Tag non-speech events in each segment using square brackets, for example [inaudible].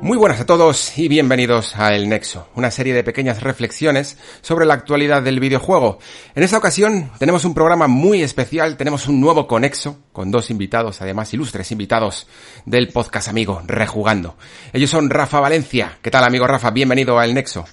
Muy buenas a todos y bienvenidos a El Nexo, una serie de pequeñas reflexiones sobre la actualidad del videojuego. En esta ocasión tenemos un programa muy especial, tenemos un nuevo conexo con dos invitados, además ilustres invitados del podcast amigo Rejugando. Ellos son Rafa Valencia. ¿Qué tal amigo Rafa? Bienvenido a El Nexo.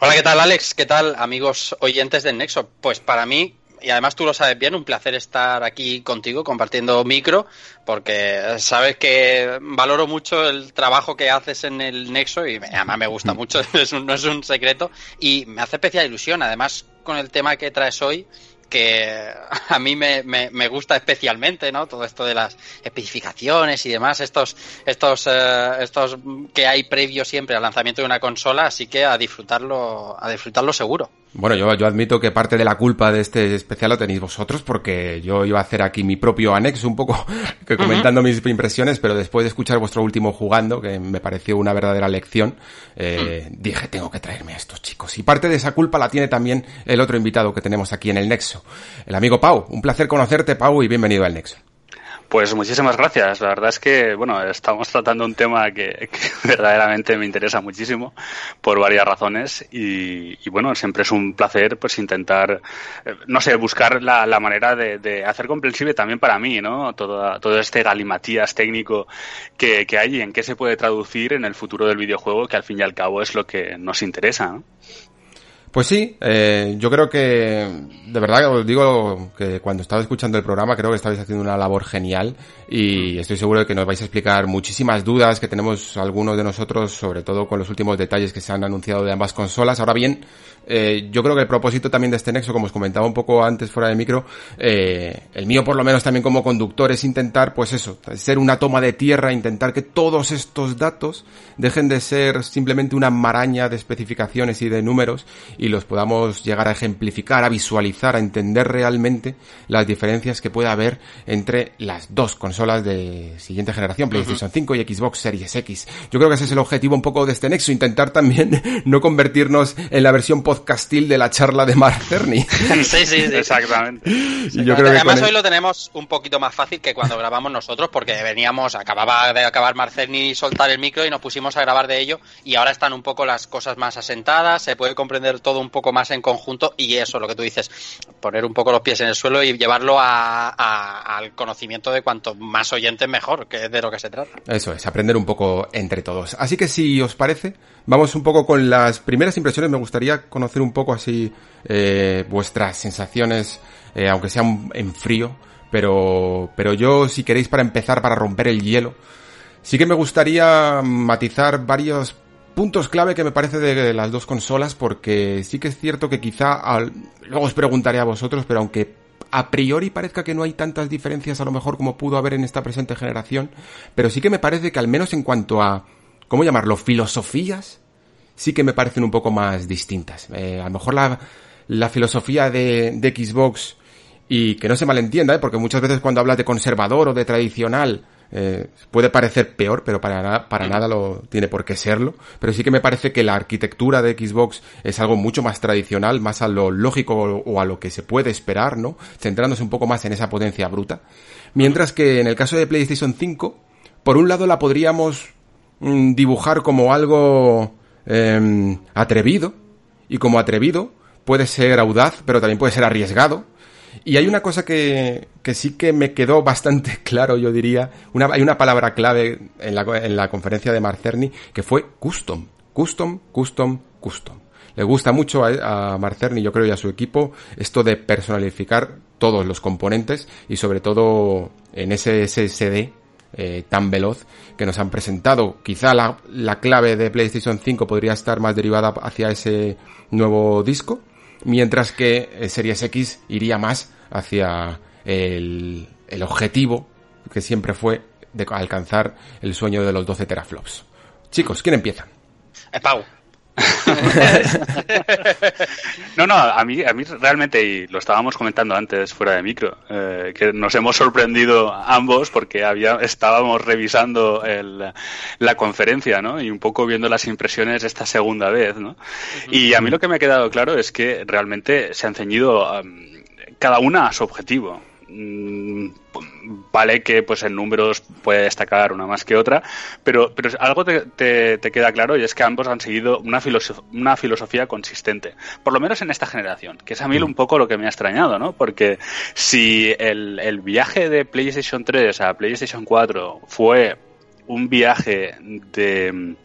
Hola, ¿qué tal Alex? ¿Qué tal amigos oyentes del Nexo? Pues para mí y además tú lo sabes bien, un placer estar aquí contigo compartiendo micro, porque sabes que valoro mucho el trabajo que haces en el Nexo y además me gusta mucho, [laughs] no es un secreto y me hace especial ilusión, además con el tema que traes hoy que a mí me, me, gusta especialmente, ¿no? Todo esto de las especificaciones y demás, estos, estos, eh, estos que hay previo siempre al lanzamiento de una consola, así que a disfrutarlo, a disfrutarlo seguro. Bueno, yo, yo admito que parte de la culpa de este especial lo tenéis vosotros porque yo iba a hacer aquí mi propio anexo un poco [laughs] que comentando mis impresiones, pero después de escuchar vuestro último jugando, que me pareció una verdadera lección, eh, dije tengo que traerme a estos chicos. Y parte de esa culpa la tiene también el otro invitado que tenemos aquí en el Nexo, el amigo Pau. Un placer conocerte, Pau, y bienvenido al Nexo. Pues muchísimas gracias. La verdad es que, bueno, estamos tratando un tema que, [laughs] verdaderamente me interesa muchísimo por varias razones y, bueno, siempre es un placer pues intentar, eh, no sé, buscar la, manera de, hacer comprensible también para mí, ¿no? Todo, todo este galimatías técnico que, que hay y en qué se puede traducir en el futuro del videojuego, que al fin y al cabo es lo que nos interesa. ¿no? Pues sí, eh, yo creo que, de verdad os digo que cuando estaba escuchando el programa creo que estabais haciendo una labor genial y estoy seguro de que nos vais a explicar muchísimas dudas que tenemos algunos de nosotros, sobre todo con los últimos detalles que se han anunciado de ambas consolas. Ahora bien, eh, yo creo que el propósito también de este nexo, como os comentaba un poco antes fuera de micro, eh, el mío por lo menos también como conductor es intentar, pues eso, ser una toma de tierra, intentar que todos estos datos dejen de ser simplemente una maraña de especificaciones y de números y los podamos llegar a ejemplificar, a visualizar, a entender realmente las diferencias que puede haber entre las dos consolas de siguiente generación, PlayStation 5 y Xbox Series X. Yo creo que ese es el objetivo un poco de este nexo, intentar también [laughs] no convertirnos en la versión podcastil de la charla de Mark Cerny. [laughs] sí, sí, sí, exactamente. Y [laughs] yo creo que Además hoy lo tenemos un poquito más fácil que cuando grabamos nosotros porque veníamos, acababa de acabar Mark Cerny soltar el micro y nos pusimos a grabar de ello y ahora están un poco las cosas más asentadas, se puede comprender todo un poco más en conjunto y eso, lo que tú dices, poner un poco los pies en el suelo y llevarlo al conocimiento de cuanto más oyentes mejor, que es de lo que se trata. Eso es, aprender un poco entre todos. Así que si os parece, vamos un poco con las primeras impresiones, me gustaría conocer un poco así eh, vuestras sensaciones, eh, aunque sean en frío, pero, pero yo si queréis para empezar, para romper el hielo, sí que me gustaría matizar varios puntos clave que me parece de las dos consolas, porque sí que es cierto que quizá, luego os preguntaré a vosotros, pero aunque a priori parezca que no hay tantas diferencias a lo mejor como pudo haber en esta presente generación, pero sí que me parece que al menos en cuanto a, ¿cómo llamarlo?, filosofías, sí que me parecen un poco más distintas. Eh, a lo mejor la, la filosofía de, de, Xbox, y que no se malentienda, ¿eh? porque muchas veces cuando hablas de conservador o de tradicional, eh, puede parecer peor, pero para, para nada lo tiene por qué serlo. Pero sí que me parece que la arquitectura de Xbox es algo mucho más tradicional, más a lo lógico o a lo que se puede esperar, ¿no? Centrándose un poco más en esa potencia bruta. Mientras que en el caso de PlayStation 5, por un lado la podríamos mm, dibujar como algo Em, atrevido, y como atrevido puede ser audaz, pero también puede ser arriesgado. Y hay una cosa que, que sí que me quedó bastante [laughs] claro, yo diría, una, hay una palabra clave en la, en la conferencia de Marcerni, que fue custom, custom, custom, custom. Le gusta mucho a, a Marcerni, yo creo, y a su equipo, esto de personalificar todos los componentes y sobre todo en ese SSD eh, tan veloz que nos han presentado. Quizá la, la, clave de PlayStation 5 podría estar más derivada hacia ese nuevo disco, mientras que eh, Series X iría más hacia el, el objetivo que siempre fue de alcanzar el sueño de los 12 teraflops. Chicos, ¿quién empieza? Es Pau. [laughs] no, no, a mí, a mí realmente, y lo estábamos comentando antes fuera de micro, eh, que nos hemos sorprendido ambos porque había, estábamos revisando el, la conferencia, ¿no? Y un poco viendo las impresiones esta segunda vez, ¿no? Y a mí lo que me ha quedado claro es que realmente se han ceñido cada una a su objetivo. Mm, vale que pues en números puede destacar una más que otra, pero, pero algo te, te, queda claro y es que ambos han seguido una, una filosofía consistente, por lo menos en esta generación, que es a mí mm. un poco lo que me ha extrañado, ¿no? Porque si el, el viaje de PlayStation 3 a PlayStation 4 fue un viaje de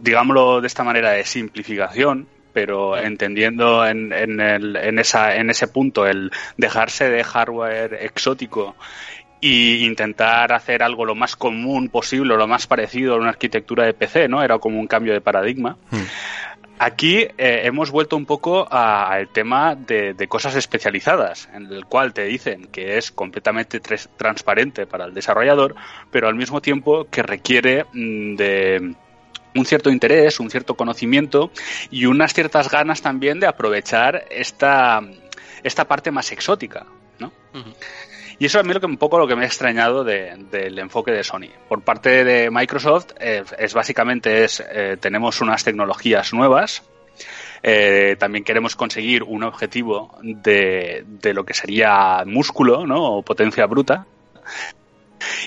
digámoslo de esta manera, de simplificación, pero entendiendo en, en, el, en, esa, en ese punto el dejarse de hardware exótico y intentar hacer algo lo más común posible, lo más parecido a una arquitectura de PC, ¿no? Era como un cambio de paradigma. Hmm. Aquí eh, hemos vuelto un poco al tema de, de, cosas especializadas, en el cual te dicen que es completamente transparente para el desarrollador, pero al mismo tiempo que requiere mm, de un cierto interés, un cierto conocimiento y unas ciertas ganas también de aprovechar esta, esta parte más exótica, ¿no? Y eso a mí lo que un poco lo que me ha extrañado del enfoque de Sony. Por parte de Microsoft eh, es básicamente es eh, tenemos unas tecnologías nuevas, eh, también queremos conseguir un objetivo de, de, lo que sería músculo, ¿no? O potencia bruta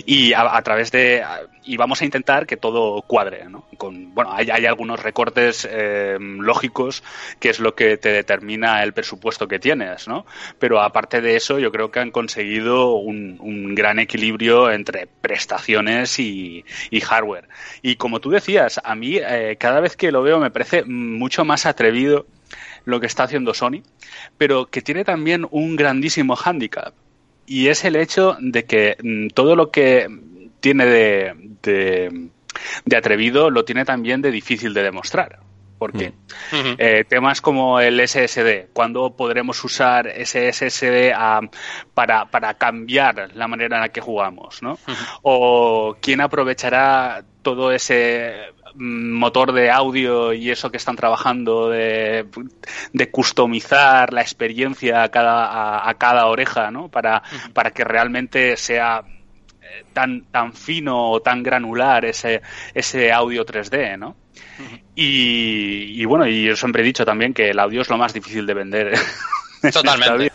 y a, través de y vamos a intentar que todo cuadre ¿no? con bueno hay, hay algunos recortes eh, lógicos que es lo que te determina el presupuesto que tienes no pero aparte de eso yo creo que han conseguido un, un gran equilibrio entre prestaciones y, hardware. Y como tú decías a mí eh, cada vez que lo veo me parece mucho más atrevido lo que está haciendo Sony, pero que tiene también un grandísimo hándicap y es el hecho de que mm, todo lo que tiene de, de, atrevido lo tiene también de difícil de demostrar. ¿Por qué? Mm. Eh, temas como el SSD, ¿cuándo podremos usar ese SSD para, para, cambiar la manera en la que jugamos? ¿no? O quién aprovechará todo ese motor de audio y eso que están trabajando de, de customizar la experiencia a cada, a, cada oreja, ¿no? Para, para que realmente sea eh, tan, tan fino o tan granular ese, ese audio 3D, ¿no? y, y, bueno, y yo siempre he dicho también que el audio es lo más difícil de vender. [laughs] Totalmente.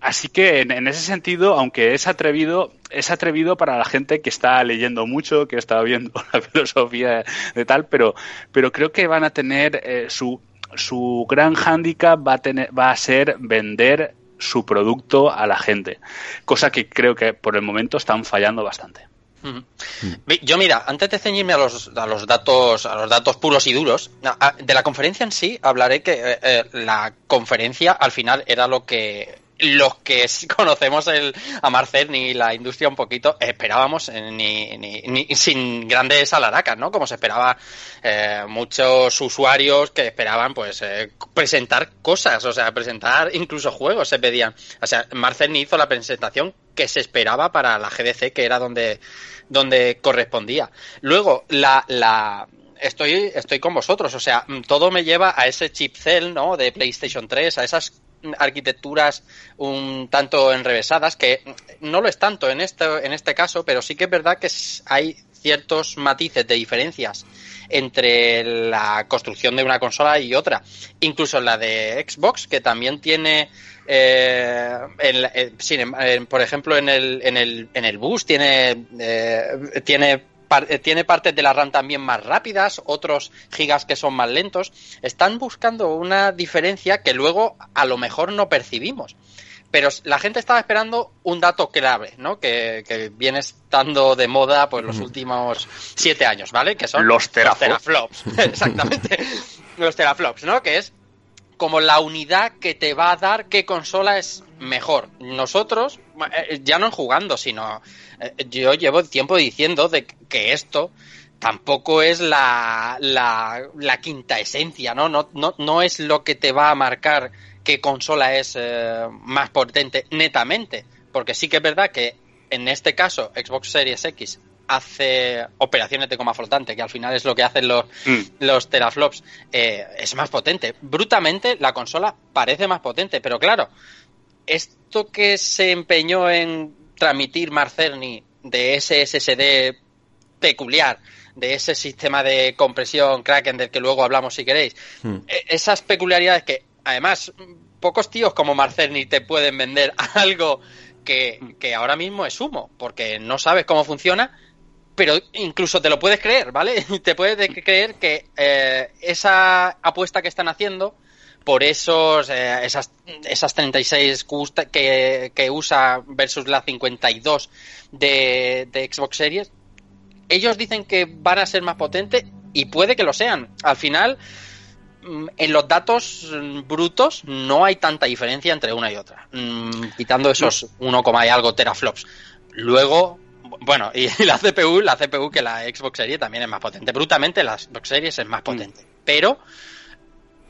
Así que en, ese sentido, aunque es atrevido, es atrevido para la gente que está leyendo mucho, que está viendo [laughs] la filosofía de, tal, pero, pero creo que van a tener eh, su, su gran hándicap va a tener, va a ser vender su producto a la gente, cosa que creo que por el momento están fallando bastante. Yo mira, antes de ceñirme a los, a los datos, a los datos puros y duros, de la conferencia en sí hablaré que eh, eh, la conferencia al final era lo que los que [laughs] conocemos el, a Marcel ni la industria un poquito esperábamos eh, ni, ni, sin grandes alaracas, ¿no? Como se esperaba eh, muchos usuarios que esperaban pues eh, presentar cosas, o sea, presentar incluso juegos se pedían. O sea, Marcel ni hizo la presentación que se esperaba para la GDC, que era donde, donde correspondía. Luego, la, la, estoy, estoy con vosotros. O sea, todo me lleva a ese chip cell, ¿no? De PlayStation 3, a esas arquitecturas un tanto enrevesadas, que no lo es tanto en este, en este caso, pero sí que es verdad que hay ciertos matices de diferencias entre la construcción de una consola y otra. Incluso la de Xbox, que también tiene, eh, por ejemplo, en el, en el, en el bus tiene, eh, tiene eh, tiene partes de la RAM también más rápidas, otros gigas que son más lentos. Están buscando una diferencia que luego a lo mejor no percibimos. Pero la gente estaba esperando un dato clave, ¿no? Que, viene estando de moda pues los últimos siete años, ¿vale? Que son los teraflops. [laughs] Exactamente. [laughs] los teraflops, ¿no? Que es como la unidad que te va a dar qué consola es mejor. Nosotros, eh, ya no jugando, sino eh, yo llevo tiempo diciendo de que esto tampoco es la, la, quinta esencia, ¿no? No, ¿no? no es lo que te va a marcar qué consola es eh, más potente netamente, porque sí que es verdad que en este caso Xbox Series X hace operaciones de coma flotante, que al final es lo que hacen los, mm. los teraflops, eh, es más potente. Brutamente la consola parece más potente, pero claro, esto que se empeñó en transmitir Marcerni de ese SSD peculiar, de ese sistema de compresión Kraken del que luego hablamos si queréis, mm. e, esas peculiaridades que además pocos tíos como Marcerni te pueden vender [laughs] algo que, que ahora mismo es humo, porque no sabes cómo funciona pero incluso te lo puedes creer, ¿vale? [laughs] te puedes creer que eh, esa apuesta que están haciendo por esos eh, esas, esas 36 que, que usa versus la 52 de, de Xbox Series, ellos dicen que van a ser más potentes y puede que lo sean. Al final, mm, en los datos brutos no hay tanta diferencia entre una y otra, mm, quitando esos 1, y algo teraflops. Luego, bueno, y [laughs] la CPU, la CPU que la Xbox Series también es más potente. Brutamente la Xbox Series es más mm. potente. Pero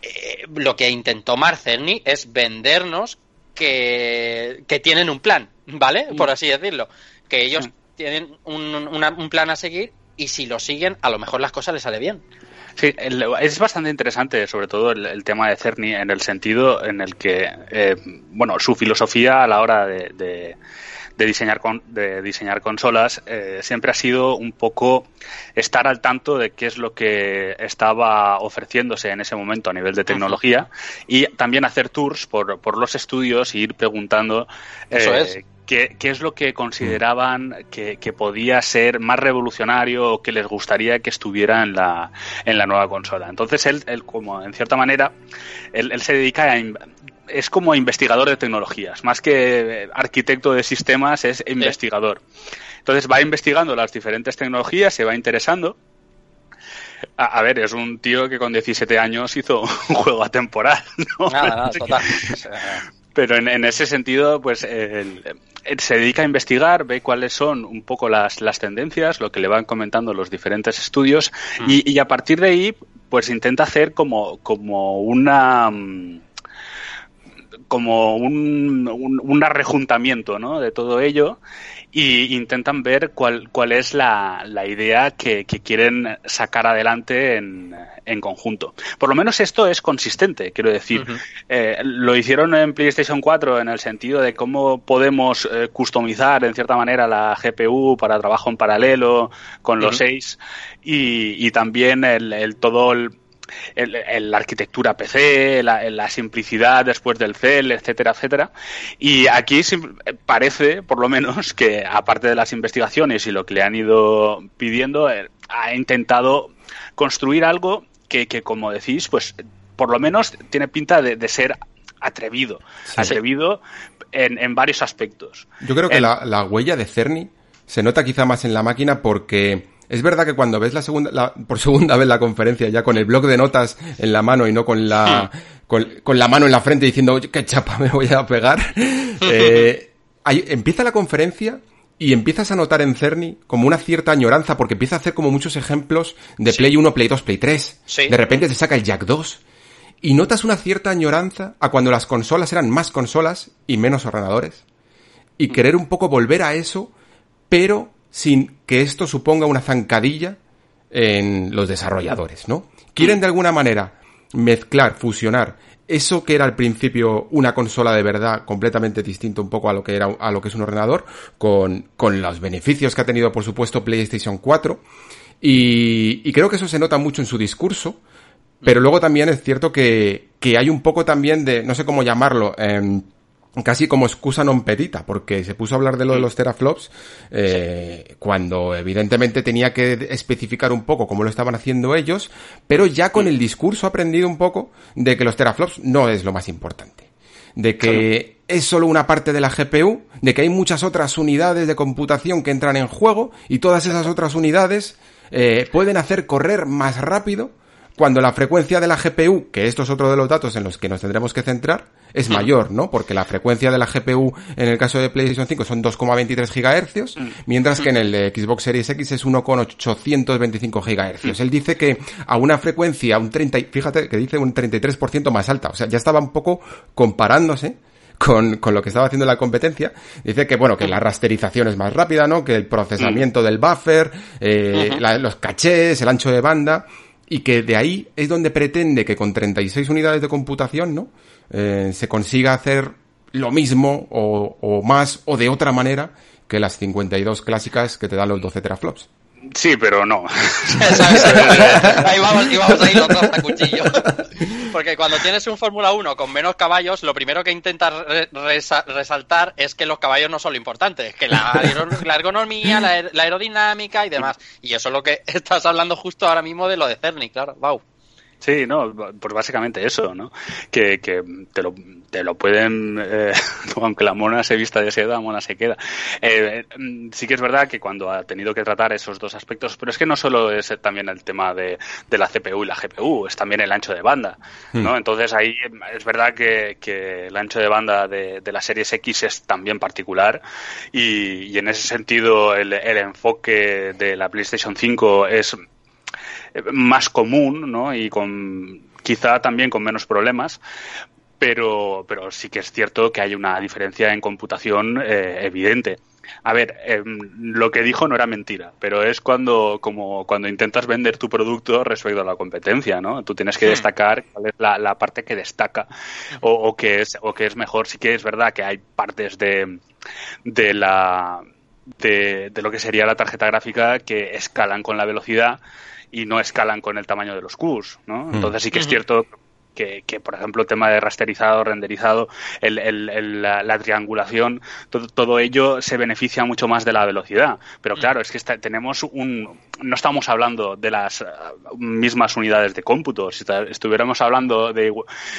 eh, lo que intentó Marcerni es vendernos que, tienen un plan, ¿vale? Mm. Por así decirlo. Que ellos mm. tienen un, plan a seguir y si lo siguen, a lo mejor las cosas les sale bien. Sí, es bastante interesante, sobre todo el, tema de Cerny, en el sentido en el que, eh, bueno, su filosofía a la hora de de diseñar, con, de diseñar consolas eh, siempre ha sido un poco estar al tanto de qué es lo que estaba ofreciéndose en ese momento a nivel de tecnología y también hacer tours por, por los estudios e ir preguntando eh, Qué, qué, es lo que consideraban que, que, podía ser más revolucionario o que les gustaría que estuviera en la, en la nueva consola. Entonces él, él como en cierta manera, él, él se dedica a, es como investigador de tecnologías, más que arquitecto de sistemas, es investigador. Entonces va investigando las diferentes tecnologías, se va interesando. A, ver, es un tío que con 17 años hizo [laughs] un juego atemporal. Nada, [laughs] total. Pero en, ese sentido, pues se dedica a investigar, ve cuáles son un poco las, las tendencias, lo que le van comentando los diferentes estudios, mm. y, y, a partir de ahí, pues intenta hacer como, como una mm, como un, un, arrejuntamiento ¿no? de todo ello y intentan ver cuál, cuál es la, la idea que, que, quieren sacar adelante en, en, conjunto. Por lo menos esto es consistente, quiero decir. eh, lo hicieron en PlayStation 4 en el sentido de cómo podemos eh, customizar en cierta manera la GPU para trabajo en paralelo con los 6 y, y también el, el todo el la arquitectura PC, la, la, simplicidad después del CEL, etcétera, etcétera. Y aquí parece, por lo menos, que aparte de las investigaciones y lo que le han ido pidiendo, eh, ha intentado construir algo que, que, como decís, pues por lo menos tiene pinta de, ser atrevido, atrevido En, en, varios aspectos. Yo creo que la, la huella de Cerny se nota quizá más en la máquina porque es verdad que cuando ves la segunda, por segunda vez la conferencia ya con el bloc de notas en la mano y no con la, con, la mano en la frente diciendo, oye, qué chapa me voy a pegar, [laughs] eh, empieza la conferencia y empiezas a notar en Cerny como una cierta añoranza porque empieza a hacer como muchos ejemplos de Play 1, Play 2, Play 3. De repente te saca el Jack 2 y notas una cierta añoranza a cuando las consolas eran más consolas y menos ordenadores. Y querer un poco volver a eso, pero sin que esto suponga una zancadilla en los desarrolladores, ¿no? Quieren de alguna manera mezclar, fusionar eso que era al principio una consola de verdad completamente distinto un poco a lo que era a lo que es un ordenador con, con los beneficios que ha tenido por supuesto PlayStation 4 y, y creo que eso se nota mucho en su discurso pero luego también es cierto que, que hay un poco también de no sé cómo llamarlo eh, casi como excusa non petita, porque se puso a hablar de lo de los teraflops eh, cuando evidentemente tenía que especificar un poco cómo lo estaban haciendo ellos, pero ya con el discurso aprendido un poco de que los teraflops no es lo más importante, de que es solo una parte de la GPU, de que hay muchas otras unidades de computación que entran en juego y todas esas otras unidades eh, pueden hacer correr más rápido cuando la frecuencia de la GPU, que esto es otro de los datos en los que nos tendremos que centrar, es mayor, ¿no? Porque la frecuencia de la GPU en el caso de PlayStation 5 son 2,23 GHz, mientras que en el de Xbox Series X es 1,825 GHz. Él dice que a una frecuencia, un 30, fíjate que dice un 33% más alta, o sea, ya estaba un poco comparándose con, con, lo que estaba haciendo la competencia. Dice que, bueno, que la rasterización es más rápida, ¿no? Que el procesamiento del buffer, eh, los cachés, el ancho de banda, y que de ahí es donde pretende que con 36 unidades de computación, ¿no? Eh, se consiga hacer lo mismo o, o más o de otra manera que las 52 clásicas que te dan los 12 teraflops. Sí, pero no. [laughs] [laughs] ahí vamos, y vamos a ir los dos a cuchillo. [laughs] Porque cuando tienes un Fórmula 1 con menos caballos, lo primero que intentas resaltar es que los caballos no son lo importante, que la, ergonomía, la, la, aerodinámica y demás. Y eso es lo que estás hablando justo ahora mismo de lo de Cerny, claro. Wow. Sí, no, pues básicamente eso, ¿no? Que, que te, lo, te lo pueden, eh, [laughs] aunque la mona se vista de seda, la mona se queda. Eh, sí que es verdad que cuando ha tenido que tratar esos dos aspectos, pero es que no solo es también el tema de, de la CPU y la GPU, es también el ancho de banda, ¿no? Hmm. Entonces ahí es verdad que, que el ancho de banda de, de la Series X es también particular y, y en ese sentido el, el enfoque de la PlayStation 5 es más común, ¿no? Y con quizá también con menos problemas, pero, pero sí que es cierto que hay una diferencia en computación eh, evidente. A ver, eh, lo que dijo no era mentira, pero es cuando, como cuando intentas vender tu producto respecto a la competencia, ¿no? Tú tienes que hmm. destacar cuál es la, la parte que destaca o, o, que es, o que es mejor. Sí que es verdad que hay partes de, de la, de, de lo que sería la tarjeta gráfica que escalan con la velocidad y no escalan con el tamaño de los Qs, ¿no? Mm. Entonces sí que es cierto que, que, por ejemplo, el tema de rasterizado, renderizado, el, el, la, triangulación, todo, todo, ello se beneficia mucho más de la velocidad. Pero mm. claro, es que tenemos un. No estamos hablando de las uh, mismas unidades de cómputo. Si estuviéramos hablando de,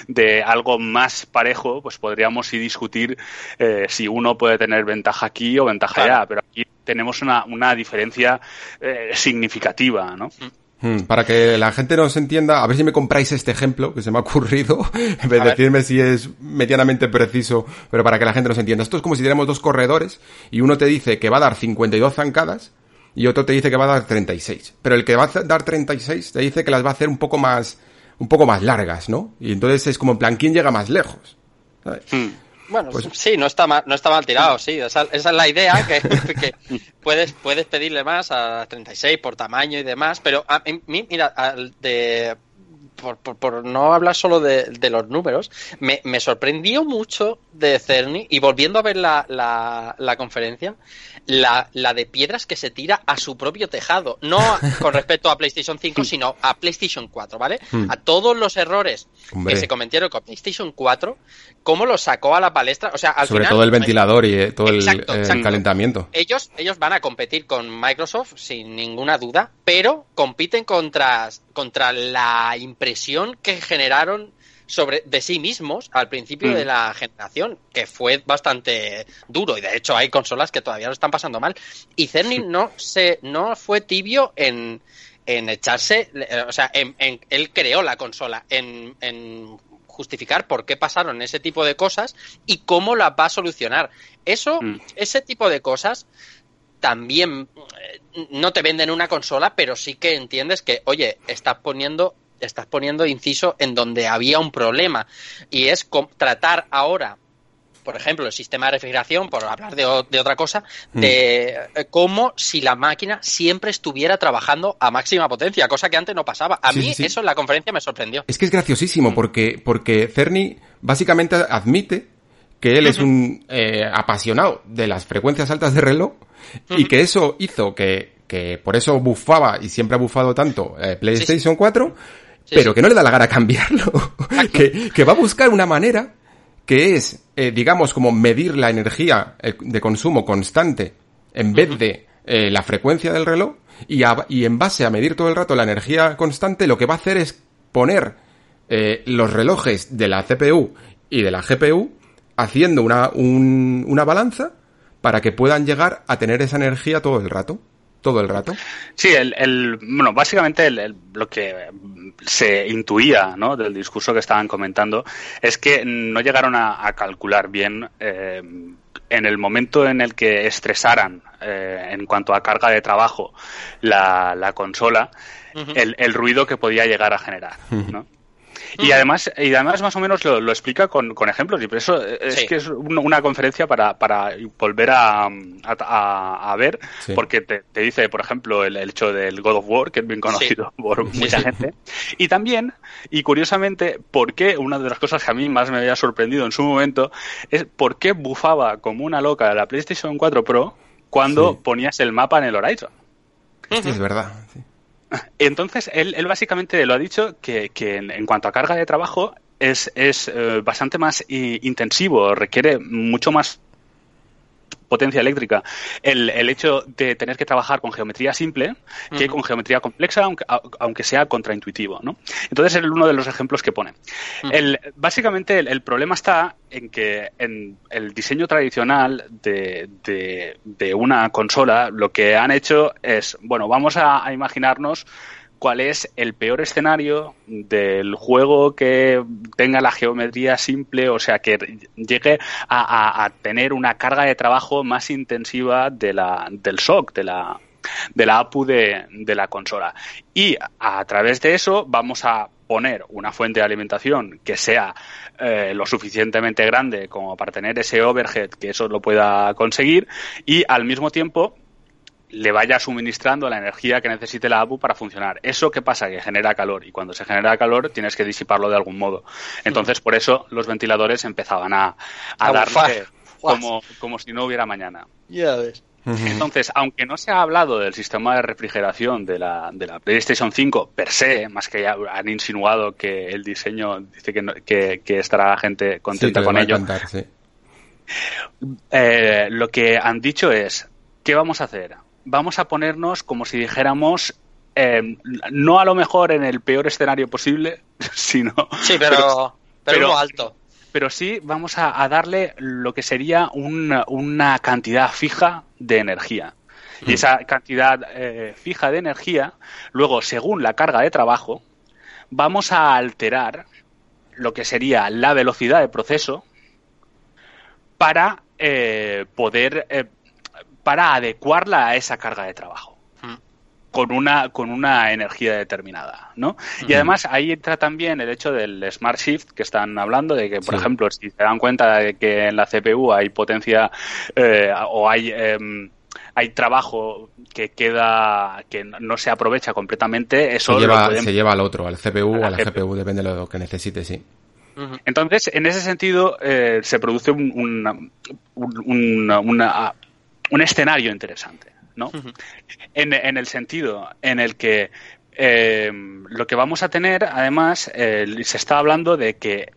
de algo más parejo, pues podríamos sí discutir eh, si uno puede tener ventaja aquí o ventaja allá. Pero aquí tenemos una, una diferencia eh, significativa, ¿no? Mm. Hmm, para que la gente nos entienda, a ver si me compráis este ejemplo que se me ha ocurrido, [laughs] en vez de decirme si es medianamente preciso, pero para que la gente nos entienda. Esto es como si tenemos dos corredores y uno te dice que va a dar 52 zancadas y otro te dice que va a dar 36. Pero el que va a dar 36 te dice que las va a hacer un poco más, un poco más largas, ¿no? Y entonces es como en plan, ¿quién llega más lejos? ¿sabes? Hmm. Bueno, pues... sí, no está mal, no está mal tirado, sí. Esa, esa es la idea, que, [laughs] que, puedes, puedes pedirle más a 36 por tamaño y demás, pero a mí, mira, de, por, por, por, no hablar solo de, de los números, me, me, sorprendió mucho de Cerny, y volviendo a ver la, la, la conferencia, la, la, de piedras que se tira a su propio tejado. No [laughs] con respecto a PlayStation 5, sino a PlayStation 4, ¿vale? Hmm. A todos los errores Hombre. que se cometieron con PlayStation 4, cómo lo sacó a la palestra. O sea, al Sobre final, todo el ventilador y eh, todo exacto, el, exacto. calentamiento. Ellos, ellos van a competir con Microsoft sin ninguna duda, pero compiten contra, contra la impresión que generaron sobre de sí mismos al principio mm. de la generación, que fue bastante duro y de hecho hay consolas que todavía lo están pasando mal y Cerny no se no fue tibio en, en echarse, o sea, en, en, él creó la consola, en, en justificar por qué pasaron ese tipo de cosas y cómo la va a solucionar. Eso, mm. ese tipo de cosas también eh, no te venden una consola, pero sí que entiendes que, oye, estás poniendo estás poniendo inciso en donde había un problema y es tratar ahora por ejemplo, el sistema de refrigeración, por hablar de, de otra cosa, mm. de eh, como si la máquina siempre estuviera trabajando a máxima potencia, cosa que antes no pasaba. A sí, mí sí, sí. eso en la conferencia me sorprendió. Es que es graciosísimo, mm. porque, porque Cerny básicamente admite que él es un eh, apasionado de las frecuencias altas de reloj y que eso hizo que, que por eso bufaba y siempre ha bufado tanto eh, PlayStation 4 Sí, pero sí. que no le da la gana cambiarlo. [laughs] que, que, va a buscar una manera que es, eh, digamos, como medir la energía eh, de consumo constante en vez de eh, la frecuencia del reloj y, a, y, en base a medir todo el rato la energía constante, lo que va a hacer es poner eh, los relojes de la CPU y de la GPU haciendo una, un, una balanza para que puedan llegar a tener esa energía todo el rato. Todo el rato? Sí, el, bueno, básicamente lo que se intuía ¿no? del discurso que estaban comentando es que no llegaron a, calcular bien eh, en el momento en el que estresaran eh, en cuanto a carga de trabajo la, consola, el, el, ruido que podía llegar a generar. ¿no? [laughs] Y además, y además más o menos lo, explica con, ejemplos. Y por eso es que es una conferencia para, para volver a, a, ver, porque te, dice, por ejemplo, el, hecho del God of War, que es bien conocido por mucha gente. Y también, y curiosamente, por qué, una de las cosas que a mí más me había sorprendido en su momento, es por qué bufaba como una loca la PlayStation 4 Pro cuando ponías el mapa en el Horizon. es verdad. Entonces, él, él básicamente lo ha dicho que, que en, cuanto a carga de trabajo es, es eh, bastante más intensivo, requiere mucho más potencia eléctrica el, el, hecho de tener que trabajar con geometría simple que con geometría complexa, aunque, aunque sea contraintuitivo. ¿no? Entonces es uno de los ejemplos que pone. el, básicamente el, problema está en que en el diseño tradicional de, de, de, una consola lo que han hecho es, bueno, vamos a imaginarnos cuál es el peor escenario del juego que tenga la geometría simple, o sea, que llegue a, tener una carga de trabajo más intensiva del SOC, de la, de la APU de, de la consola. Y a través de eso vamos a poner una fuente de alimentación que sea eh, lo suficientemente grande como para tener ese overhead que eso lo pueda conseguir y al mismo tiempo le vaya suministrando la energía que necesite la APU para funcionar. ¿Eso qué pasa? Que genera calor y cuando se genera calor tienes que disiparlo de algún modo. Entonces, por eso los ventiladores empezaban a, a, darle como, como si no hubiera mañana. Ya ves. Entonces, aunque no se ha hablado del sistema de refrigeración de la, de la PlayStation 5 per se, más que ya han insinuado que el diseño dice que, que, estará la gente contenta con ello, eh, lo que han dicho es, ¿qué vamos a hacer? Vamos a ponernos como si dijéramos eh, no a lo mejor en el peor escenario posible, [laughs] sino... Sí, pero, pero, alto. Pero sí vamos a, darle lo que sería una, cantidad fija de energía. Y esa cantidad eh, fija de energía, luego, según la carga de trabajo, vamos a alterar lo que sería la velocidad de proceso para eh, poder para adecuarla a esa carga de trabajo mm. con una con una energía determinada, ¿no? Y además ahí entra también el hecho del smart shift que están hablando de que, por ejemplo, si se dan cuenta de que en la CPU hay potencia eh, o hay em, hay trabajo que queda que no se aprovecha completamente, eso se lleva, se lleva al otro, al CPU o a la GPU. depende de lo que necesite, sí. Entonces, en ese sentido, eh, se produce un, una, un escenario interesante, ¿no? en, en, el sentido en el que eh, lo que vamos a tener, además, eh, se está hablando de que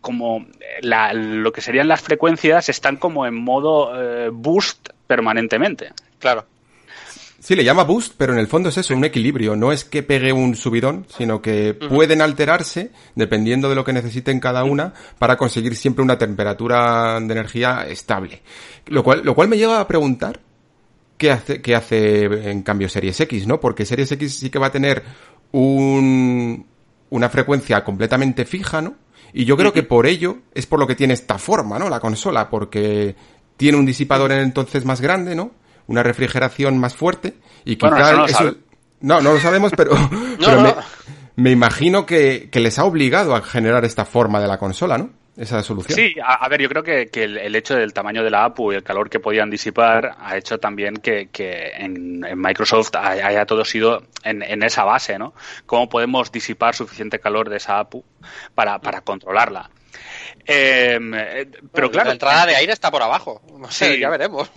como la, lo que serían las frecuencias están como en modo eh, boost permanentemente. Claro. Sí, le llama boost, pero en el fondo es eso, un equilibrio. No es que pegue un subidón, sino que pueden alterarse dependiendo de lo que necesiten cada una para conseguir siempre una temperatura de energía estable. Lo cual, lo cual me lleva a preguntar qué hace, qué hace en cambio Series X, ¿no? Porque Series X sí que va a tener un, una frecuencia completamente fija, ¿no? Y yo creo que por ello es por lo que tiene esta forma, ¿no? La consola, porque tiene un disipador entonces más grande, ¿no? Una refrigeración más fuerte y quizá no, eso... No, no lo sabemos, pero, [laughs] [laughs] Me, imagino que, les ha obligado a generar esta forma de la consola, ¿no? Esa solución. Sí, a, ver, yo creo que, el, hecho del tamaño de la APU y el calor que podían disipar ha hecho también que, en, Microsoft haya, todo sido en, esa base, ¿no? ¿Cómo podemos disipar suficiente calor de esa APU para, para controlarla? Eh, pero claro. La entrada de aire está por abajo. sí, ya veremos.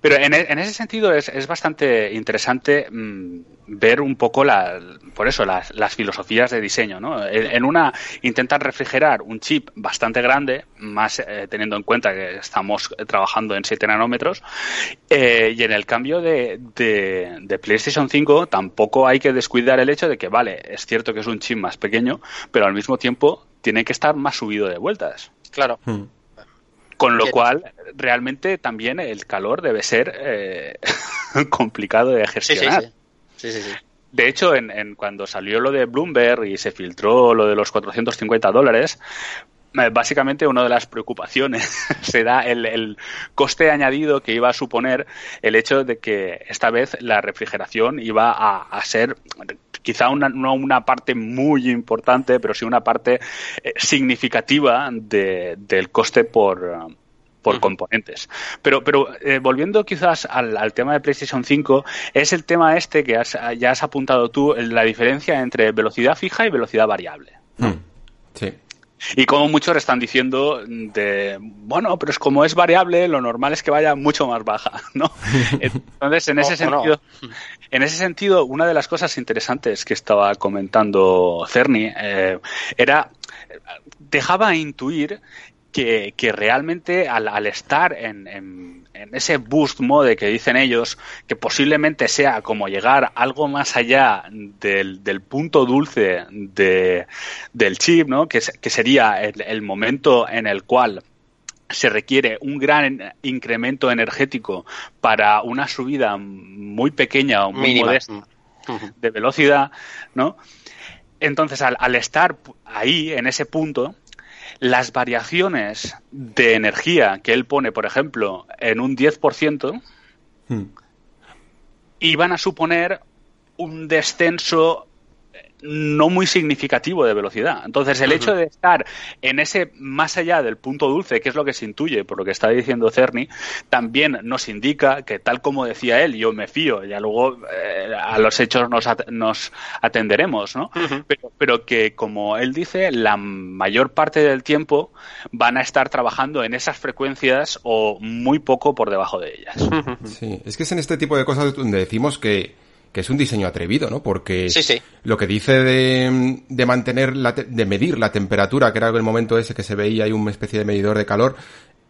Pero en, e, en ese sentido es, es bastante interesante mm, ver un poco la, por eso las, las filosofías de diseño. ¿no? En, una intentan refrigerar un chip bastante grande, más eh, teniendo en cuenta que estamos trabajando en 7 nanómetros, eh, y en el cambio de, de, de, PlayStation 5 tampoco hay que descuidar el hecho de que, vale, es cierto que es un chip más pequeño, pero al mismo tiempo tiene que estar más subido de vueltas. Claro. Hmm. Con lo cual, realmente también el calor debe ser eh, [laughs] complicado de gestionar. Sí, sí, sí. De hecho, en, cuando salió lo de Bloomberg y se filtró lo de los 450 dólares, eh, básicamente una de las preocupaciones [laughs] será el, el, coste añadido que iba a suponer el hecho de que esta vez la refrigeración iba a, ser quizá una, no una parte muy importante, pero sí una parte eh, significativa de, del coste por, por componentes. Pero, pero eh, volviendo quizás al, tema de PlayStation 5, es el tema este que ya has apuntado tú, la diferencia entre velocidad fija y velocidad variable. Hmm. Sí. Y como muchos están diciendo de, bueno, pero es como es variable, lo normal es que vaya mucho más baja, [laughs] ¿no? Entonces, en ese sentido, en ese sentido, una de las cosas interesantes que estaba comentando Cerny eh, era dejaba intuir que, realmente al, estar en, en, ese boost mode que dicen ellos, que posiblemente sea como llegar algo más allá del, del punto dulce de, del chip, ¿no? que, que sería el, momento en el cual se requiere un gran incremento energético para una subida muy pequeña o muy modesta de velocidad, ¿no? Entonces, al, al, estar ahí, en ese punto, las variaciones de energía que él pone, por ejemplo, en un 10%, hmm. iban a suponer un descenso no muy significativo de velocidad. Entonces, el hecho de estar en ese más allá del punto dulce, que es lo que se intuye por lo que está diciendo Cerny, también nos indica que, tal como decía él, yo me fío, ya luego eh, a los hechos nos, nos atenderemos, ¿no? pero, pero que, como él dice, la mayor parte del tiempo van a estar trabajando en esas frecuencias o muy poco por debajo de ellas. Sí, es que es en este tipo de cosas donde decimos que que es un diseño atrevido, ¿no? Porque lo que dice de, de mantener, la de medir la temperatura, que era el momento ese que se veía ahí una especie de medidor de calor,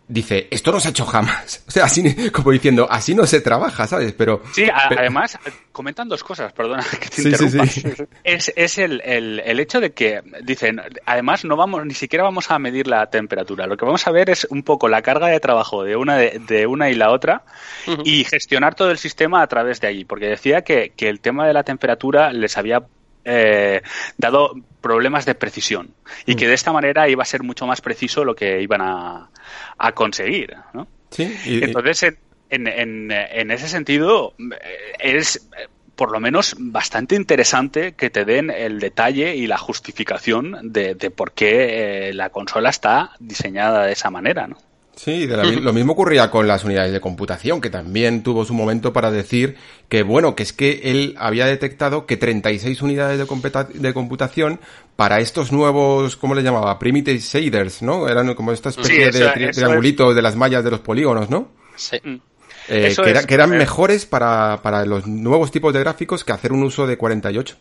dice, esto no se ha hecho jamás. [laughs] O sea, así, como diciendo, así no se trabaja, ¿sabes? Pero. Sí, además, comentan dos cosas, perdona [laughs] que te interrumpa. es, es el, el, el, hecho de que, dicen, además no vamos, ni siquiera vamos a medir la temperatura. Lo que vamos a ver es un poco la carga de trabajo de una, de, una y la otra y gestionar todo el sistema a través de allí. Porque decía que, que el tema de la temperatura les había eh, dado problemas de precisión y que mm. de esta manera iba a ser mucho más preciso lo que iban a, a conseguir. ¿no? Sí, Entonces, en, en, en, ese sentido, eh, es por lo menos bastante interesante que te den el detalle y la justificación de, de por qué eh, la consola está diseñada de esa manera, ¿no? Sí, [laughs] lo mismo ocurría con las unidades de computación, que también tuvo su momento para decir que, bueno, que es que él había detectado que 36 unidades de, de computación para estos nuevos, ¿cómo le llamaba? Primitive shaders, ¿no? Eran como esta especie de triangulitos de las mallas de los polígonos, ¿no? Sí. Eh, que, eran mejores para, para los nuevos tipos de gráficos que hacer un uso de 48.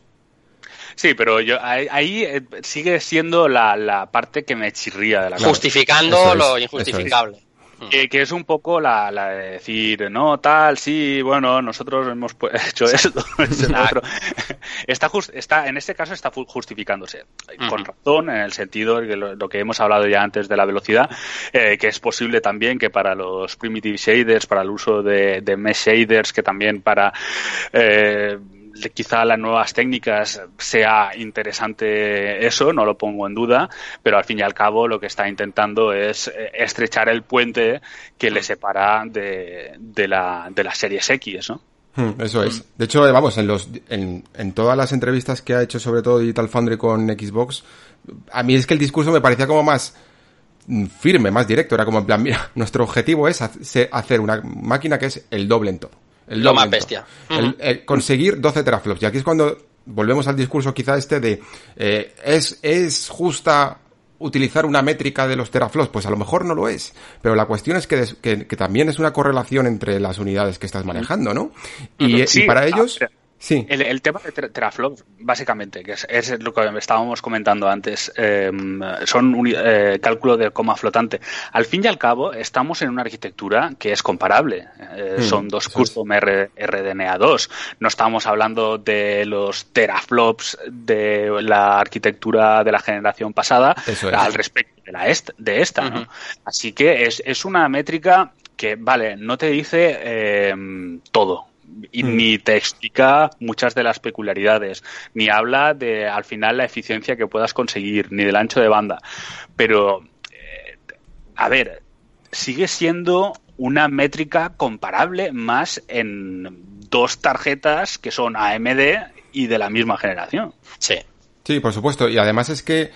Sí, pero yo ahí, eh, sigue siendo la, la, parte que me chirría de la Justificando lo injustificable. Que, que, es un poco la, la, de decir, no, tal, sí, bueno, nosotros hemos [laughs] hecho esto, [laughs] está, está, en este caso está justificándose. Con razón, en el sentido de lo, que hemos hablado ya antes de la velocidad, eh, que es posible también que para los primitive shaders, para el uso de, de mesh shaders, que también para eh, quizá las nuevas técnicas sea interesante eso, no lo pongo en duda, pero al fin y al cabo lo que está intentando es eh, estrechar el puente que le separa de, de, la, de las series X, ¿no? Hmm, eso es. De hecho, vamos, en, los, en, en todas las entrevistas que ha hecho, sobre todo Digital Foundry con Xbox, a mí es que el discurso me parecía como más firme, más directo. Era como en plan, mira, [laughs] nuestro objetivo es hacer una máquina que es el doble en todo. El lo más bestia. El, conseguir 12 teraflops. Y aquí es cuando volvemos al discurso quizá este de eh, ¿es, ¿es justa utilizar una métrica de los teraflops? Pues a lo mejor no lo es. Pero la cuestión es que, que, también es una correlación entre las unidades que estás manejando, ¿no? Y, y para ellos... Sí. El, tema de teraflops, básicamente, que es, lo que estábamos comentando antes, em, son un eh, cálculo de coma flotante. Al fin y al cabo, estamos en una arquitectura que es comparable. Eh, hmm, son dos custom RDNA2. No estamos hablando de los teraflops de la arquitectura de la generación pasada al respecto de, la de esta. ¿no? Así que es, es una métrica que, vale, no te dice em, todo y mm. ni te explica muchas de las peculiaridades, ni habla de al final la eficiencia que puedas conseguir, ni del ancho de banda. Pero, eh, a ver, sigue siendo una métrica comparable más en dos tarjetas que son AMD y de la misma generación. Sí. Sí, por supuesto. Y además es que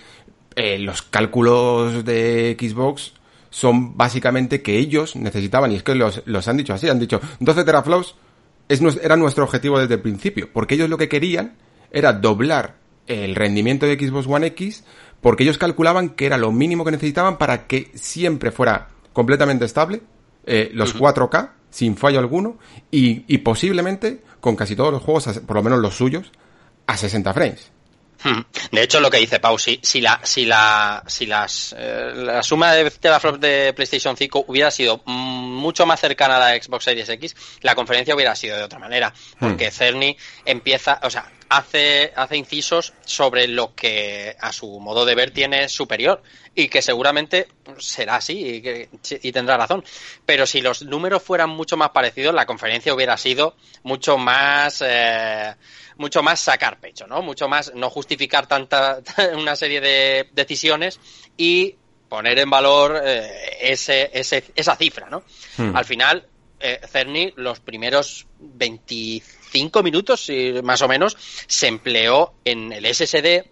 eh, los cálculos de Xbox son básicamente que ellos necesitaban, y es que los, los han dicho así, han dicho 12 teraflops es, era nuestro objetivo desde el principio, porque ellos lo que querían era doblar el rendimiento de Xbox One X, porque ellos calculaban que era lo mínimo que necesitaban para que siempre fuera completamente estable, eh, los 4K, sin fallo alguno, y, y posiblemente con casi todos los juegos, por lo menos los suyos, a 60 frames. Hmm. De hecho, lo que dice Pau, si, la, si, la, si las, eh, la suma de teraflops de PlayStation 5 hubiera sido mucho más cercana a la Xbox Series X, la conferencia hubiera sido de otra manera. Porque hmm. Cerny empieza, o sea, hace, hace incisos sobre lo que a su modo de ver tiene superior y que seguramente será así y, tendrá razón. Pero si los números fueran mucho más parecidos, la conferencia hubiera sido mucho más... Eh, mucho más sacar pecho, ¿no? Mucho más no justificar tanta [laughs] una serie de decisiones y poner en valor eh, ese, esa cifra, ¿no? Hmm. Al final, eh, Cerny, los primeros 25 minutos, más o menos, se empleó en el SSD,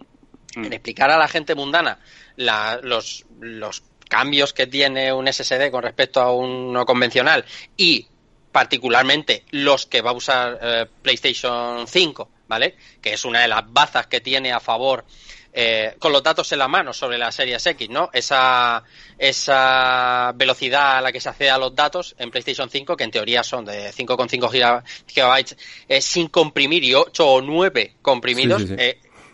hmm. en explicar a la gente mundana los, los cambios que tiene un SSD con respecto a uno convencional y particularmente los que va a usar eh, PlayStation 5 ¿vale? Que es una de las bazas que tiene a favor eh, con los datos en la mano sobre la Series X, ¿no? Esa, esa velocidad a la que se accede a los datos en PlayStation 5, que en teoría son de 5,5 gigabytes eh, sin comprimir y 8 o 9 comprimidos,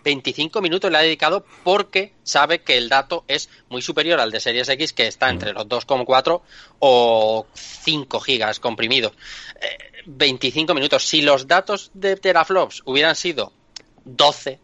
25 eh, minutos le ha dedicado porque sabe que el dato es muy superior al de Series X, que está entre los 2,4 o 5 gigas comprimidos. 25 minutos. Si los datos de teraflops hubieran sido 12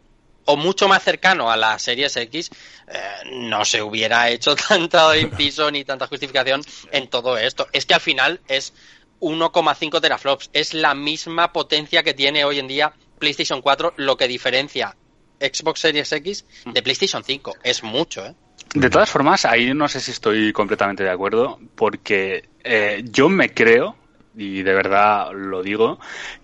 o mucho más cercano a la Series X, eh, no se hubiera hecho [laughs] tanto inciso ni tanta justificación en todo esto. Es que al final es 1,5 teraflops. Es la misma potencia que tiene hoy en día PlayStation 4, lo que diferencia Xbox Series X de PlayStation 5. Es mucho, ¿eh? De todas formas, ahí no sé si estoy completamente de acuerdo, porque eh, yo me creo y de verdad lo digo,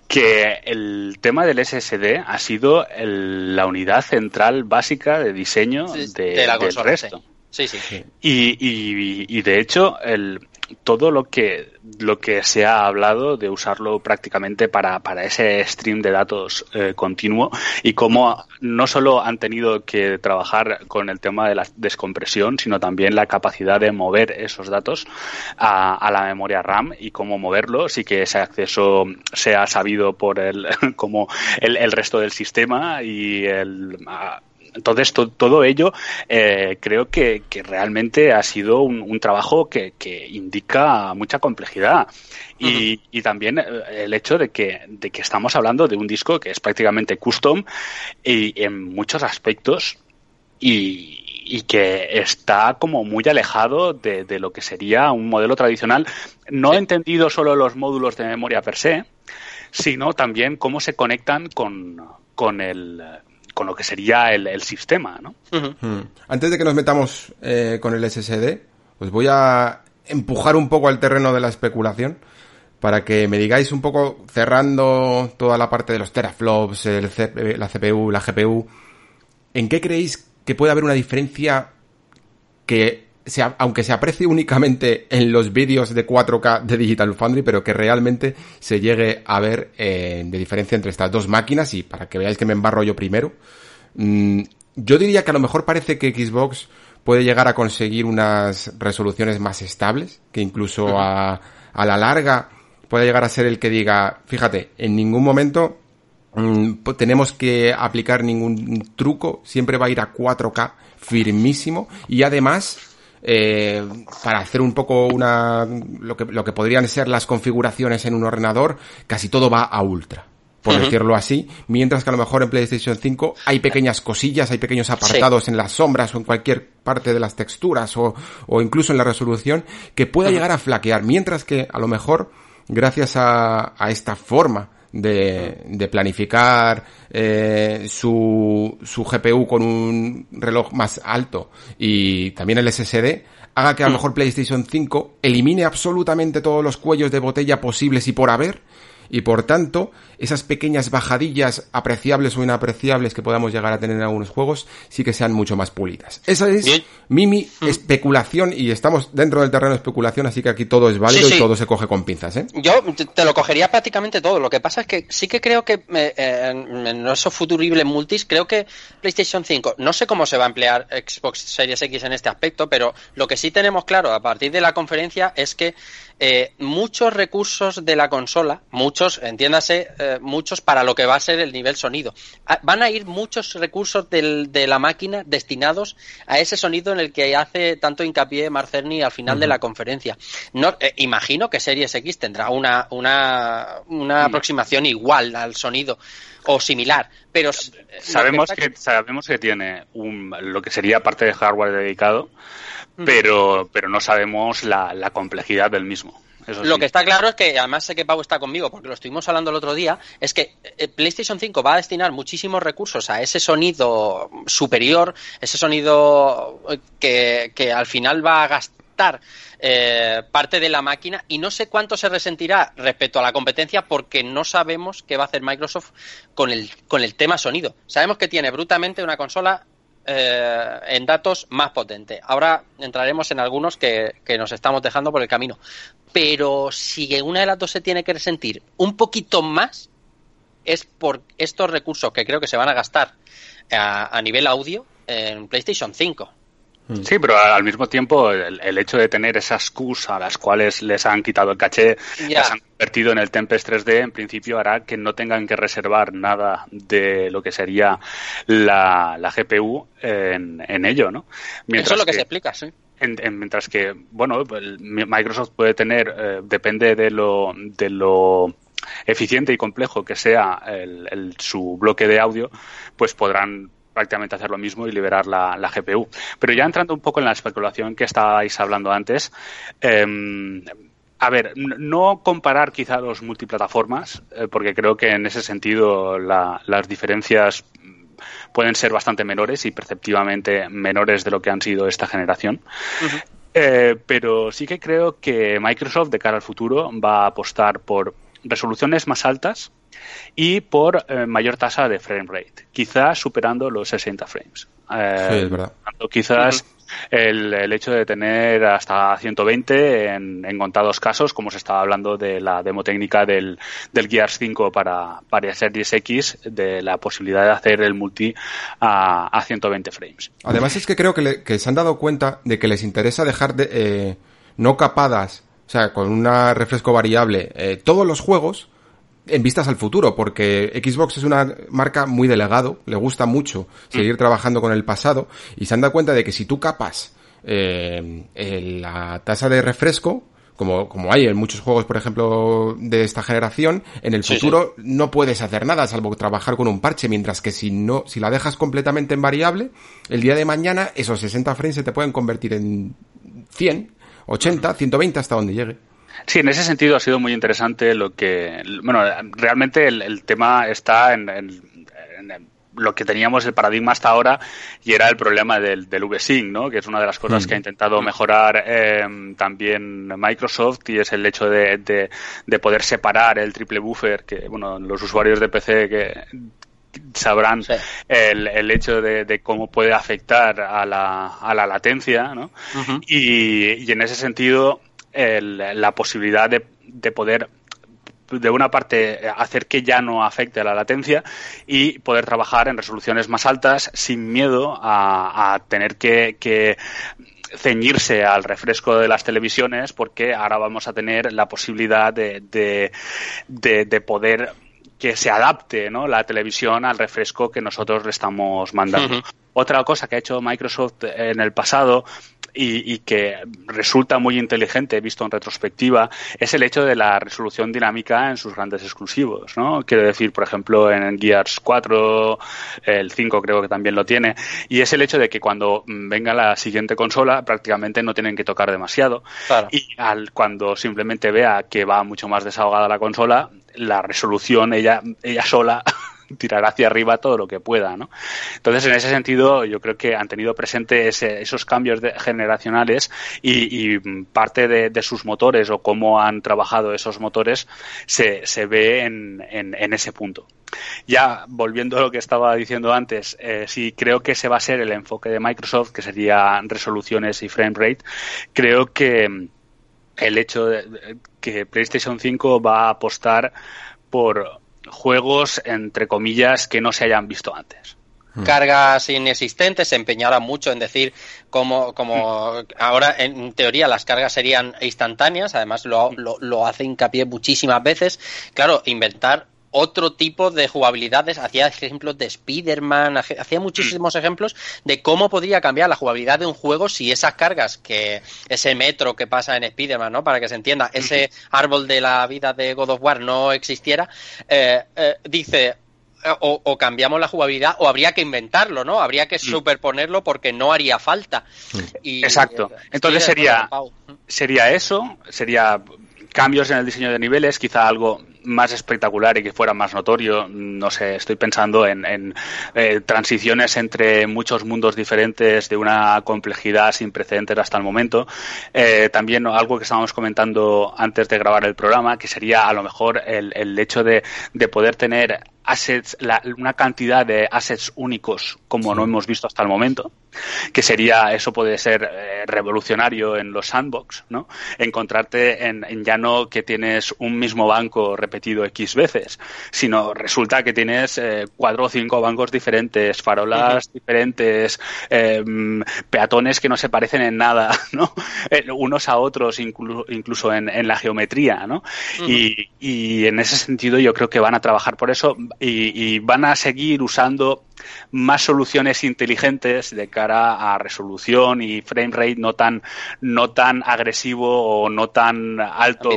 que el tema del SSD ha sido la unidad central básica de diseño de, la del resto. Sí, sí. Y, y, y, de hecho, el, todo lo que, lo que se ha hablado de usarlo prácticamente para, para ese stream de datos eh, continuo y cómo no solo han tenido que trabajar con el tema de la descompresión, sino también la capacidad de mover esos datos a, a la memoria RAM y cómo moverlos y que ese acceso sea sabido por el, [laughs] como el, el resto del sistema y el, entonces, todo ello eh, creo que, realmente ha sido un, trabajo que, indica mucha complejidad. Y, también eh, el hecho de que, de que estamos hablando de un disco que es prácticamente custom y en muchos aspectos y, que está como muy alejado de, lo que sería un modelo tradicional. No he entendido solo los módulos de memoria per se, sino también cómo se conectan con, con el con lo que sería el, sistema, ¿no? Hmm. Antes de que nos metamos eh, con el SSD, os voy a empujar un poco al terreno de la especulación para que me digáis un poco, cerrando toda la parte de los teraflops, el la CPU, la GPU, ¿en qué creéis que puede haber una diferencia que aunque se aprecie únicamente en los vídeos de 4K de Digital Foundry, pero que realmente se llegue a ver eh, de diferencia entre estas dos máquinas y para que veáis que me embarro yo primero. Mm, yo diría que a lo mejor parece que Xbox puede llegar a conseguir unas resoluciones más estables, que incluso a, a la larga puede llegar a ser el que diga, fíjate, en ningún momento mm, tenemos que aplicar ningún truco, siempre va a ir a 4K firmísimo y además eh, para hacer un poco una lo que, lo que podrían ser las configuraciones en un ordenador, casi todo va a ultra por decirlo así, mientras que a lo mejor en PlayStation 5 hay pequeñas cosillas, hay pequeños apartados en las sombras o en cualquier parte de las texturas o, o incluso en la resolución que pueda llegar a flaquear, mientras que a lo mejor gracias a, a esta forma de, de planificar eh, su, su GPU con un reloj más alto y también el SSD, haga que a lo mejor PlayStation 5 elimine absolutamente todos los cuellos de botella posibles y por haber y por tanto esas pequeñas bajadillas apreciables o inapreciables que podamos llegar a tener en algunos juegos sí que sean mucho más pulidas. Esa es mi, mm. especulación y estamos dentro del terreno de especulación, así que aquí todo es válido y todo se coge con pinzas. ¿eh? Yo te lo cogería prácticamente todo. Lo que pasa es que sí que creo que eh, en esos futuribles multis, creo que PlayStation 5, no sé cómo se va a emplear Xbox Series X en este aspecto, pero lo que sí tenemos claro a partir de la conferencia es que eh, muchos recursos de la consola, muchos, entiéndase, eh, muchos para lo que va a ser el nivel sonido. Ah, van a ir muchos recursos de la máquina destinados a ese sonido en el que hace tanto hincapié Marcerni al final de la conferencia. No, eh, imagino que Series X tendrá una, una, una mm. aproximación igual al sonido o similar, pero sabemos que, sabemos que tiene un, lo que sería parte de hardware dedicado pero, pero no sabemos la, la complejidad del mismo. Lo que está claro es que, además sé que Pau está conmigo porque lo estuvimos hablando el otro día, es que eh, PlayStation 5 va a destinar muchísimos recursos a ese sonido superior, ese sonido eh, que, que al final va a gastar eh, parte de la máquina y no sé cuánto se resentirá respecto a la competencia porque no sabemos qué va a hacer Microsoft con el, con el tema sonido. Sabemos que tiene brutalmente una consola eh, en datos más potente. Ahora entraremos en algunos que, nos estamos dejando por el camino. Pero si una de las dos se tiene que resentir un poquito más, es por estos recursos que creo que se van a gastar a, a nivel audio en PlayStation 5. Mm. Sí, pero al mismo tiempo el, hecho de tener esas Qs a las cuales les han quitado el caché, las han convertido en el Tempest 3D, en principio hará que no tengan que reservar nada de lo que sería la, GPU en, ello, ¿no? Mientras Eso es lo que, se explica, sí. mientras que, bueno, Microsoft puede tener, eh, depende de lo, de lo eficiente y complejo que sea su bloque de audio, pues podrán prácticamente hacer lo mismo y liberar la, GPU. Pero ya entrando un poco en la especulación que estabais hablando antes, em, a ver, no comparar quizá los multiplataformas, eh, porque creo que en ese sentido las diferencias pueden ser bastante menores y perceptivamente menores de lo que han sido esta generación. Eh, pero sí que creo que Microsoft de cara al futuro va a apostar por resoluciones más altas y por eh, mayor tasa de frame rate, quizás superando los 60 frames. Eh, sí, es verdad. Quizás el, el, hecho de tener hasta 120 en, en, contados casos, como se estaba hablando de la demo técnica del, del Gears 5 para, para Series X, de la posibilidad de hacer el multi a, a 120 frames. Además es que creo que, que, se han dado cuenta de que les interesa dejar de, eh, no capadas, o sea, con un refresco variable, eh, todos los juegos, en vistas al futuro, porque Xbox es una marca muy delegado, le gusta mucho seguir trabajando con el pasado y se han dado cuenta de que si tú capas eh, la tasa de refresco, como, como hay en muchos juegos, por ejemplo, de esta generación, en el futuro no puedes hacer nada salvo trabajar con un parche, mientras que si no, si la dejas completamente en variable, el día de mañana esos 60 frames se te pueden convertir en 100, 80, 120 hasta donde llegue. Sí, en ese sentido ha sido muy interesante lo que, bueno, realmente el, tema está en, lo que teníamos el paradigma hasta ahora y era el problema del, del VSync, ¿no? Que es una de las cosas que ha mm. intentado mejorar eh, también Microsoft y es el hecho de, de, poder separar el triple buffer que, bueno, los usuarios de PC que sabrán el, el, hecho de, cómo puede afectar a la, a la latencia, ¿no? y, y en ese sentido la posibilidad de, de poder de una parte hacer que ya no afecte a la latencia y poder trabajar en resoluciones más altas sin miedo a, tener que, ceñirse al refresco de las televisiones porque ahora vamos a tener la posibilidad de, de, de, poder que se adapte ¿no? la televisión al refresco que nosotros le estamos mandando. Otra cosa que ha hecho Microsoft en el pasado y, que resulta muy inteligente visto en retrospectiva es el hecho de la resolución dinámica en sus grandes exclusivos, ¿no? Quiero decir, por ejemplo, en Gears 4, el 5 creo que también lo tiene, y es el hecho de que cuando venga la siguiente consola prácticamente no tienen que tocar demasiado y al, cuando simplemente vea que va mucho más desahogada la consola, la resolución ella, ella sola [laughs] tirar hacia arriba todo lo que pueda, ¿no? Entonces, en ese sentido, yo creo que han tenido presente esos cambios generacionales y, parte de, sus motores o cómo han trabajado esos motores se, ve en, ese punto. Ya volviendo a lo que estaba diciendo antes, eh, sí creo que ese va a ser el enfoque de Microsoft, que sería resoluciones y frame rate. Creo que el hecho de que PlayStation 5 va a apostar por juegos, entre comillas, que no se hayan visto antes. Hmm. Cargas inexistentes, se empeñará mucho en decir como, como ahora en teoría las cargas serían instantáneas, además lo, lo, lo hace hincapié muchísimas veces. Claro, inventar otro tipo de jugabilidades. Hacía ejemplos de Spider-Man, hacía muchísimos mm. ejemplos de cómo podría cambiar la jugabilidad de un juego si esas cargas que ese metro que pasa en Spider-Man, ¿no? Para que se entienda, ese árbol de la vida de God of War no existiera, eh, eh, dice, o, cambiamos la jugabilidad o habría que inventarlo, ¿no? Habría que mm. superponerlo porque no haría falta. Mm. Y, Exacto. Entonces sería, sería eso, sería cambios en el diseño de niveles, quizá algo más espectacular y que fuera más notorio. No sé, estoy pensando en, eh, transiciones entre muchos mundos diferentes de una complejidad sin precedentes hasta el momento. Eh, también algo que estábamos comentando antes de grabar el programa, que sería a lo mejor el, hecho de poder tener assets, una cantidad de assets únicos como no hemos visto hasta el momento, que sería, eso puede ser eh, revolucionario en los sandbox, ¿no? Encontrarte en, ya no que tienes un mismo banco repetido X veces, sino resulta que tienes eh, cuatro o cinco bancos diferentes, farolas diferentes, em, peatones que no se parecen en nada, [laughs] ¿no? Unos a otros, incluso en, en la geometría, ¿no? y, y en ese sentido yo creo que van a trabajar por eso y, van a seguir usando más soluciones inteligentes de cara a resolución y frame rate no tan no tan agresivo o no tan alto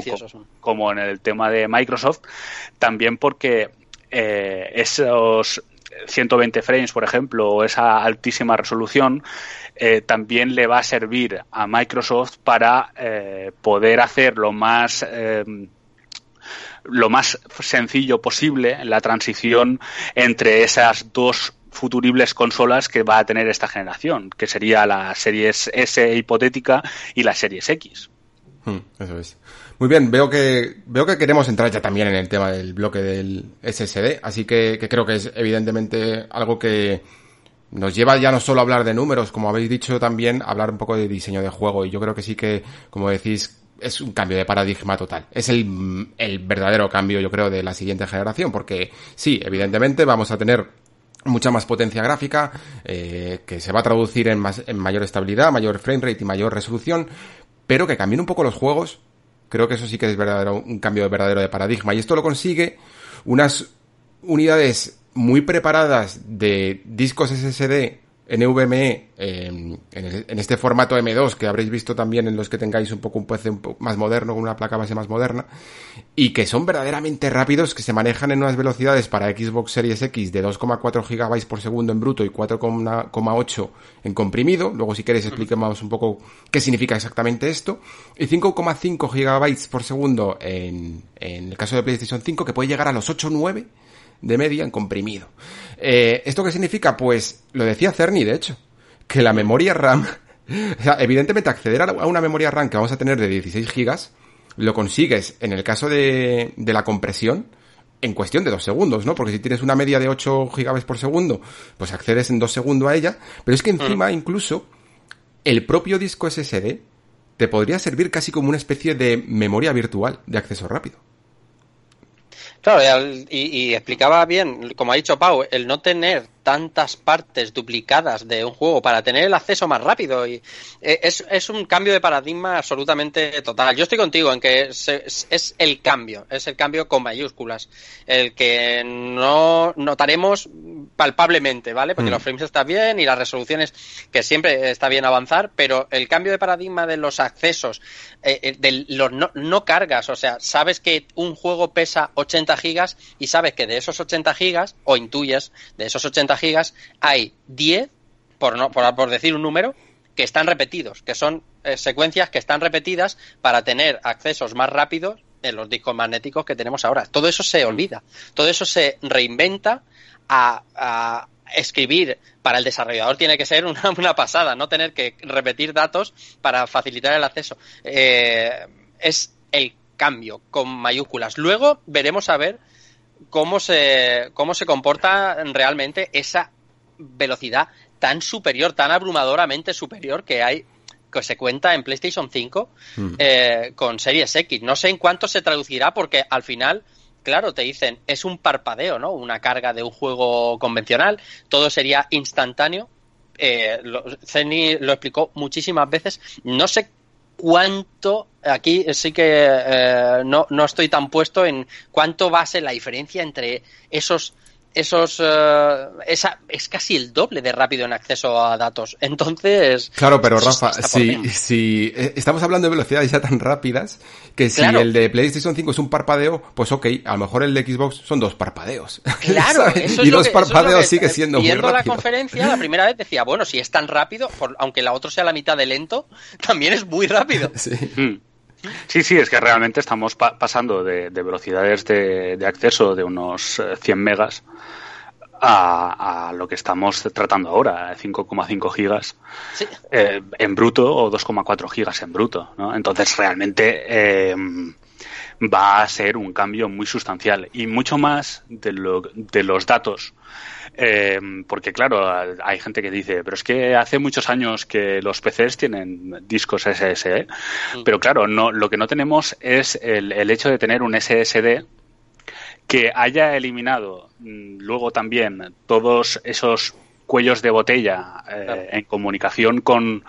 como, en el tema de Microsoft. También porque eh, esos 120 frames, por ejemplo, o esa altísima resolución, eh, también le va a servir a Microsoft para eh, poder hacer lo más lo más sencillo posible la transición entre esas dos futuribles consolas que va a tener esta generación, que sería la Series S hipotética y la Series X. Hmm, eso es. Muy bien, veo que veo que queremos entrar ya también en el tema del bloque del SSD, así que, que creo que es evidentemente algo que nos lleva ya no solo a hablar de números, como habéis dicho también, a hablar un poco de diseño de juego. Y yo creo que sí que, como decís, es un cambio de paradigma total. Es el, el verdadero cambio, yo creo, de la siguiente generación, porque sí, evidentemente vamos a tener mucha más potencia gráfica, eh, que se va a traducir en, más, en mayor estabilidad, mayor frame rate y mayor resolución, pero que cambien un poco los juegos. Creo que eso sí que es verdadero, un cambio de verdadero de paradigma. Y esto lo consigue unas unidades muy preparadas de discos SSD NVMe en, este formato M2 que habréis visto también en los que tengáis un poco un PC un poco más moderno con una placa base más moderna y que son verdaderamente rápidos que se manejan en unas velocidades para Xbox Series X de 2,4 GB por segundo en bruto y 4,8 en comprimido luego si queréis expliquemos un poco qué significa exactamente esto y 5,5 GB por segundo en, en el caso de PlayStation 5 que puede llegar a los 8,9 de media en comprimido. Eh, ¿Esto qué significa? Pues lo decía Cerny, de hecho, que la memoria RAM, [laughs] o sea, evidentemente acceder a una memoria RAM que vamos a tener de 16 gigas, lo consigues en el caso de, de la compresión en cuestión de dos segundos, ¿no? Porque si tienes una media de 8 gigabytes por segundo, pues accedes en dos segundos a ella, pero es que encima mm. incluso el propio disco SSD te podría servir casi como una especie de memoria virtual de acceso rápido. Claro, y, explicaba bien, como ha dicho Pau, el no tener tantas partes duplicadas de un juego para tener el acceso más rápido. Y eh, es, es un cambio de paradigma absolutamente total. Yo estoy contigo en que es, el cambio, es el cambio con mayúsculas, el que no notaremos palpablemente, ¿vale? Porque mm. los frames están bien y las resoluciones que siempre está bien avanzar, pero el cambio de paradigma de los accesos, eh, eh, de los no, no cargas, o sea, sabes que un juego pesa 80 gigas y sabes que de esos 80 gigas, o intuyes, de esos 80 gigas, hay 10, por, no, por, decir un número, que están repetidos, que son eh, secuencias que están repetidas para tener accesos más rápidos en los discos magnéticos que tenemos ahora. Todo eso se olvida, todo eso se reinventa a, escribir para el desarrollador tiene que ser [laughs] una, pasada, no tener que repetir datos para facilitar el acceso. Eh, es el cambio con mayúsculas. Luego veremos a ver cómo se, cómo se comporta realmente esa velocidad tan superior, tan abrumadoramente superior que hay que se cuenta en PlayStation 5 mm. eh, con Series X. No sé en cuánto se traducirá porque al final, claro, te dicen es un parpadeo, ¿no? Una carga de un juego convencional, todo sería instantáneo. Eh, lo, lo explicó muchísimas veces. No sé cuánto, aquí sí que eh, no, no estoy tan puesto en cuánto va a ser la diferencia entre esos esos eh, esa, es casi el doble de rápido en acceso a datos. Entonces, claro, pero Rafa, si, si eh, estamos hablando de velocidades ya tan rápidas que si el de PlayStation 5 es un parpadeo, pues ok, a lo mejor el de Xbox son dos parpadeos. [laughs] Claro, y dos parpadeos sigue siendo muy rápido. la conferencia, la primera vez decía, bueno, si es tan rápido, aunque la otra sea la mitad de lento, [laughs] también es muy rápido. [laughs] sí. Hmm. Sí, sí, es que realmente estamos pasando de, velocidades de, acceso de unos 100 eh, megas a, lo que estamos tratando ahora, 5,5 gigas eh, en bruto o 2,4 gigas en bruto. ¿no? Entonces, realmente eh, va a ser un cambio muy sustancial y mucho más de, lo, de los datos. Eh, porque claro, hay gente que dice, pero es que hace muchos años que los PCs tienen discos SSD, mm. pero claro, no, lo que no tenemos es el, hecho de tener un SSD que haya eliminado mm, luego también todos esos cuellos de botella eh, en comunicación con,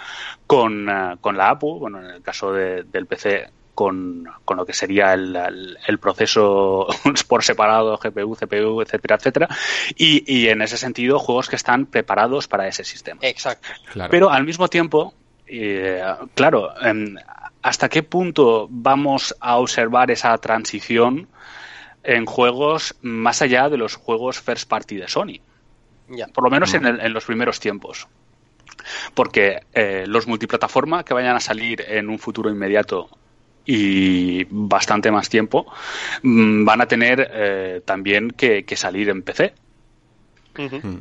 con, eh, con, la APU, bueno, en el caso del PC con, con lo que sería el, el, proceso [laughs] por separado, GPU, CPU, etcétera, etcétera. Y, y, en ese sentido, juegos que están preparados para ese sistema. Exacto. Pero al mismo tiempo, eh, claro, em, ¿hasta qué punto vamos a observar esa transición en juegos más allá de los juegos first party de Sony? Por lo menos en, mm. en los primeros tiempos porque eh, los multiplataforma que vayan a salir en un futuro inmediato y bastante más tiempo, mm, van a tener eh, también que, salir en PC. Mm.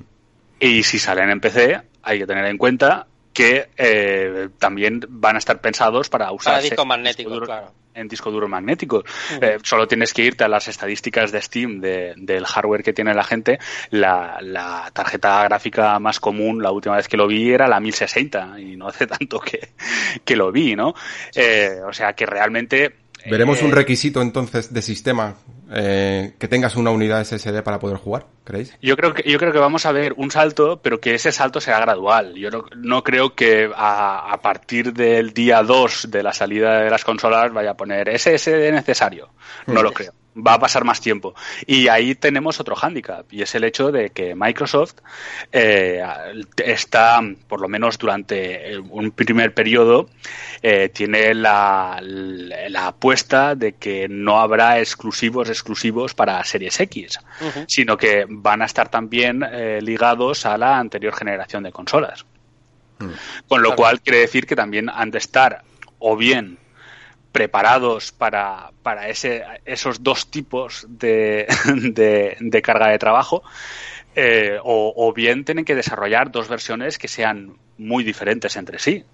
Y si salen en PC, hay que tener en cuenta que eh, también van a estar pensados para usar disco magnético, claro en disco duro magnético. Eh, solo tienes que irte a las estadísticas de Steam del hardware que tiene la gente. La, tarjeta gráfica más común, la última vez que lo vi, era la 1060 y no hace tanto que, que lo vi, ¿no? Eh, o sea que realmente ¿Veremos un requisito entonces de sistema eh, que tengas una unidad SSD para poder jugar, creéis? Yo creo que yo creo que vamos a ver un salto, pero que ese salto sea gradual. Yo no, creo que a, partir del día 2 de la salida de las consolas vaya a poner SSD necesario. No lo creo va a pasar más tiempo. Y ahí tenemos otro hándicap, y es el hecho de que Microsoft eh, está, por lo menos durante un primer periodo, eh, tiene la, la, apuesta de que no habrá exclusivos exclusivos para Series X, sino que van a estar también eh, ligados a la anterior generación de consolas. Mm. Con lo cual quiere decir que también han de estar o bien preparados para, para ese, esos dos tipos de, [laughs] de, carga de trabajo, eh, o, bien tienen que desarrollar dos versiones que sean muy diferentes entre sí.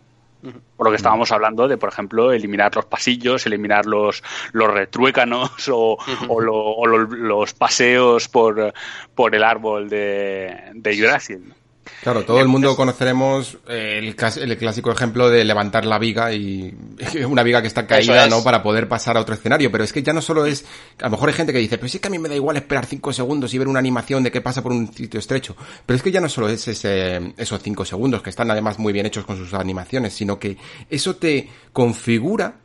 Por lo que estábamos hablando de, por ejemplo, eliminar los pasillos, eliminar los, los retruécanos [laughs] o, o, los paseos por, por el árbol de, de. Claro, todo el mundo conoceremos eh, el, el, clásico ejemplo de levantar la viga y [laughs] una viga que está caída, ¿no? Para poder pasar a otro escenario. Pero es que ya no solo es, a lo mejor hay gente que dice, pero sí que a mí me da igual esperar cinco segundos y ver una animación de qué pasa por un sitio estrecho. Pero es que ya no solo es ese, esos cinco segundos, que están además muy bien hechos con sus animaciones, sino que eso te configura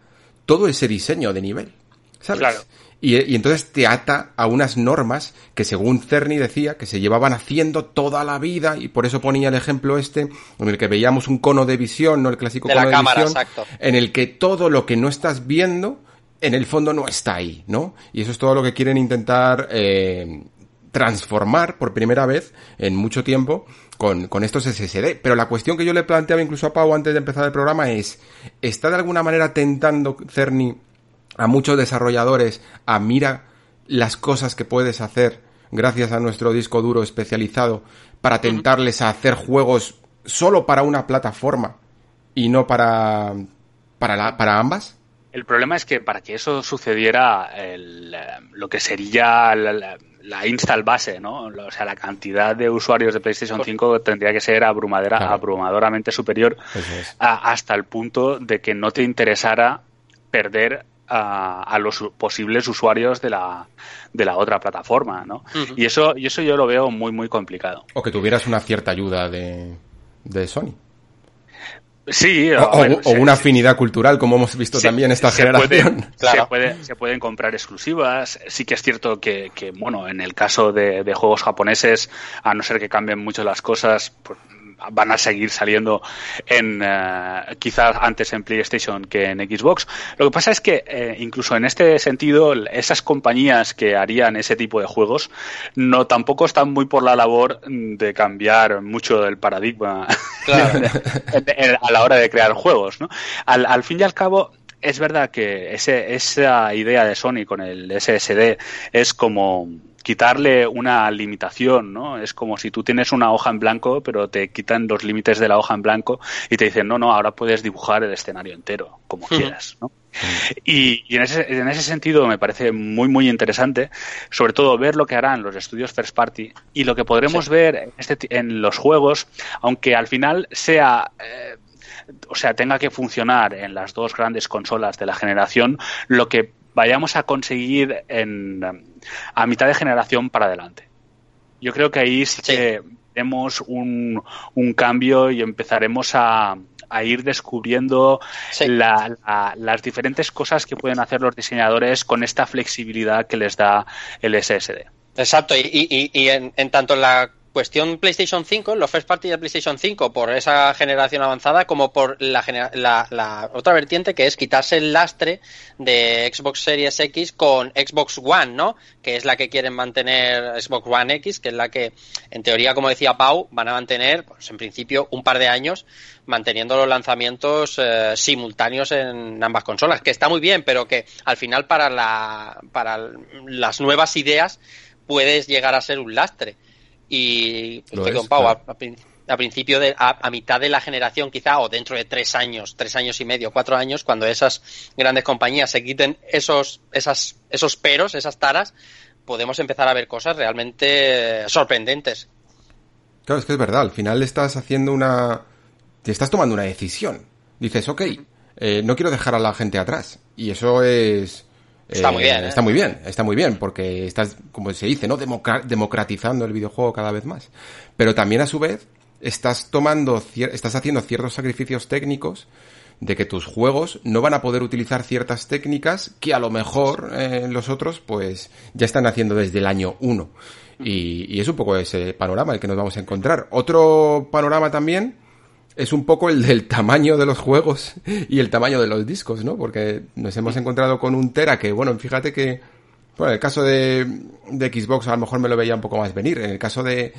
todo ese diseño de nivel. ¿Sabes? Claro. Y, entonces te ata a unas normas que según Cerny decía que se llevaban haciendo toda la vida y por eso ponía el ejemplo este en el que veíamos un cono de visión, no el clásico cono de visión, en el que todo lo que no estás viendo en el fondo no está ahí, ¿no? Y eso es todo lo que quieren intentar eh, transformar por primera vez en mucho tiempo con, con, estos SSD. Pero la cuestión que yo le planteaba incluso a Pau antes de empezar el programa es, ¿está de alguna manera tentando Cerny a muchos desarrolladores a mira las cosas que puedes hacer gracias a nuestro disco duro especializado para tentarles a hacer juegos solo para una plataforma y no para, para, la, para ambas? El problema es que para que eso sucediera, lo que sería la, install base, ¿no? O sea, la cantidad de usuarios de PlayStation 5 tendría que ser abrumadora, abrumadoramente superior hasta el punto de que no te interesara perder a, los posibles usuarios de la, de la otra plataforma, ¿no? Y eso, y eso yo lo veo muy, muy complicado. O que tuvieras una cierta ayuda de, de Sony. Sí, o, una afinidad cultural, como hemos visto también esta generación. se, pueden comprar exclusivas. Sí que es cierto que, que bueno, en el caso de, de, juegos japoneses, a no ser que cambien mucho las cosas, pues, van a seguir saliendo en eh, quizás antes en PlayStation que en Xbox. Lo que pasa es que eh, incluso en este sentido esas compañías que harían ese tipo de juegos no tampoco están muy por la labor de cambiar mucho el paradigma [laughs] a la hora de crear juegos. ¿no? Al, al fin y al cabo es verdad que ese, esa idea de Sony con el SSD es como quitarle una limitación, ¿no? Es como si tú tienes una hoja en blanco, pero te quitan los límites de la hoja en blanco y te dicen, no, no, ahora puedes dibujar el escenario entero, como quieras, ¿no? Y, en, ese, en ese sentido me parece muy, muy interesante, sobre todo ver lo que harán los estudios first party y lo que podremos ver en, este, en los juegos, aunque al final sea... Eh, o sea, tenga que funcionar en las dos grandes consolas de la generación, lo que vayamos a conseguir en, a mitad de generación para adelante. Yo creo que ahí sí, que vemos un, un cambio y empezaremos a, a ir descubriendo las diferentes cosas que pueden hacer los diseñadores con esta flexibilidad que les da el SSD. Exacto, y, y, y en, en, tanto la cuestión PlayStation 5, los first party de PlayStation 5 por esa generación avanzada como por la, la, otra vertiente que es quitarse el lastre de Xbox Series X con Xbox One, ¿no? Que es la que quieren mantener Xbox One X, que es la que en teoría, como decía Pau, van a mantener, pues en principio, un par de años manteniendo los lanzamientos eh, simultáneos en ambas consolas, que está muy bien, pero que al final para la para las nuevas ideas puedes llegar a ser un lastre. Y estoy con Pau, a, principio de, a, mitad de la generación quizá, o dentro de tres años, tres años y medio, cuatro años, cuando esas grandes compañías se quiten esos, esas, esos peros, esas taras, podemos empezar a ver cosas realmente sorprendentes. Claro, es que es verdad, al final estás haciendo una... Te estás tomando una decisión. Dices, ok, eh, no quiero dejar a la gente atrás. Y eso es Está muy bien. ¿eh? Está muy bien, está muy bien, porque estás, como se dice, ¿no? democratizando el videojuego cada vez más. Pero también a su vez, estás tomando, estás haciendo ciertos sacrificios técnicos de que tus juegos no van a poder utilizar ciertas técnicas que a lo mejor eh, los otros pues ya están haciendo desde el año 1. Y, y es un poco ese panorama el que nos vamos a encontrar. Otro panorama también es un poco el del tamaño de los juegos y el tamaño de los discos, ¿no? Porque nos hemos encontrado con un Tera que, bueno, fíjate que, bueno, en el caso de, de Xbox a lo mejor me lo veía un poco más venir. En el caso de,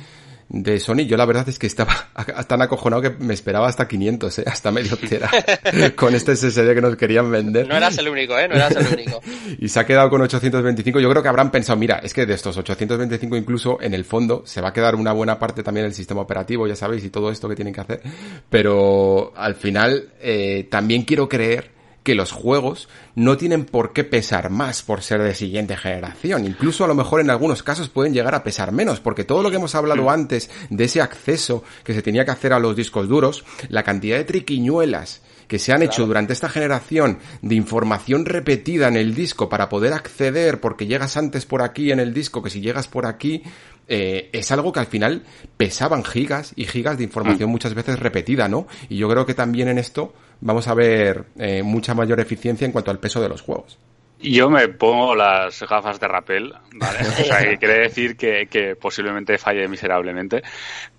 de Sony, yo la verdad es que estaba [laughs] tan acojonado que me esperaba hasta 500, ¿eh? hasta medio tera, [laughs] con este SSD que nos querían vender. No eras el único, ¿eh? No eras el único. [laughs] y se ha quedado con 825. Yo creo que habrán pensado, mira, es que de estos 825 incluso en el fondo se va a quedar una buena parte también el sistema operativo, ya sabéis, y todo esto que tienen que hacer. Pero al final eh, también quiero creer que los juegos no tienen por qué pesar más por ser de siguiente generación. Incluso a lo mejor en algunos casos pueden llegar a pesar menos, porque todo lo que hemos hablado antes de ese acceso que se tenía que hacer a los discos duros, la cantidad de triquiñuelas que se han hecho durante esta generación de información repetida en el disco para poder acceder porque llegas antes por aquí en el disco que si llegas por aquí, eh, es algo que al final pesaban gigas y gigas de información mm. muchas veces repetida, ¿no? Y yo creo que también en esto vamos a ver eh, mucha mayor eficiencia en cuanto al peso de los juegos. Yo me pongo las gafas de rapel, ¿vale? [laughs] O sea, que quiere decir que, posiblemente falle miserablemente,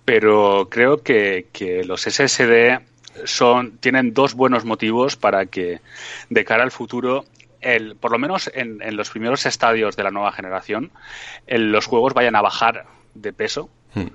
pero creo que, que los SSD son, tienen dos buenos motivos para que de cara al futuro el, por lo menos en, los primeros estadios de la nueva generación, los juegos vayan a bajar de peso. Hmm.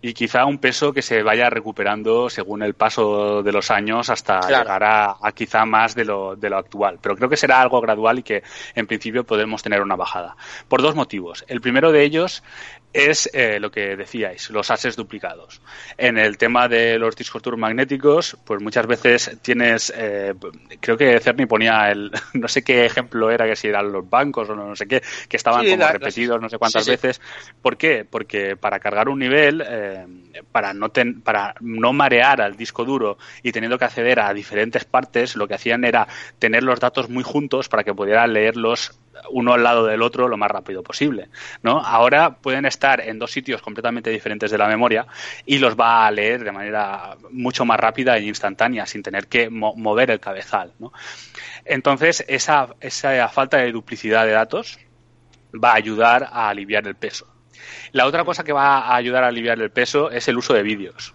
Y quizá un peso que se vaya recuperando según el paso de los años hasta llegar a, a, quizá más de lo, de lo actual. Pero creo que será algo gradual y que en principio podemos tener una bajada. Por dos motivos. El primero de ellos es eh, lo que decíais, los ases duplicados. En el tema de los discos duros magnéticos, pues muchas veces tienes, eh, creo que Cerny ponía el, [laughs] no sé qué ejemplo era, que si eran los bancos o no, sé qué, que estaban como repetidos no sé cuántas veces. ¿Por qué? Porque para cargar un nivel, eh, para, no para no marear al disco duro y teniendo que acceder a diferentes partes, lo que hacían era tener los datos muy juntos para que pudiera leerlos uno al lado del otro lo más rápido posible. Ahora pueden estar en dos sitios completamente diferentes de la memoria y los va a leer de manera mucho más rápida e instantánea sin tener que mover el cabezal. Entonces, esa, esa falta de duplicidad de datos va a ayudar a aliviar el peso. La otra cosa que va a ayudar a aliviar el peso es el uso de vídeos.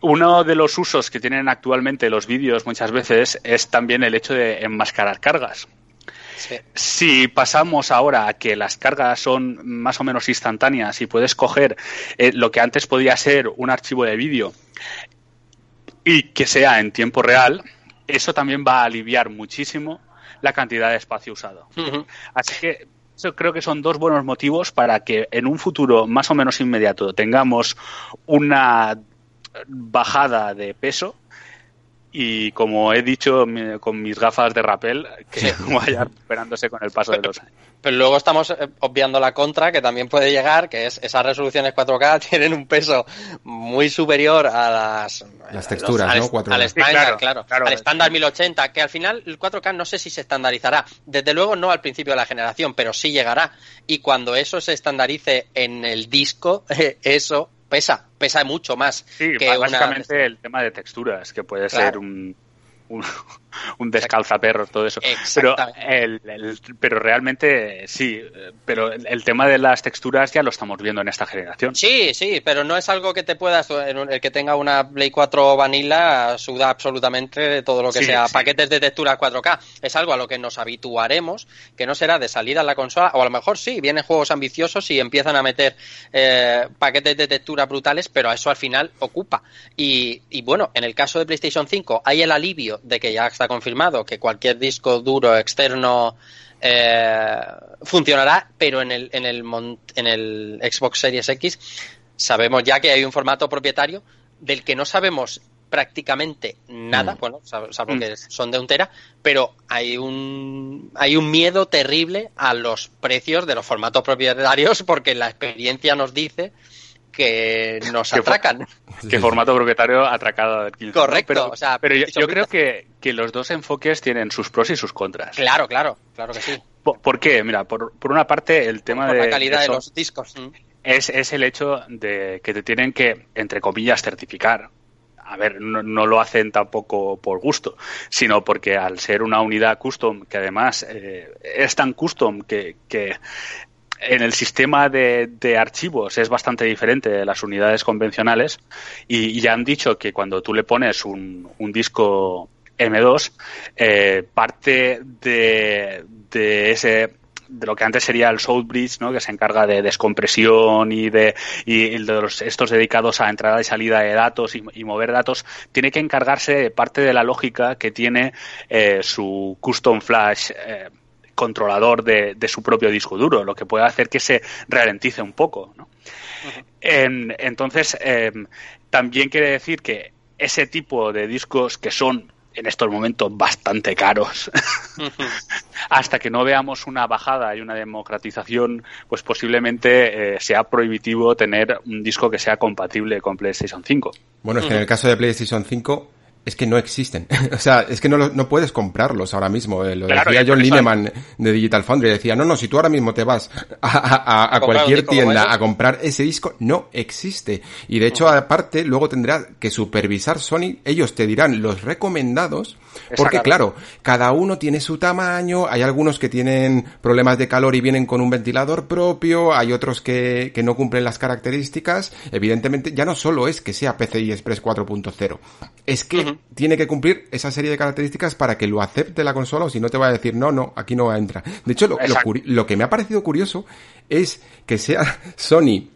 Uno de los usos que tienen actualmente los vídeos muchas veces es también el hecho de enmascarar cargas. Si pasamos ahora a que las cargas son más o menos instantáneas y puedes coger eh, lo que antes podía ser un archivo de vídeo y que sea en tiempo real, eso también va a aliviar muchísimo la cantidad de espacio usado. Así que yo creo que son dos buenos motivos para que en un futuro más o menos inmediato tengamos una bajada de peso y como he dicho con mis gafas de rapel, que [laughs] vaya recuperándose con el paso de los años. Pero luego estamos eh, obviando la contra, que también puede llegar, que es esas resoluciones 4K [laughs] tienen un peso muy superior a las... Las texturas, ¿no? 4K. Al estándar, claro, Al estándar 1080, que al final el 4K no sé si se estandarizará. Desde luego no al principio de la generación, pero sí llegará. Y cuando eso se estandarice en el disco, [laughs] eso pesa, pesa mucho más. Sí, que básicamente el tema de texturas, que puede ser un, un, un descalzaperros, todo eso. Pero, el, pero realmente sí, pero el, tema de las texturas ya lo estamos viendo en esta generación. Sí, sí, pero no es algo que te puedas, el que tenga una Play 4 vanilla suda absolutamente de todo lo que sea paquetes de textura 4K. Es algo a lo que nos habituaremos, que no será de salida a la consola, o a lo mejor sí, vienen juegos ambiciosos y empiezan a meter eh, paquetes de textura brutales, pero eso al final ocupa. Y, y bueno, en el caso de PlayStation 5 hay el alivio de que ya está confirmado que cualquier disco duro externo eh, funcionará, pero en el, en, el, en el Xbox Series X sabemos ya que hay un formato propietario del que no sabemos prácticamente nada, mm. bueno, salvo que mm. son de un tera, pero hay un hay un miedo terrible a los precios de los formatos propietarios porque la experiencia nos dice que nos atracan. Que formato propietario atracado Correcto, pero, o sea, pero yo, creo que, los dos enfoques tienen sus pros y sus contras. Claro, claro, claro que sí. ¿Por, qué? Mira, por, por, una parte el tema por de... la calidad de, los discos. Mm. Es, es el hecho de que te tienen que, entre comillas, certificar a ver, no, lo hacen tampoco por gusto, sino porque al ser una unidad custom, que además eh, es tan custom que, que en el sistema de, archivos es bastante diferente de las unidades convencionales y, ya han dicho que cuando tú le pones un, disco M2, eh, parte de, ese de lo que antes sería el Southbridge, ¿no? que se encarga de descompresión y de, y de estos dedicados a entrada y salida de datos y, mover datos, tiene que encargarse de parte de la lógica que tiene eh, su custom flash eh, controlador de, su propio disco duro, lo que puede hacer que se ralentice un poco. entonces, em, también quiere decir que ese tipo de discos que son en estos momentos bastante caros. [laughs] Hasta que no veamos una bajada y una democratización, pues posiblemente eh, sea prohibitivo tener un disco que sea compatible con PlayStation 5. Bueno, es que en el caso de PlayStation 5 es que no existen. [laughs] o sea, es que no, no puedes comprarlos ahora mismo. Eh, lo decía John Lineman de Digital Foundry. Decía, no, no, si tú ahora mismo te vas a, cualquier tienda a comprar ese disco, no existe. Y de hecho, aparte, luego tendrás que supervisar Sony. Ellos te dirán los recomendados. Porque claro, cada uno tiene su tamaño. Hay algunos que tienen problemas de calor y vienen con un ventilador propio. Hay otros que, que no cumplen las características. Evidentemente, ya no solo es que sea PCI Express 4.0. Es que tiene que cumplir esa serie de características para que lo acepte la consola o si no te va a decir, no, no, aquí no entra. De hecho, lo, que me ha parecido curioso es que sea [laughs] Sony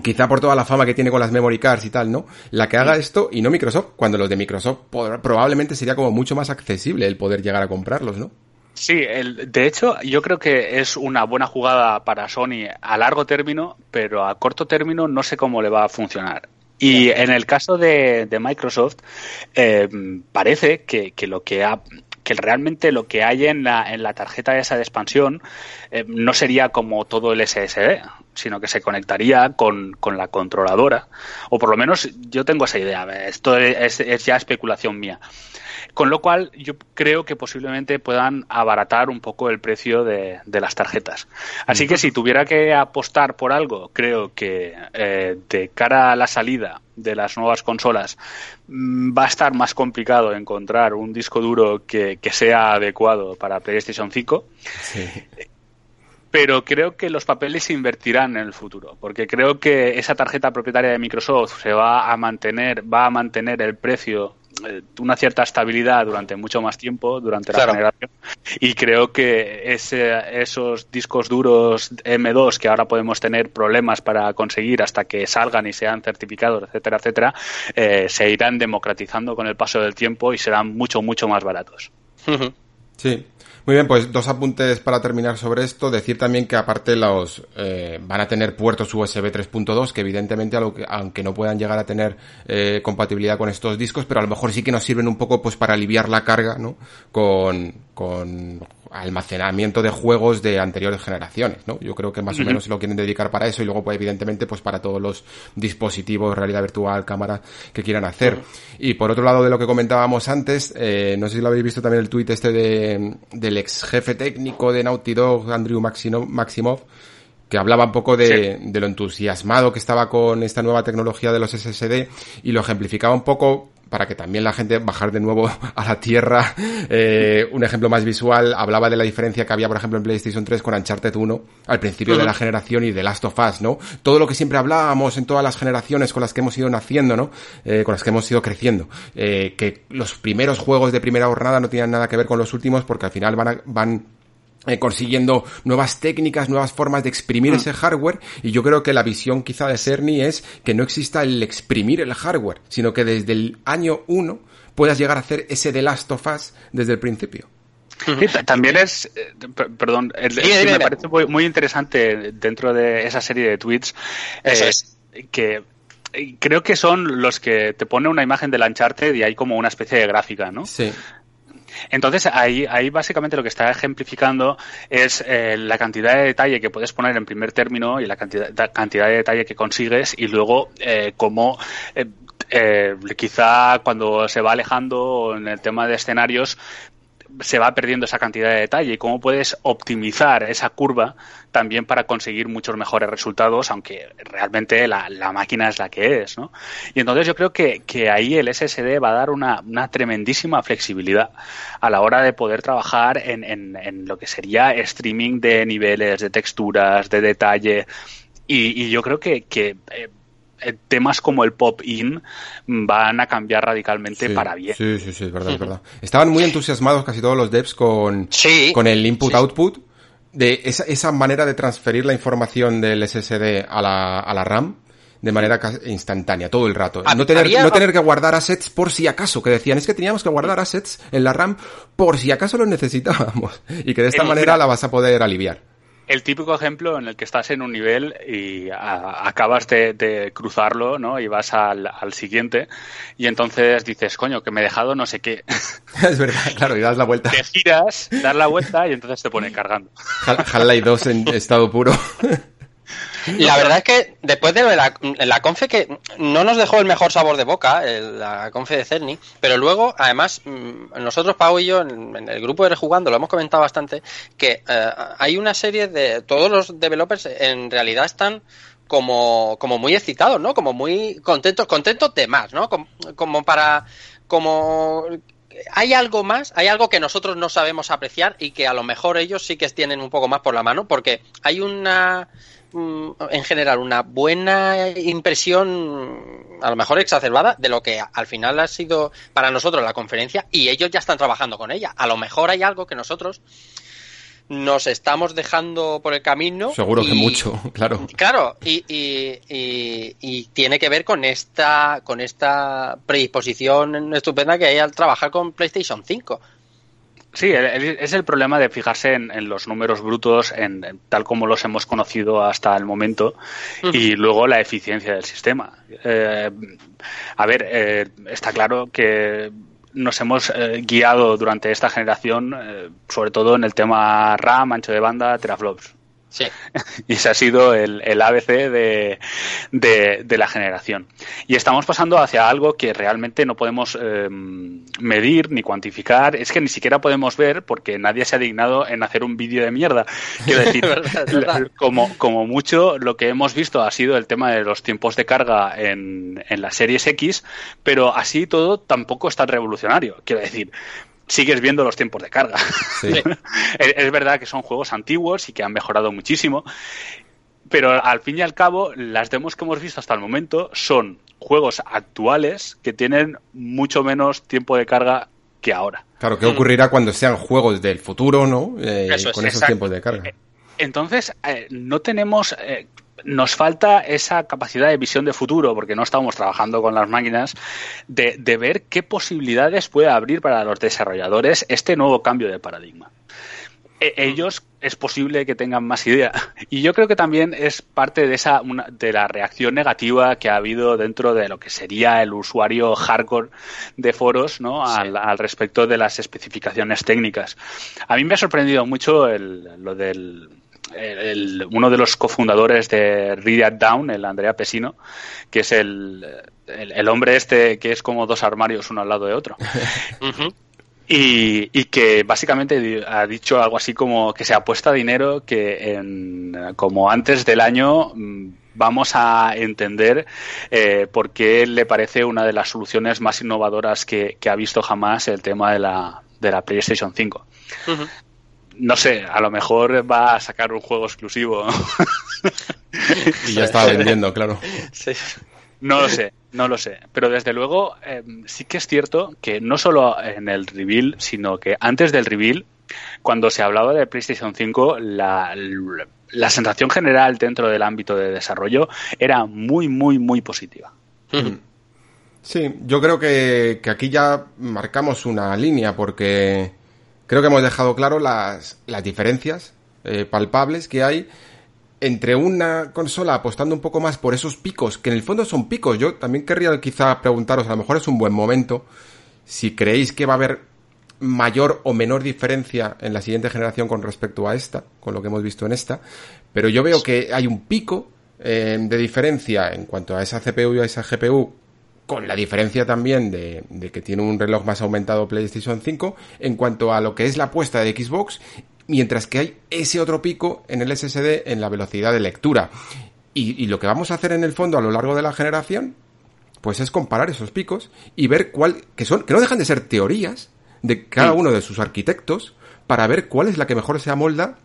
quizá por toda la fama que tiene con las memory cards y tal, ¿no? La que haga esto y no Microsoft, cuando los de Microsoft probablemente sería como mucho más accesible el poder llegar a comprarlos, ¿no? Sí, el, de hecho yo creo que es una buena jugada para Sony a largo término, pero a corto término no sé cómo le va a funcionar. Y en el caso de, Microsoft, eh, parece que, que, lo que ha que realmente lo que hay en la, en la tarjeta esa de expansión eh, no sería como todo el SSD, sino que se conectaría con, con, la controladora. O por lo menos yo tengo esa idea. Esto es, ya especulación mía. Con lo cual, yo creo que posiblemente puedan abaratar un poco el precio de, las tarjetas. Así que si tuviera que apostar por algo, creo que eh, de cara a la salida de las nuevas consolas mm, va a estar más complicado encontrar un disco duro que, sea adecuado para PlayStation 5. Pero creo que los papeles se invertirán en el futuro, porque creo que esa tarjeta propietaria de Microsoft se va a mantener, va a mantener el precio eh, una cierta estabilidad durante mucho más tiempo, durante la generación. Y creo que ese, esos discos duros M2 que ahora podemos tener problemas para conseguir hasta que salgan y sean certificados, etcétera, etcétera, eh, se irán democratizando con el paso del tiempo y serán mucho, mucho más baratos. Sí, muy bien, pues dos apuntes para terminar sobre esto. Decir también que aparte los eh, van a tener puertos USB 3.2 que evidentemente aunque no puedan llegar a tener eh, compatibilidad con estos discos, pero a lo mejor sí que nos sirven un poco pues para aliviar la carga, ¿no? Con, con almacenamiento de juegos de anteriores generaciones, ¿no? Yo creo que más o menos se lo quieren dedicar para eso y luego pues evidentemente pues para todos los dispositivos, realidad virtual, cámara que quieran hacer. Y por otro lado de lo que comentábamos antes, eh, no sé si lo habéis visto también el tuit este de, del ex jefe técnico de Naughty Dog, Andrew Maximov, que hablaba un poco de, de, lo entusiasmado que estaba con esta nueva tecnología de los SSD y lo ejemplificaba un poco para que también la gente bajar de nuevo [laughs] a la tierra. Eh, un ejemplo más visual, hablaba de la diferencia que había, por ejemplo, en PlayStation 3 con Uncharted 1 al principio de la generación y de Last of Us, ¿no? Todo lo que siempre hablábamos en todas las generaciones con las que hemos ido naciendo, ¿no? Eh, con las que hemos ido creciendo. Eh, que los primeros juegos de primera jornada no tenían nada que ver con los últimos porque al final van, a, van eh, consiguiendo nuevas técnicas, nuevas formas de exprimir mm. ese hardware y yo creo que la visión quizá de Cerny es que no exista el exprimir el hardware, sino que desde el año 1 puedas llegar a hacer ese The Last of Us desde el principio. también es, eh, perdón, me parece muy, interesante dentro de esa serie de tweets eh, que creo que son los que te pone una imagen del Uncharted y hay como una especie de gráfica, ¿no? Sí. Entonces, ahí, ahí básicamente lo que está ejemplificando es eh, la cantidad de detalle que puedes poner en primer término y la cantidad, cantidad de detalle que consigues y luego eh, cómo eh, eh, quizá cuando se va alejando en el tema de escenarios se va perdiendo esa cantidad de detalle y cómo puedes optimizar esa curva también para conseguir muchos mejores resultados, aunque realmente la, máquina es la que es, ¿no? Y entonces yo creo que, que ahí el SSD va a dar una, una, tremendísima flexibilidad a la hora de poder trabajar en, en, lo que sería streaming de niveles, de texturas, de detalle. Y, yo creo que, que eh, temas como el pop-in van a cambiar radicalmente para bien. Sí, sí, sí, es verdad, es verdad. Estaban muy entusiasmados casi todos los devs con, con el input-output, de esa, esa manera de transferir la información del SSD a la, a la RAM de manera instantánea, todo el rato. No tener, no tener que guardar assets por si acaso, que decían, es que teníamos que guardar assets en la RAM por si acaso los necesitábamos. [laughs] Y que de esta manera la vas a poder aliviar. El típico ejemplo en el que estás en un nivel y acabas de, cruzarlo, ¿no? Y vas al, siguiente y entonces dices, coño, que me he dejado no sé qué. [laughs] es verdad, claro, y das la vuelta. Te giras, das la vuelta y entonces te pone cargando. Half-Life 2 en [laughs] estado puro. [laughs] La verdad es que después de la, la, confe que no nos dejó el mejor sabor de boca, la confe de Cerny, pero luego, además, mm, nosotros, Pau y yo, en, el grupo de Rejugando, lo hemos comentado bastante, que eh, hay una serie de... Todos los developers en realidad están como, como muy excitados, ¿no? Como muy contentos, contentos de más, ¿no? Como, como para... como hay algo más, hay algo que nosotros no sabemos apreciar y que a lo mejor ellos sí que tienen un poco más por la mano, porque hay una en general una buena impresión, a lo mejor exacerbada, de lo que al final ha sido para nosotros la conferencia y ellos ya están trabajando con ella. A lo mejor hay algo que nosotros nos estamos dejando por el camino. Seguro que mucho, [laughs] claro. Claro, y, y, tiene que ver con esta, con esta predisposición estupenda que hay al trabajar con PlayStation 5. Sí, es el problema de fijarse en, los números brutos, en, tal como los hemos conocido hasta el momento, y luego la eficiencia del sistema. Eh, a ver, eh, está claro que nos hemos eh, guiado durante esta generación, sobre todo en el tema RAM, ancho de banda, teraflops. Sí. [laughs] y ese ha sido el, ABC de, de, la generación. Y estamos pasando hacia algo que realmente no podemos em, medir ni cuantificar. Es que ni siquiera podemos ver porque nadie se ha dignado en hacer un vídeo de mierda. [laughs] Quiero decir, como, como mucho lo que hemos visto ha sido el tema de los tiempos de carga en, en las series X, pero así todo tampoco es tan revolucionario. Quiero decir, sigues viendo los tiempos de carga. [laughs] es, verdad que son juegos antiguos y que han mejorado muchísimo, pero al fin y al cabo, las demos que hemos visto hasta el momento son juegos actuales que tienen mucho menos tiempo de carga que ahora. Claro, ¿qué ocurrirá cuando sean juegos del futuro, no? Eh, con esos tiempos de carga. Entonces, eh, no tenemos eh, nos falta esa capacidad de visión de futuro, porque no estamos trabajando con las máquinas, de, ver qué posibilidades puede abrir para los desarrolladores este nuevo cambio de paradigma. E, ellos es posible que tengan más idea. Y yo creo que también es parte de esa de la reacción negativa que ha habido dentro de lo que sería el usuario hardcore de foros, ¿no? Al, respecto de las especificaciones técnicas. A mí me ha sorprendido mucho lo del el, uno de los cofundadores de Read Down, el Andrea Pesino, que es el, el, hombre este que es como dos armarios uno al lado de otro. [laughs] Y, y, que básicamente ha dicho algo así como que se apuesta dinero que en, como antes del año mm, vamos a entender eh, por qué le parece una de las soluciones más innovadoras que, que, ha visto jamás el tema de la, de la PlayStation 5 no sé, a lo mejor va a sacar un juego exclusivo. [laughs] y ya está vendiendo, claro. No lo sé, no lo sé. Pero desde luego em, sí que es cierto que no solo en el reveal, sino que antes del reveal, cuando se hablaba de PlayStation 5, la, la sensación general dentro del ámbito de desarrollo era muy, muy, muy positiva. Sí, yo creo que, que aquí ya marcamos una línea porque creo que hemos dejado claro las, las diferencias eh, palpables que hay entre una consola apostando un poco más por esos picos, que en el fondo son picos. Yo también querría quizá preguntaros, a lo mejor es un buen momento, si creéis que va a haber mayor o menor diferencia en la siguiente generación con respecto a esta, con lo que hemos visto en esta, pero yo veo que hay un pico eh, de diferencia en cuanto a esa CPU y a esa GPU con la diferencia también de, que tiene un reloj más aumentado PlayStation 5 en cuanto a lo que es la apuesta de Xbox, mientras que hay ese otro pico en el SSD en la velocidad de lectura. Y, lo que vamos a hacer en el fondo a lo largo de la generación, pues es comparar esos picos y ver cuál, que son, que no dejan de ser teorías de cada uno de sus arquitectos para ver cuál es la que mejor se amolda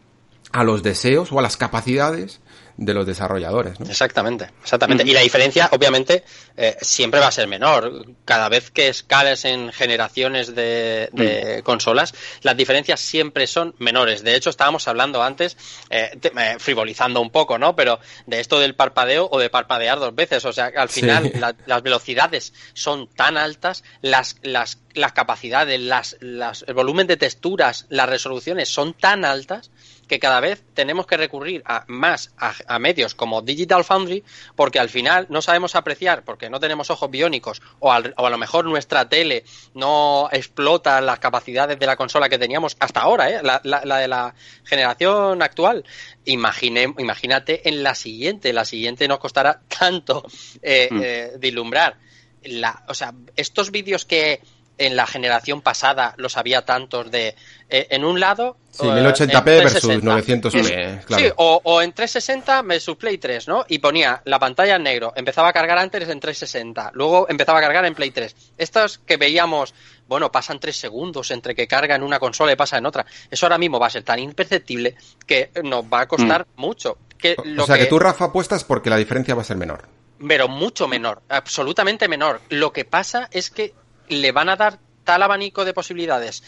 a los deseos o a las capacidades de los desarrolladores. ¿no? Exactamente, exactamente. Y la diferencia, obviamente, eh, siempre va a ser menor. Cada vez que escales en generaciones de, de consolas, las diferencias siempre son menores. De hecho, estábamos hablando antes, eh, te- eh, frivolizando un poco, ¿no? Pero de esto del parpadeo o de parpadear dos veces. O sea, al final Sí. la- las velocidades son tan altas, las, las, las capacidades, las, las, el volumen de texturas, las resoluciones son tan altas que cada vez tenemos que recurrir a más a, a medios como Digital Foundry porque al final no sabemos apreciar porque no tenemos ojos biónicos o, al- o a lo mejor nuestra tele no explota las capacidades de la consola que teníamos hasta ahora, ¿eh? la, la- la de la generación actual. Imagine, imagínate en la siguiente, la siguiente nos costará tanto eh, Mm. eh, vislumbrar. La, o sea, estos vídeos que en la generación pasada los había tantos de eh, en un lado Sí, eh, 1080p en versus 360. 900p, claro. Sí, o, o en 360 versus Play 3, ¿no? Y ponía la pantalla en negro, empezaba a cargar antes en 360, luego empezaba a cargar en Play 3. Estos que veíamos, bueno, pasan tres segundos entre que carga en una consola y pasa en otra. Eso ahora mismo va a ser tan imperceptible que nos va a costar mucho. Que lo o sea que... tú, Rafa, apuestas porque la diferencia va a ser menor. pero mucho menor, absolutamente menor. Lo que pasa es que le van a dar tal abanico de posibilidades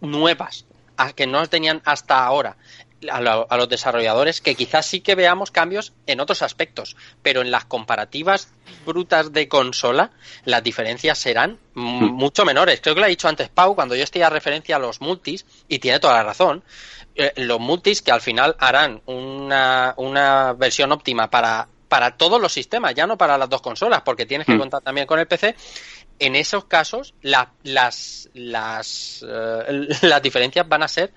nuevas a que no tenían hasta ahora a, lo- a los desarrolladores que quizás sí que veamos cambios en otros aspectos, pero en las comparativas brutas de consola las diferencias serán mucho menores. Creo que lo ha dicho antes Pau cuando yo estoy a referencia a los multis y tiene toda la razón. Eh, los multis que al final harán una, una versión óptima para, para todos los sistemas, ya no para las dos consolas, porque tienes que Mm. contar también con el PC. En esos casos, la- las, las, eh, [laughs] las diferencias van a ser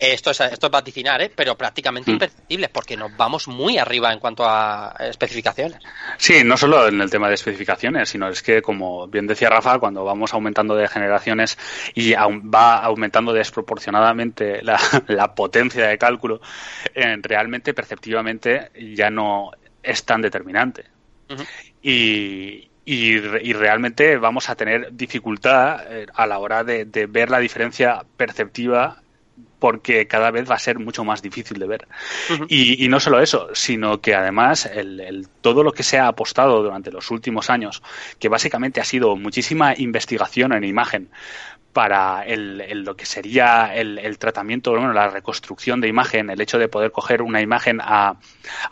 esto es, esto es vaticinar, ¿eh? pero prácticamente Mm. imperceptibles, porque nos vamos muy arriba en cuanto a especificaciones. Sí, no solo en el tema de especificaciones, sino es que, como bien decía Rafa, cuando vamos aumentando de generaciones y va aumentando desproporcionadamente la, [laughs] la potencia de cálculo, eh, realmente, perceptivamente, ya no es tan determinante. Ujú. Y, y, re- y realmente vamos a tener dificultad eh, a la hora de, de ver la diferencia perceptiva porque cada vez va a ser mucho más difícil de ver. y, y no solo eso, sino que además el, el- todo lo que se ha apostado durante los últimos años, que básicamente ha sido muchísima investigación en imagen para el, el- lo que sería el, tratamiento, bueno, la reconstrucción de imagen, el hecho de poder coger una imagen a,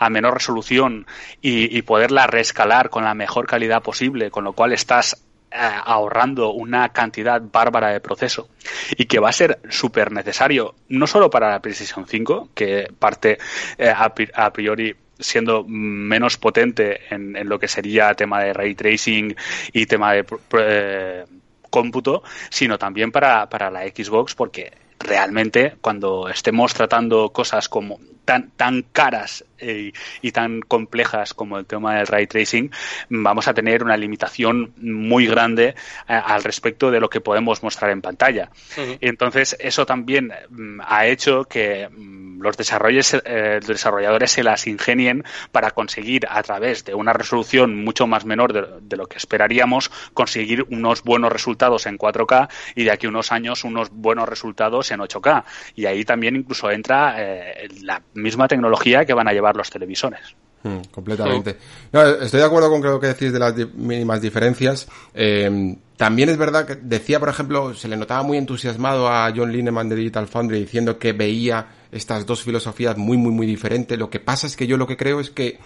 menor resolución y, poderla reescalar con la mejor calidad posible, con lo cual estás eh, ahorrando una cantidad bárbara de proceso y que va a ser súper necesario no solo para la PlayStation 5, que parte eh, a, pri- a priori siendo menos potente en, lo que sería tema de ray tracing y tema de eh, cómputo, sino también para, para la Xbox, porque realmente cuando estemos tratando cosas como tan, tan caras eh, y tan complejas como el tema del ray tracing, vamos a tener una limitación muy grande eh, al respecto de lo que podemos mostrar en pantalla. Ujú. Entonces, eso también mm, ha hecho que mm, los desarrolles- eh, los desarrolladores se las ingenien para conseguir, a través de una resolución mucho más menor de, de lo que esperaríamos, conseguir unos buenos resultados en 4K y de aquí a unos años unos buenos resultados en 8K. Y ahí también incluso entra eh, la misma tecnología que van a llevar los televisores. Mm, completamente. No, estoy de acuerdo con lo que decís de las mínimas diferencias. Eh, también es verdad que decía, por ejemplo, se le notaba muy entusiasmado a John Lineman de Digital Foundry diciendo que veía estas dos filosofías muy, muy, muy diferentes. Lo que pasa es que yo lo que creo es que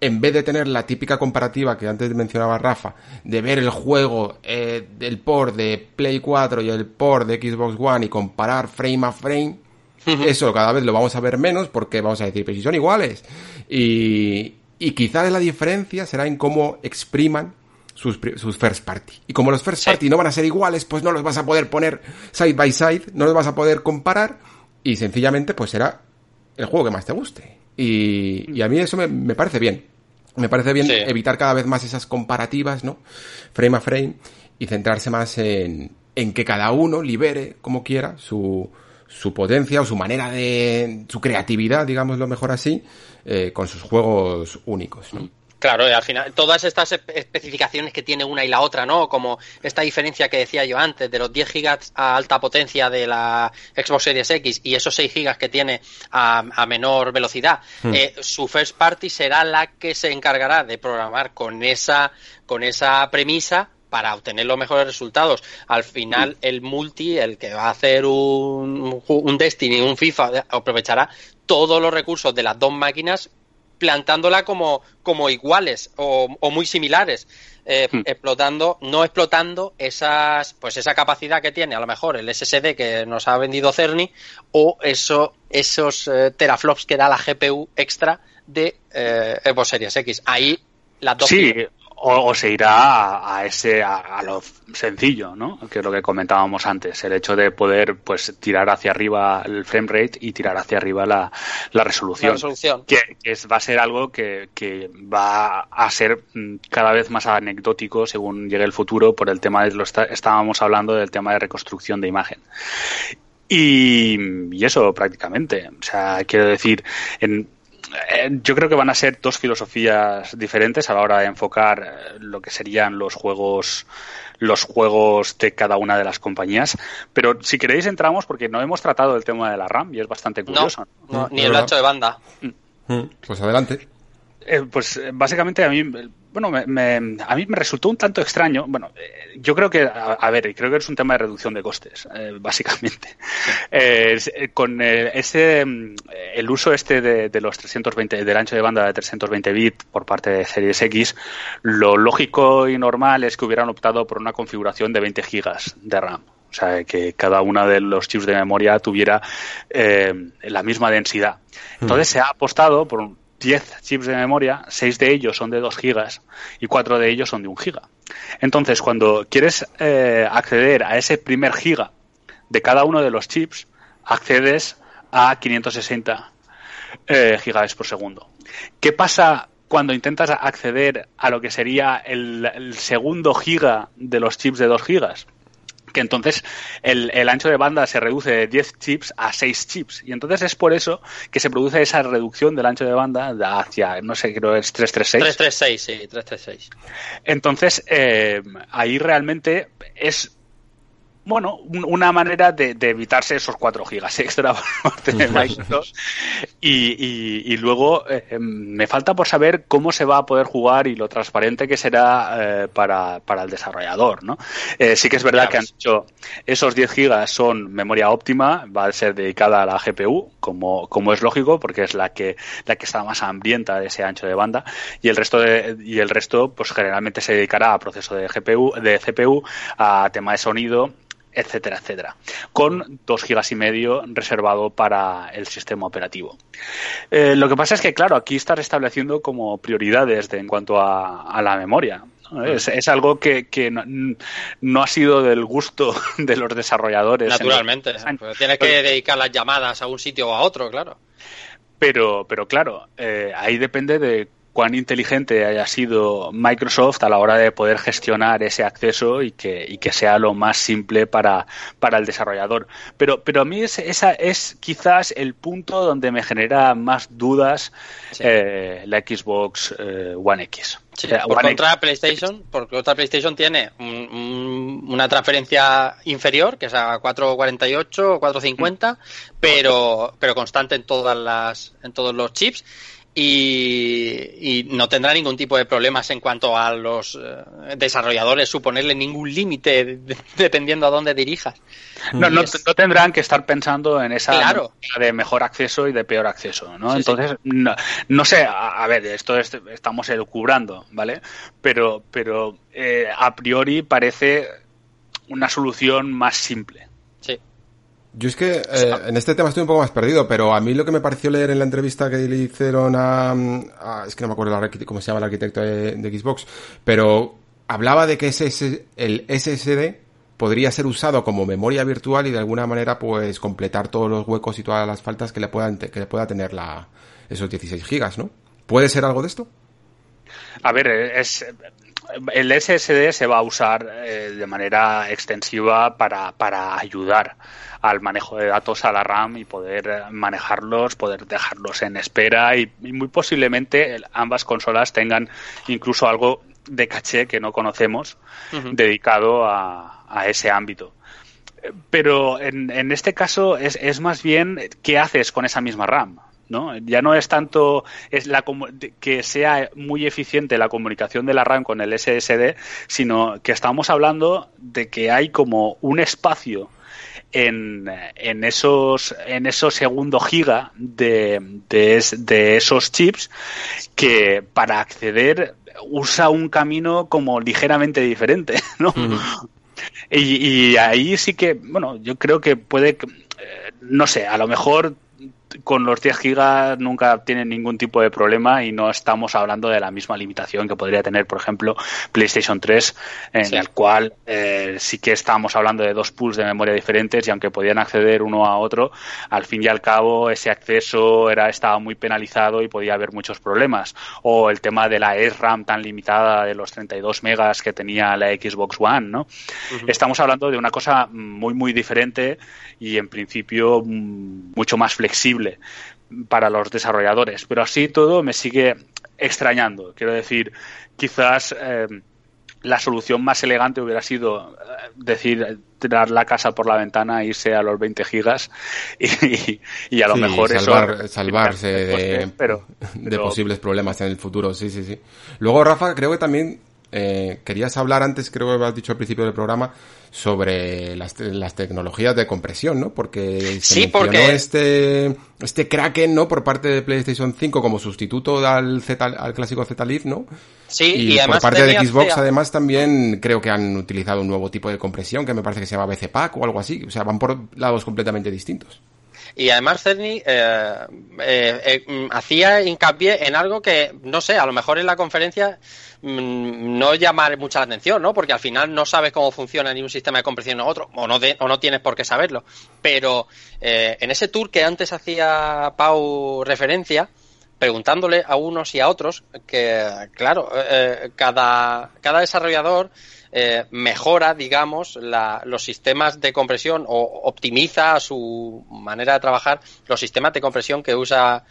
en vez de tener la típica comparativa que antes mencionaba Rafa, de ver el juego eh, del port de Play 4 y el port de Xbox One y comparar frame a frame, eso cada vez lo vamos a ver menos porque vamos a decir, pero si son iguales. Y, y quizás la diferencia será en cómo expriman sus, sus first party. Y como los first Sí. party no van a ser iguales, pues no los vas a poder poner side by side, no los vas a poder comparar y sencillamente pues será el juego que más te guste. Y, y a mí eso me, me parece bien. Me parece bien Sí. evitar cada vez más esas comparativas, ¿no? Frame a frame y centrarse más en, en que cada uno libere como quiera su, su potencia o su manera de, su creatividad, digámoslo mejor así, eh, con sus juegos únicos, ¿no? Claro, al final, todas estas especificaciones que tiene una y la otra, ¿no? Como esta diferencia que decía yo antes, de los 10 gigas a alta potencia de la Xbox Series X y esos 6 gigas que tiene a, menor velocidad, hmm. eh, su first party será la que se encargará de programar con esa, con esa premisa para obtener los mejores resultados. Al final, el multi, el que va a hacer un, un Destiny, un FIFA, aprovechará todos los recursos de las dos máquinas plantándola como, como iguales o, muy similares. Eh, hmm. explotando, no explotando esas, pues esa capacidad que tiene a lo mejor el SSD que nos ha vendido Cerny o eso, esos eh, teraflops que da la GPU extra de eh, Xbox Series X. Ahí las dos. Sí, o, se irá a, ese a, lo sencillo, ¿no? Que es lo que comentábamos antes, el hecho de poder pues tirar hacia arriba el frame rate y tirar hacia arriba la, la resolución. Que, va a ser algo que, que, va a ser mm, cada vez más anecdótico según llegue el futuro por el tema de lo estábamos hablando del tema de reconstrucción de imagen. Y, y, eso prácticamente. O sea, quiero decir, en, yo creo que van a ser dos filosofías diferentes a la hora de enfocar eh, lo que serían los juegos los juegos de cada una de las compañías. Pero si queréis entramos porque no hemos tratado el tema de la RAM y es bastante curioso. ni el ancho de banda. Mm. Pues adelante. Eh, pues básicamente a mí bueno, me, a mí me resultó un tanto extraño. Bueno, eh, yo creo que, a, ver, creo que es un tema de reducción de costes, eh, básicamente. [laughs] Eh, con ese, mm, el uso este de, los 320, del ancho de banda de 320 bits por parte de Series X, lo lógico y normal es que hubieran optado por una configuración de 20 gigas de RAM. O sea, que cada uno de los chips de memoria tuviera la misma densidad. Entonces se ha apostado por un 10 chips de memoria, 6 de ellos son de 2 gigas y 4 de ellos son de 1 giga. Entonces, cuando quieres eh, acceder a ese primer giga de cada uno de los chips, accedes a 560 eh, por segundo. ¿Qué pasa cuando intentas acceder a lo que sería el, el segundo giga de los chips de 2 gigas? Que entonces el, el, ancho de banda se reduce de 10 chips a 6 chips. Y entonces es por eso que se produce esa reducción del ancho de banda hacia, no sé, creo que es 336. 336, sí, 336. Entonces, eh, ahí realmente es bueno, una manera de, evitarse esos 4 gigas extra de [laughs] Microsoft. Y, y, luego eh, em, me falta por saber cómo se va a poder jugar y lo transparente que será eh, para, para, el desarrollador, ¿no? Eh, sí que es verdad que han dicho esos 10 gigas son memoria óptima, va a ser dedicada a la GPU, como, como es lógico, porque es la que, la que está más hambrienta de ese ancho de banda, y el resto de, y el resto, pues generalmente se dedicará a proceso de GPU, de CPU, a tema de sonido, etcétera, etcétera, con dos gigas y medio reservado para el sistema operativo. Eh, lo que pasa es que, claro, aquí está estableciendo como prioridades en cuanto a, la memoria. Es, algo que, no, ha sido del gusto [laughs] de los desarrolladores. Naturalmente, tienes que dedicar las llamadas a un sitio o a otro, claro. Pero, pero claro, eh, ahí depende de cuán inteligente haya sido Microsoft a la hora de poder gestionar ese acceso y que, y que sea lo más simple para, para el desarrollador. Pero, pero a mí es, esa es quizás el punto donde me genera más dudas eh, la Xbox eh, One X. por contra PlayStation, porque otra PlayStation tiene una transferencia inferior, que es a 448 o 450, pero, pero constante en todas las, en todos los chips y, no tendrá ningún tipo de problemas en cuanto a los eh, desarrolladores suponerle ningún límite dependiendo a dónde dirijas. No, no, tendrán que estar pensando en esa de mejor acceso y de peor acceso, ¿no? Entonces, No, sé, a, ver, esto estamos elucubrando, ¿vale? Pero, pero eh, a priori parece una solución más simple. Yo es que eh, en este tema estoy un poco más perdido, pero a mí lo que me pareció leer en la entrevista que le hicieron a... es que no me acuerdo cómo se llama el arquitecto de, Xbox, pero hablaba de que ese, el SSD podría ser usado como memoria virtual y de alguna manera pues completar todos los huecos y todas las faltas que le puedan que le pueda tener la esos 16 gigas, ¿no? ¿Puede ser algo de esto? A ver, es el SSD se va a usar eh, de manera extensiva para, para ayudar al manejo de datos a la RAM y poder manejarlos, poder dejarlos en espera y, muy posiblemente ambas consolas tengan incluso algo de caché que no conocemos dedicado a, a, ese ámbito. Pero en, en este caso es, es más bien qué haces con esa misma RAM. ¿no? Ya no es tanto es la, que sea muy eficiente la comunicación de la RAM con el SSD, sino que estamos hablando de que hay como un espacio en, en esos en esos segundos giga de, de, esos chips que para acceder usa un camino como ligeramente diferente, [laughs] ¿no? y, y, ahí sí que, bueno, yo creo que puede, eh, no sé, a lo mejor con los 10 gigas nunca tienen ningún tipo de problema y no estamos hablando de la misma limitación que podría tener, por ejemplo, PlayStation 3, en el cual eh, sí que estábamos hablando de dos pools de memoria diferentes y aunque podían acceder uno a otro, al fin y al cabo ese acceso era estaba muy penalizado y podía haber muchos problemas. O el tema de la SRAM tan limitada de los 32 megas que tenía la Xbox One, ¿no? Estamos hablando de una cosa muy, muy diferente y en principio mm, mucho más flexible para los desarrolladores. Pero así todo me sigue extrañando. Quiero decir, quizás eh, la solución más elegante hubiera sido eh, decir tirar la casa por la ventana, irse a los 20 gigas [laughs] y, a lo mejor eso, salvarse de, pero, de posibles problemas en el futuro. Sí, sí, sí. Luego, Rafa, creo que también eh, querías hablar antes, creo que has dicho al principio del programa, sobre las, las tecnologías de compresión, ¿no? Porque se sí, porque este este Kraken, ¿no? Por parte de PlayStation 5 como sustituto al Z, al clásico Z-Leaf, ¿no? Sí, y, por parte de Xbox además también creo que han utilizado un nuevo tipo de compresión que me parece que se llama BCPAC o algo así, o sea, van por lados completamente distintos. Y además Cerny eh, eh, eh, hacía hincapié en algo que, no sé, a lo mejor en la conferencia mm, no llama mucha la atención, ¿no? Porque al final no sabes cómo funciona ni un sistema de compresión ni otro, o no, o no tienes por qué saberlo. Pero en ese tour que antes hacía Pau referencia, preguntándole a unos y a otros, que claro, cada, cada desarrollador eh, mejora, digamos, los sistemas de compresión o optimiza su manera de trabajar los sistemas de compresión que usa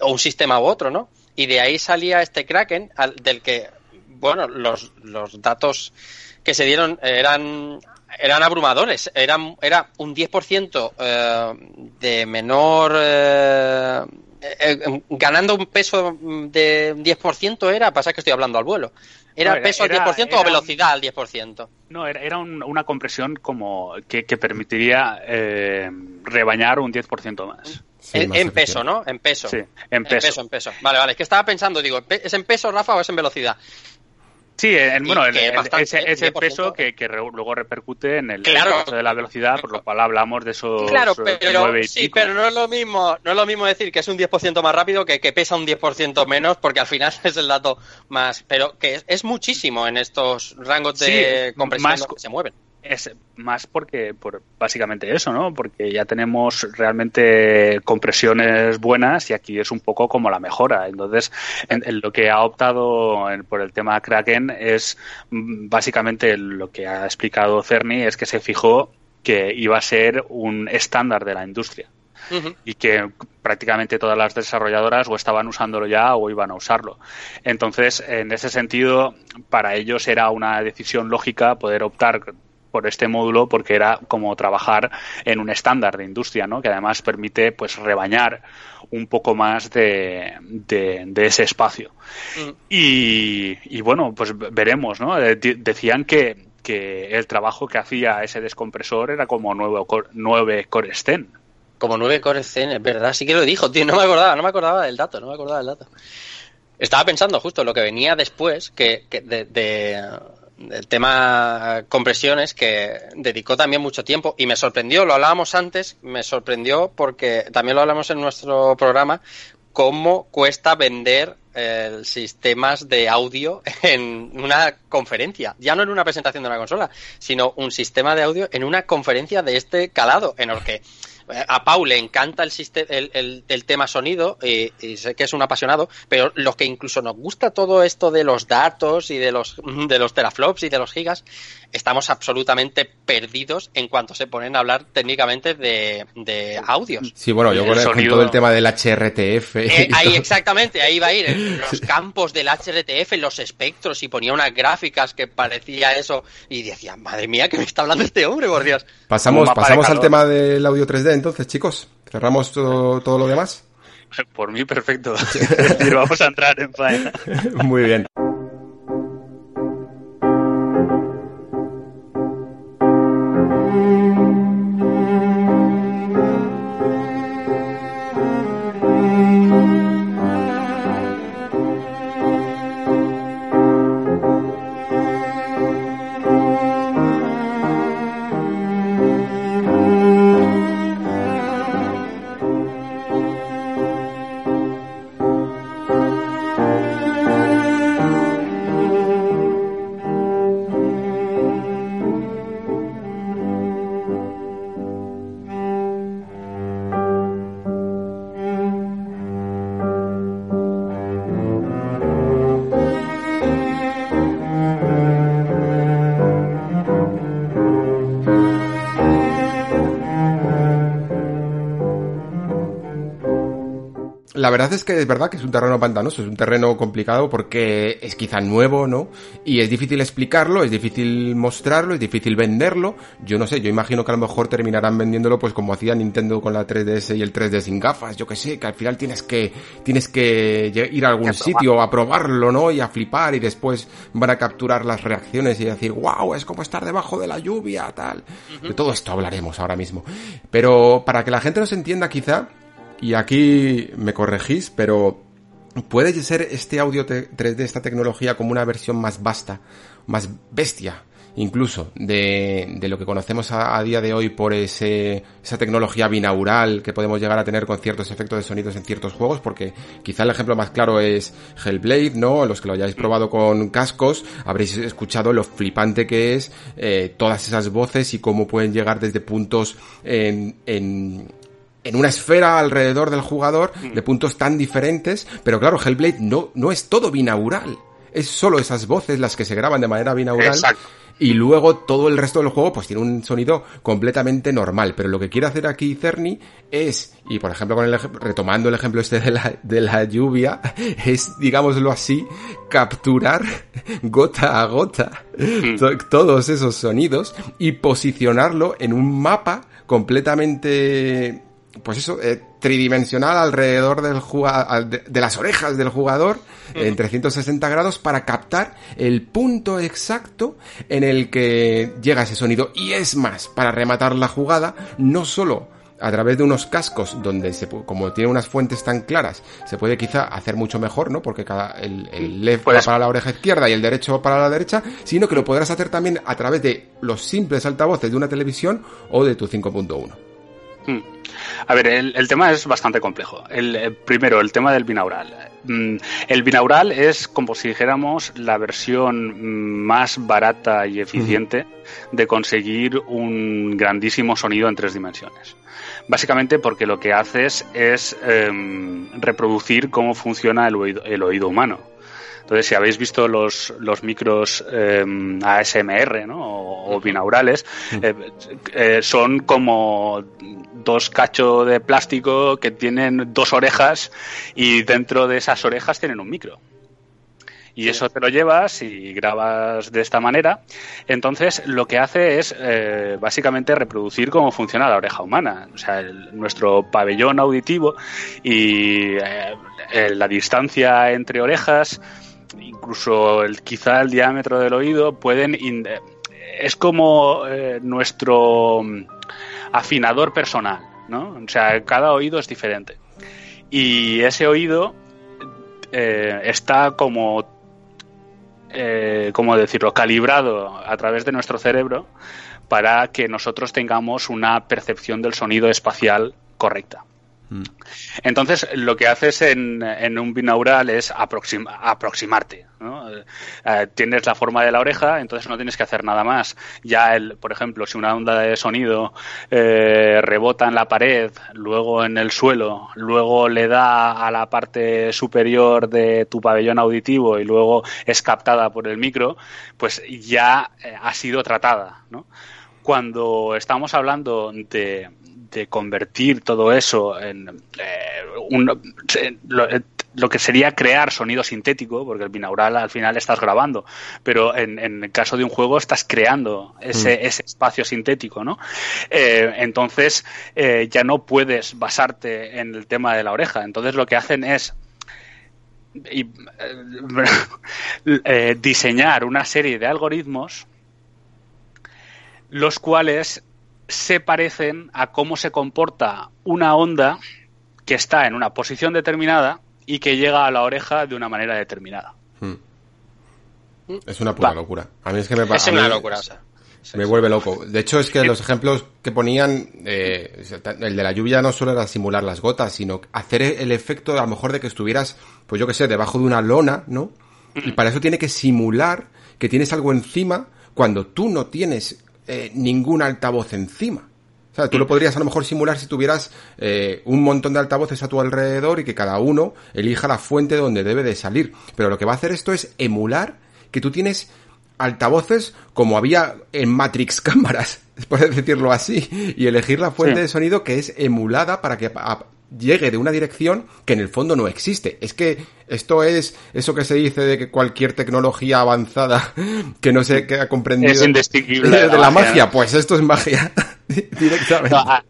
un sistema u otro, ¿no? Y de ahí salía este Kraken, del que, bueno, los, los datos que se dieron eran eran abrumadores. Eran, era un 10% eh, de menor. Eh, eh, ganando un peso de 10% era, pasa que estoy hablando al vuelo. ¿Era peso al 10% o velocidad al 10%? No, era, era una compresión como que, permitiría eh, rebañar un 10% más. en, peso, ¿no? En peso. Sí, en peso. en peso, Vale, vale. Es que estaba pensando, digo, ¿es en peso, Rafa, o es en velocidad? Sí, bueno, ese, peso que, luego repercute en el claro, de la velocidad, por lo cual hablamos de esos claro, pero, sí, pero no es lo mismo, no es lo mismo decir que es un 10% más rápido que que pesa un 10% menos, porque al final [laughs] es el dato más, pero que es, muchísimo en estos rangos de compresión que se mueven es más porque por básicamente eso, ¿no? Porque ya tenemos realmente compresiones buenas y aquí es un poco como la mejora. Entonces, en, lo que ha optado por el tema Kraken es mm, básicamente lo que ha explicado Cerny es que se fijó que iba a ser un estándar de la industria. y que prácticamente todas las desarrolladoras o estaban usándolo ya o iban a usarlo. Entonces, en ese sentido, para ellos era una decisión lógica poder optar por este módulo porque era como trabajar en un estándar de industria, ¿no? Que además permite pues rebañar un poco más de, de, ese espacio. Mm. Y, bueno, pues veremos, ¿no? Decían que, que el trabajo que hacía ese descompresor era como nueve, nueve Core Sten. Como nueve Core Sten, es verdad, sí que lo dijo, tío, no me acordaba, no me acordaba del dato, no me acordaba del dato. Estaba pensando justo lo que venía después, que, que de, el tema compresiones que dedicó también mucho tiempo y me sorprendió, lo hablábamos antes, me sorprendió porque también lo hablamos en nuestro programa, cómo cuesta vender eh, sistemas de audio [laughs] en una conferencia, ya no en una presentación de una consola, sino un sistema de audio en una conferencia de este calado, en el que a Paul le encanta el, el, el, tema sonido y, sé que es un apasionado, pero los que incluso nos gusta todo esto de los datos y de los, [laughs] de los teraflops y de los gigas, estamos absolutamente perdidos en cuanto se ponen a hablar técnicamente de, de audios. Sí, bueno, yo con, todo el tema del HRTF. Eh, ahí exactamente, ahí va a ir, [laughs] los campos del HRTF, los espectros, y ponía unas gráficas que parecía eso, y decía, madre mía, ¿qué me está hablando este hombre, por Dios? Pasamos, pasamos al tema del audio 3D entonces, chicos. ¿Cerramos todo, todo lo demás? [laughs] Por mí, perfecto. [laughs] [laughs] vamos a entrar en faena. Muy bien. Verdad es que es verdad que es un terreno pantanoso, es un terreno complicado porque es quizá nuevo, ¿no? Y es difícil explicarlo, es difícil mostrarlo, es difícil venderlo. Yo no sé, yo imagino que a lo mejor terminarán vendiéndolo pues como hacía Nintendo con la 3DS y el 3D sin gafas, yo que sé, que al final tienes que tienes que ir a algún sitio a probarlo, ¿no? Y a flipar y después van a capturar las reacciones y decir, "Wow, es como estar debajo de la lluvia", tal. De todo esto hablaremos ahora mismo. Pero para que la gente nos entienda quizá y aquí me corregís, pero ¿puede ser este audio 3D, esta tecnología, como una versión más vasta, más bestia, incluso, de, de lo que conocemos a, día de hoy por ese, esa tecnología binaural que podemos llegar a tener con ciertos efectos de sonidos en ciertos juegos? Porque quizá el ejemplo más claro es Hellblade, ¿no? Los que lo hayáis probado con cascos, habréis escuchado lo flipante que es eh, todas esas voces y cómo pueden llegar desde puntos en, en en una esfera alrededor del jugador de mm. puntos tan diferentes, pero claro, Hellblade no, no es todo binaural. Es solo esas voces las que se graban de manera binaural. Y luego todo el resto del juego pues tiene un sonido completamente normal. Pero lo que quiere hacer aquí Cerny es, y por ejemplo con el, retomando el ejemplo este de la, de la lluvia, [laughs] es, digámoslo así, capturar [laughs] gota a gota mm. todos esos sonidos y posicionarlo en un mapa completamente pues eso, eh, tridimensional alrededor del jugador, de, las orejas del jugador en 360 grados para captar el punto exacto en el que llega ese sonido. Y es más, para rematar la jugada, no solo a través de unos cascos donde se, como tiene unas fuentes tan claras, se puede quizá hacer mucho mejor, ¿no? Porque cada, el, el left va para la oreja izquierda y el derecho para la derecha, sino que lo podrás hacer también a través de los simples altavoces de una televisión o de tu 5.1. Hmm. A ver, el, tema es bastante complejo. El, eh, primero, el tema del binaural. Mm, el binaural es como si dijéramos la versión más barata y eficiente de conseguir un grandísimo sonido en tres dimensiones. Básicamente porque lo que haces es em, reproducir cómo funciona el oído humano. Entonces, si habéis visto los, los micros em, ASMR ¿no? o, binaurales, eh, eh, son como dos cachos de plástico que tienen dos orejas y dentro de esas orejas tienen un micro. Y eso te lo llevas y grabas de esta manera. Entonces, lo que hace es eh, básicamente reproducir cómo funciona la oreja humana, o sea, nuestro pabellón auditivo y la distancia entre orejas incluso el, quizá el diámetro del oído pueden eh, es como eh, nuestro mm, afinador personal, ¿no? O sea, cada oído es diferente. Y ese oído eh, está como, ¿cómo decirlo?, calibrado a través de nuestro cerebro para que nosotros tengamos una percepción del sonido espacial correcta. Mm. Entonces, lo que haces en, un binaural es aproximarte. Eh, tienes la forma de la oreja, entonces no tienes que hacer nada más. Ya, el, por ejemplo, si una onda de sonido eh, rebota en la pared, luego en el suelo, luego le da a la parte superior de tu pabellón auditivo y luego es captada por el micro, pues ya eh, ha sido tratada. Cuando estamos hablando de, de convertir todo eso en, eh, un, lo, lo, que sería crear sonido sintético, porque el binaural al final estás grabando, pero en, en el caso de un juego estás creando ese, mm. ese espacio sintético, ¿no? Eh, entonces eh, ya no puedes basarte en el tema de la oreja. Entonces lo que hacen es y, [laughs] diseñar una serie de algoritmos los cuales se parecen a cómo se comporta una onda que está en una posición determinada y que llega a la oreja de una manera determinada. Hmm. Es una pura Va. locura. A mí es que me Es una locura, o sea. Me vuelve loco. De hecho, es que los ejemplos que ponían, eh, el de la lluvia no solo era simular las gotas, sino hacer el efecto a lo mejor de que estuvieras, pues yo que sé, debajo de una lona, ¿no? Y para eso tiene que simular que tienes algo encima cuando tú no tienes eh, ningún altavoz encima. O sea, tú lo podrías a lo mejor simular si tuvieras eh, un montón de altavoces a tu alrededor y que cada uno elija la fuente donde debe de salir. Pero lo que va a hacer esto es emular que tú tienes altavoces como había en Matrix [laughs] cámaras, por decirlo así, y elegir la fuente sí. de sonido que es emulada para que llegue de una dirección que en el fondo no existe. Es que esto es eso que se dice de que cualquier tecnología avanzada [laughs] que no se que ha comprendido es indescriptible de, la magia. magia, pues esto es magia [laughs] directamente. No, a,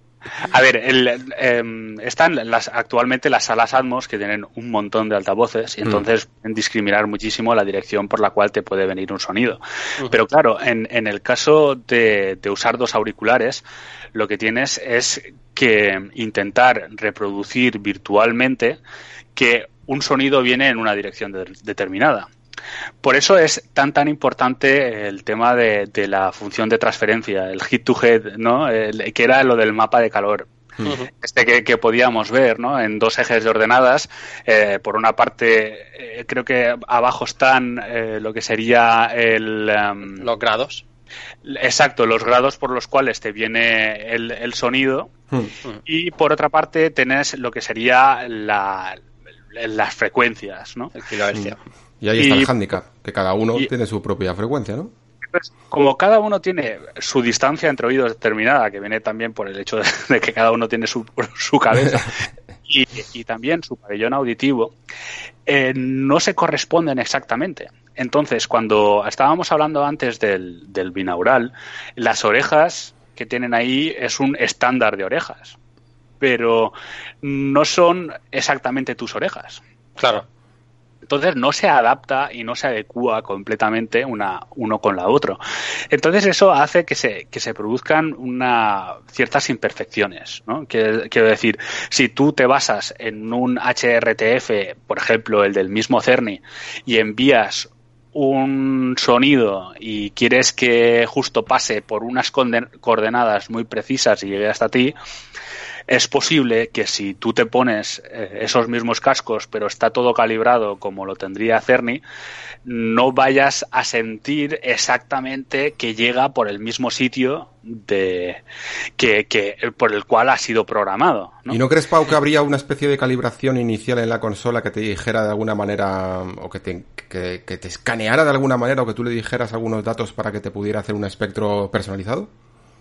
a, ver, el, eh, están las, actualmente las salas Atmos que tienen un montón de altavoces y entonces mm. pueden discriminar muchísimo la dirección por la cual te puede venir un sonido. Uh -huh. Pero claro, en, en el caso de, de usar dos auriculares, lo que tienes es que intentar reproducir virtualmente que un sonido viene en una dirección de, determinada. Por eso es tan tan importante el tema de, de la función de transferencia, el hit to head, ¿no? El, que era lo del mapa de calor. Uh -huh. Este que, que, podíamos ver, ¿no? En dos ejes de ordenadas. Eh, por una parte, eh, creo que abajo están eh, lo que sería el um, los grados. Exacto, los grados por los cuales te viene el, el sonido. -huh. Y por otra parte, tenés lo que sería la, las frecuencias, ¿no? El kilohercio. Y ahí está y, el hándicap, que cada uno y, tiene su propia frecuencia, ¿no? Pues, como cada uno tiene su distancia entre oídos determinada, que viene también por el hecho de, [laughs] de que cada uno tiene su, su cabeza [laughs] y, y, también su pabellón auditivo, eh, no se corresponden exactamente. Entonces, cuando estábamos hablando antes del, del binaural, las orejas que tienen ahí es un estándar de orejas, pero no son exactamente tus orejas. Claro. Entonces no se adapta y no se adecua completamente una, uno con la otro. Entonces eso hace que se, que se produzcan una, ciertas imperfecciones. ¿no? Quiero, quiero decir, si tú te basas en un HRTF, por ejemplo, el del mismo CERNI, y envías un sonido y quieres que justo pase por unas coordenadas muy precisas y llegue hasta ti, es posible que si tú te pones eh, esos mismos cascos, pero está todo calibrado como lo tendría Cerny, no vayas a sentir exactamente que llega por el mismo sitio de que, que por el cual ha sido programado. ¿no? ¿Y no crees, Pau, que habría una especie de calibración inicial en la consola que te dijera de alguna manera, o que te, que te escaneara de alguna manera, o que tú le dijeras algunos datos para que te pudiera hacer un espectro personalizado?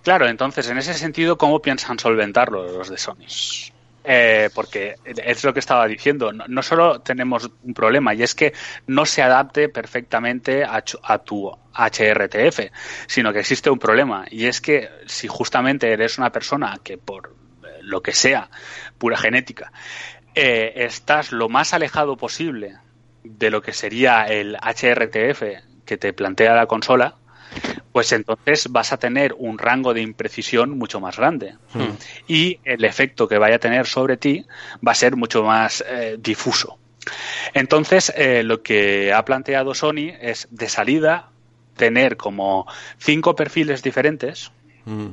Claro, entonces, en ese sentido, ¿cómo piensan solventarlo los de Sony? Eh, porque es lo que estaba diciendo, no, solo tenemos un problema y es que no se adapte perfectamente a, a, tu HRTF, sino que existe un problema y es que si justamente eres una persona que por lo que sea, pura genética, eh, estás lo más alejado posible de lo que sería el HRTF que te plantea la consola, pues entonces vas a tener un rango de imprecisión mucho más grande. Hmm. Y el efecto que vaya a tener sobre ti va a ser mucho más eh, difuso. Entonces, eh, lo que ha planteado Sony es de salida tener como cinco perfiles diferentes hmm.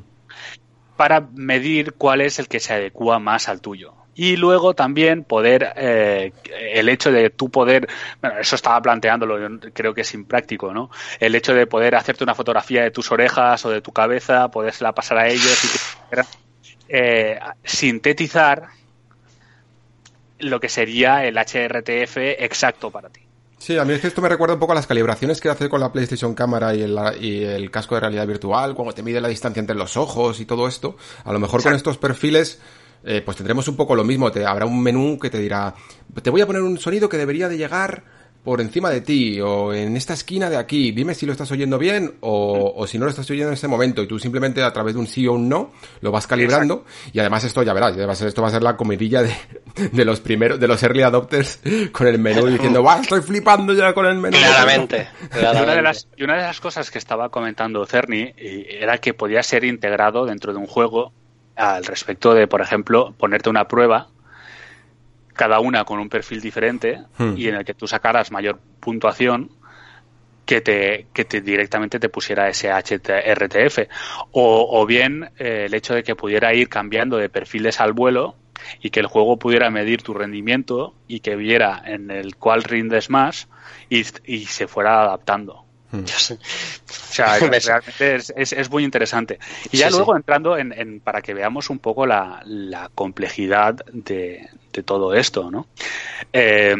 para medir cuál es el que se adecua más al tuyo. Y luego también poder, eh, el hecho de tú poder, bueno, eso estaba planteándolo, yo creo que es impráctico, ¿no? El hecho de poder hacerte una fotografía de tus orejas o de tu cabeza, podérsela pasar a ellos y eh, sintetizar lo que sería el HRTF exacto para ti. Sí, a mí es que esto me recuerda un poco a las calibraciones que hace con la PlayStation Cámara y el, y el casco de realidad virtual, cuando te mide la distancia entre los ojos y todo esto. A lo mejor con estos perfiles eh, pues tendremos un poco lo mismo. Te, habrá un menú que te dirá, te voy a poner un sonido que debería de llegar por encima de ti o en esta esquina de aquí. Dime si lo estás oyendo bien o, o si no lo estás oyendo en ese momento y tú simplemente a través de un sí o un no lo vas calibrando y además esto ya verás, esto va a ser la comidilla de, de los primeros, de los early adopters con el menú diciendo, ¡guau! Estoy flipando ya con el menú. [laughs] Claramente. Y, una de las, y una de las cosas que estaba comentando Cerny era que podía ser integrado dentro de un juego al respecto de, por ejemplo, ponerte una prueba, cada una con un perfil diferente hmm. y en el que tú sacaras mayor puntuación que te, que te directamente te pusiera ese HRTF. O, bien eh, el hecho de que pudiera ir cambiando de perfiles al vuelo y que el juego pudiera medir tu rendimiento y que viera en el cual rindes más y, y se fuera adaptando. Hmm. [laughs] O sea, [laughs] realmente es, muy interesante. Y ya luego entrando en, para que veamos un poco la, complejidad de, todo esto, ¿no? Eh,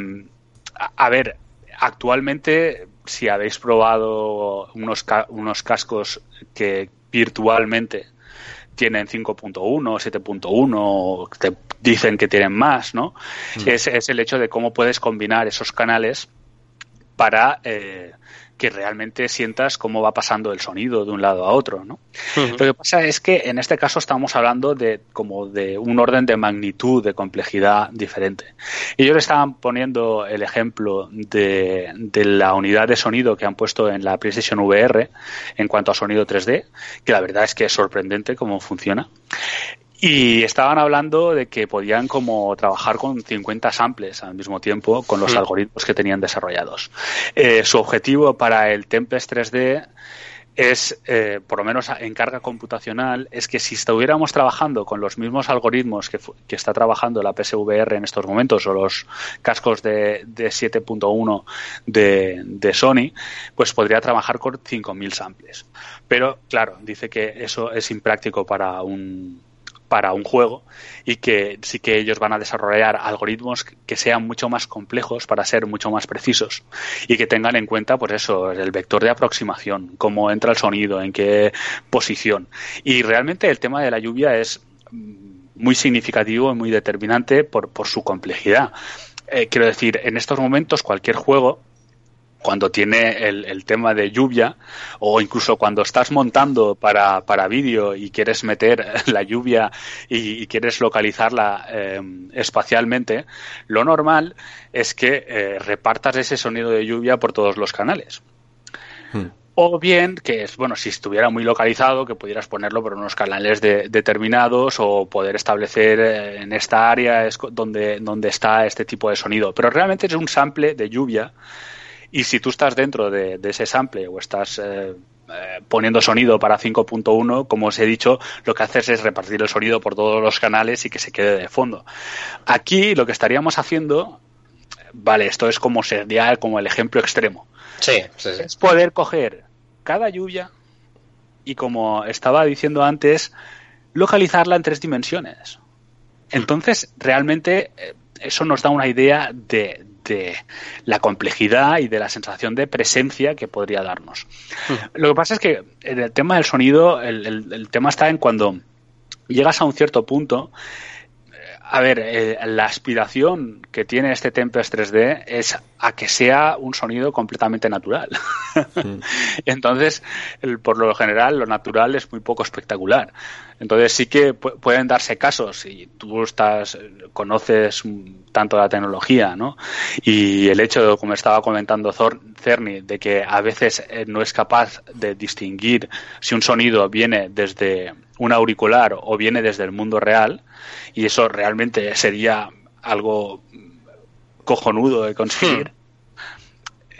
a, ver, actualmente, si habéis probado unos, unos cascos que virtualmente tienen 5.1, 7.1, te dicen que tienen más, ¿no? Hmm. Es, es, el hecho de cómo puedes combinar esos canales para eh, que realmente sientas cómo va pasando el sonido de un lado a otro, ¿no? Lo que pasa es que en este caso estamos hablando de como de un orden de magnitud, de complejidad diferente. Ellos estaban poniendo el ejemplo de, de la unidad de sonido que han puesto en la PlayStation VR en cuanto a sonido 3D, que la verdad es que es sorprendente cómo funciona. Y estaban hablando de que podían como trabajar con 50 samples al mismo tiempo con los algoritmos que tenían desarrollados. Eh, su objetivo para el Tempest 3D es, eh, por lo menos en carga computacional, es que si estuviéramos trabajando con los mismos algoritmos que, que está trabajando la PSVR en estos momentos o los cascos de, de 7.1 de, de Sony, pues podría trabajar con 5.000 samples. Pero, claro, dice que eso es impráctico para un, para un juego y que sí que ellos van a desarrollar algoritmos que sean mucho más complejos para ser mucho más precisos y que tengan en cuenta pues eso el vector de aproximación cómo entra el sonido en qué posición. Y realmente el tema de la lluvia es muy significativo y muy determinante por, por su complejidad. Eh, quiero decir en estos momentos cualquier juego cuando tiene el, tema de lluvia o incluso cuando estás montando para, para vídeo y quieres meter [laughs] la lluvia y, quieres localizarla eh, espacialmente, lo normal es que eh, repartas ese sonido de lluvia por todos los canales. Hmm. O bien que es, bueno, si estuviera muy localizado, que pudieras ponerlo por unos canales determinados o poder establecer eh, en esta área es donde, donde está este tipo de sonido. Pero realmente es un sample de lluvia y si tú estás dentro de, ese sample o estás eh, eh, poniendo sonido para 5.1, como os he dicho, lo que haces es repartir el sonido por todos los canales y que se quede de fondo. Aquí lo que estaríamos haciendo, vale, esto es como sería como el ejemplo extremo. Sí, Es poder coger cada lluvia y como estaba diciendo antes, localizarla en tres dimensiones. Entonces, realmente eh, eso nos da una idea de, de la complejidad y de la sensación de presencia que podría darnos. Lo que pasa es que el tema del sonido, el, tema está en cuando llegas a un cierto punto a ver, eh, la aspiración que tiene este Tempest 3D es a que sea un sonido completamente natural. [laughs] Entonces, por lo general, lo natural es muy poco espectacular. Entonces, sí que pueden darse casos, y tú estás, conoces tanto la tecnología, ¿no? Y el hecho, como estaba comentando Cerny, de que a veces eh, no es capaz de distinguir si un sonido viene desde un auricular o viene desde el mundo real, y eso realmente sería algo cojonudo de conseguir. Hmm.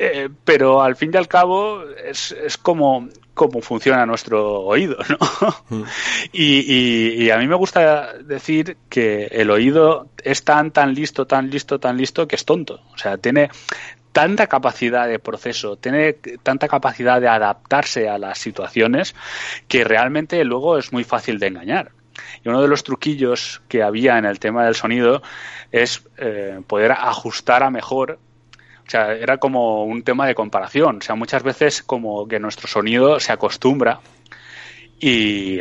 Eh, pero al fin y al cabo es, es como cómo funciona nuestro oído, ¿no? [laughs] Mm. Y, y, a mí me gusta decir que el oído es tan, tan listo, tan listo, tan listo que es tonto. O sea, tiene tanta capacidad de proceso, tiene tanta capacidad de adaptarse a las situaciones que realmente luego es muy fácil de engañar. Y uno de los truquillos que había en el tema del sonido es eh, poder ajustar a mejor. O sea, era como un tema de comparación. O sea, muchas veces como que nuestro sonido se acostumbra y,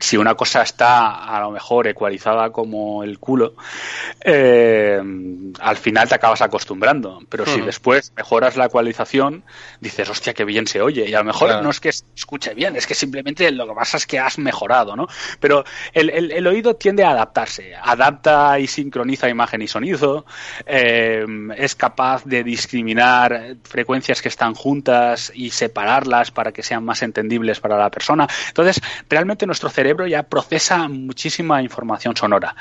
si una cosa está a lo mejor ecualizada como el culo, eh, al final te acabas acostumbrando. Pero si después mejoras la ecualización, dices, hostia, qué bien se oye. Y a lo mejor no es que escuche bien, es que simplemente lo que pasa es que has mejorado, ¿no? Pero el, oído tiende a adaptarse. Adapta y sincroniza imagen y sonido. Eh, es capaz de discriminar frecuencias que están juntas y separarlas para que sean más entendibles para la persona. Entonces, realmente nuestro cerebro ya procesa muchísima información sonora.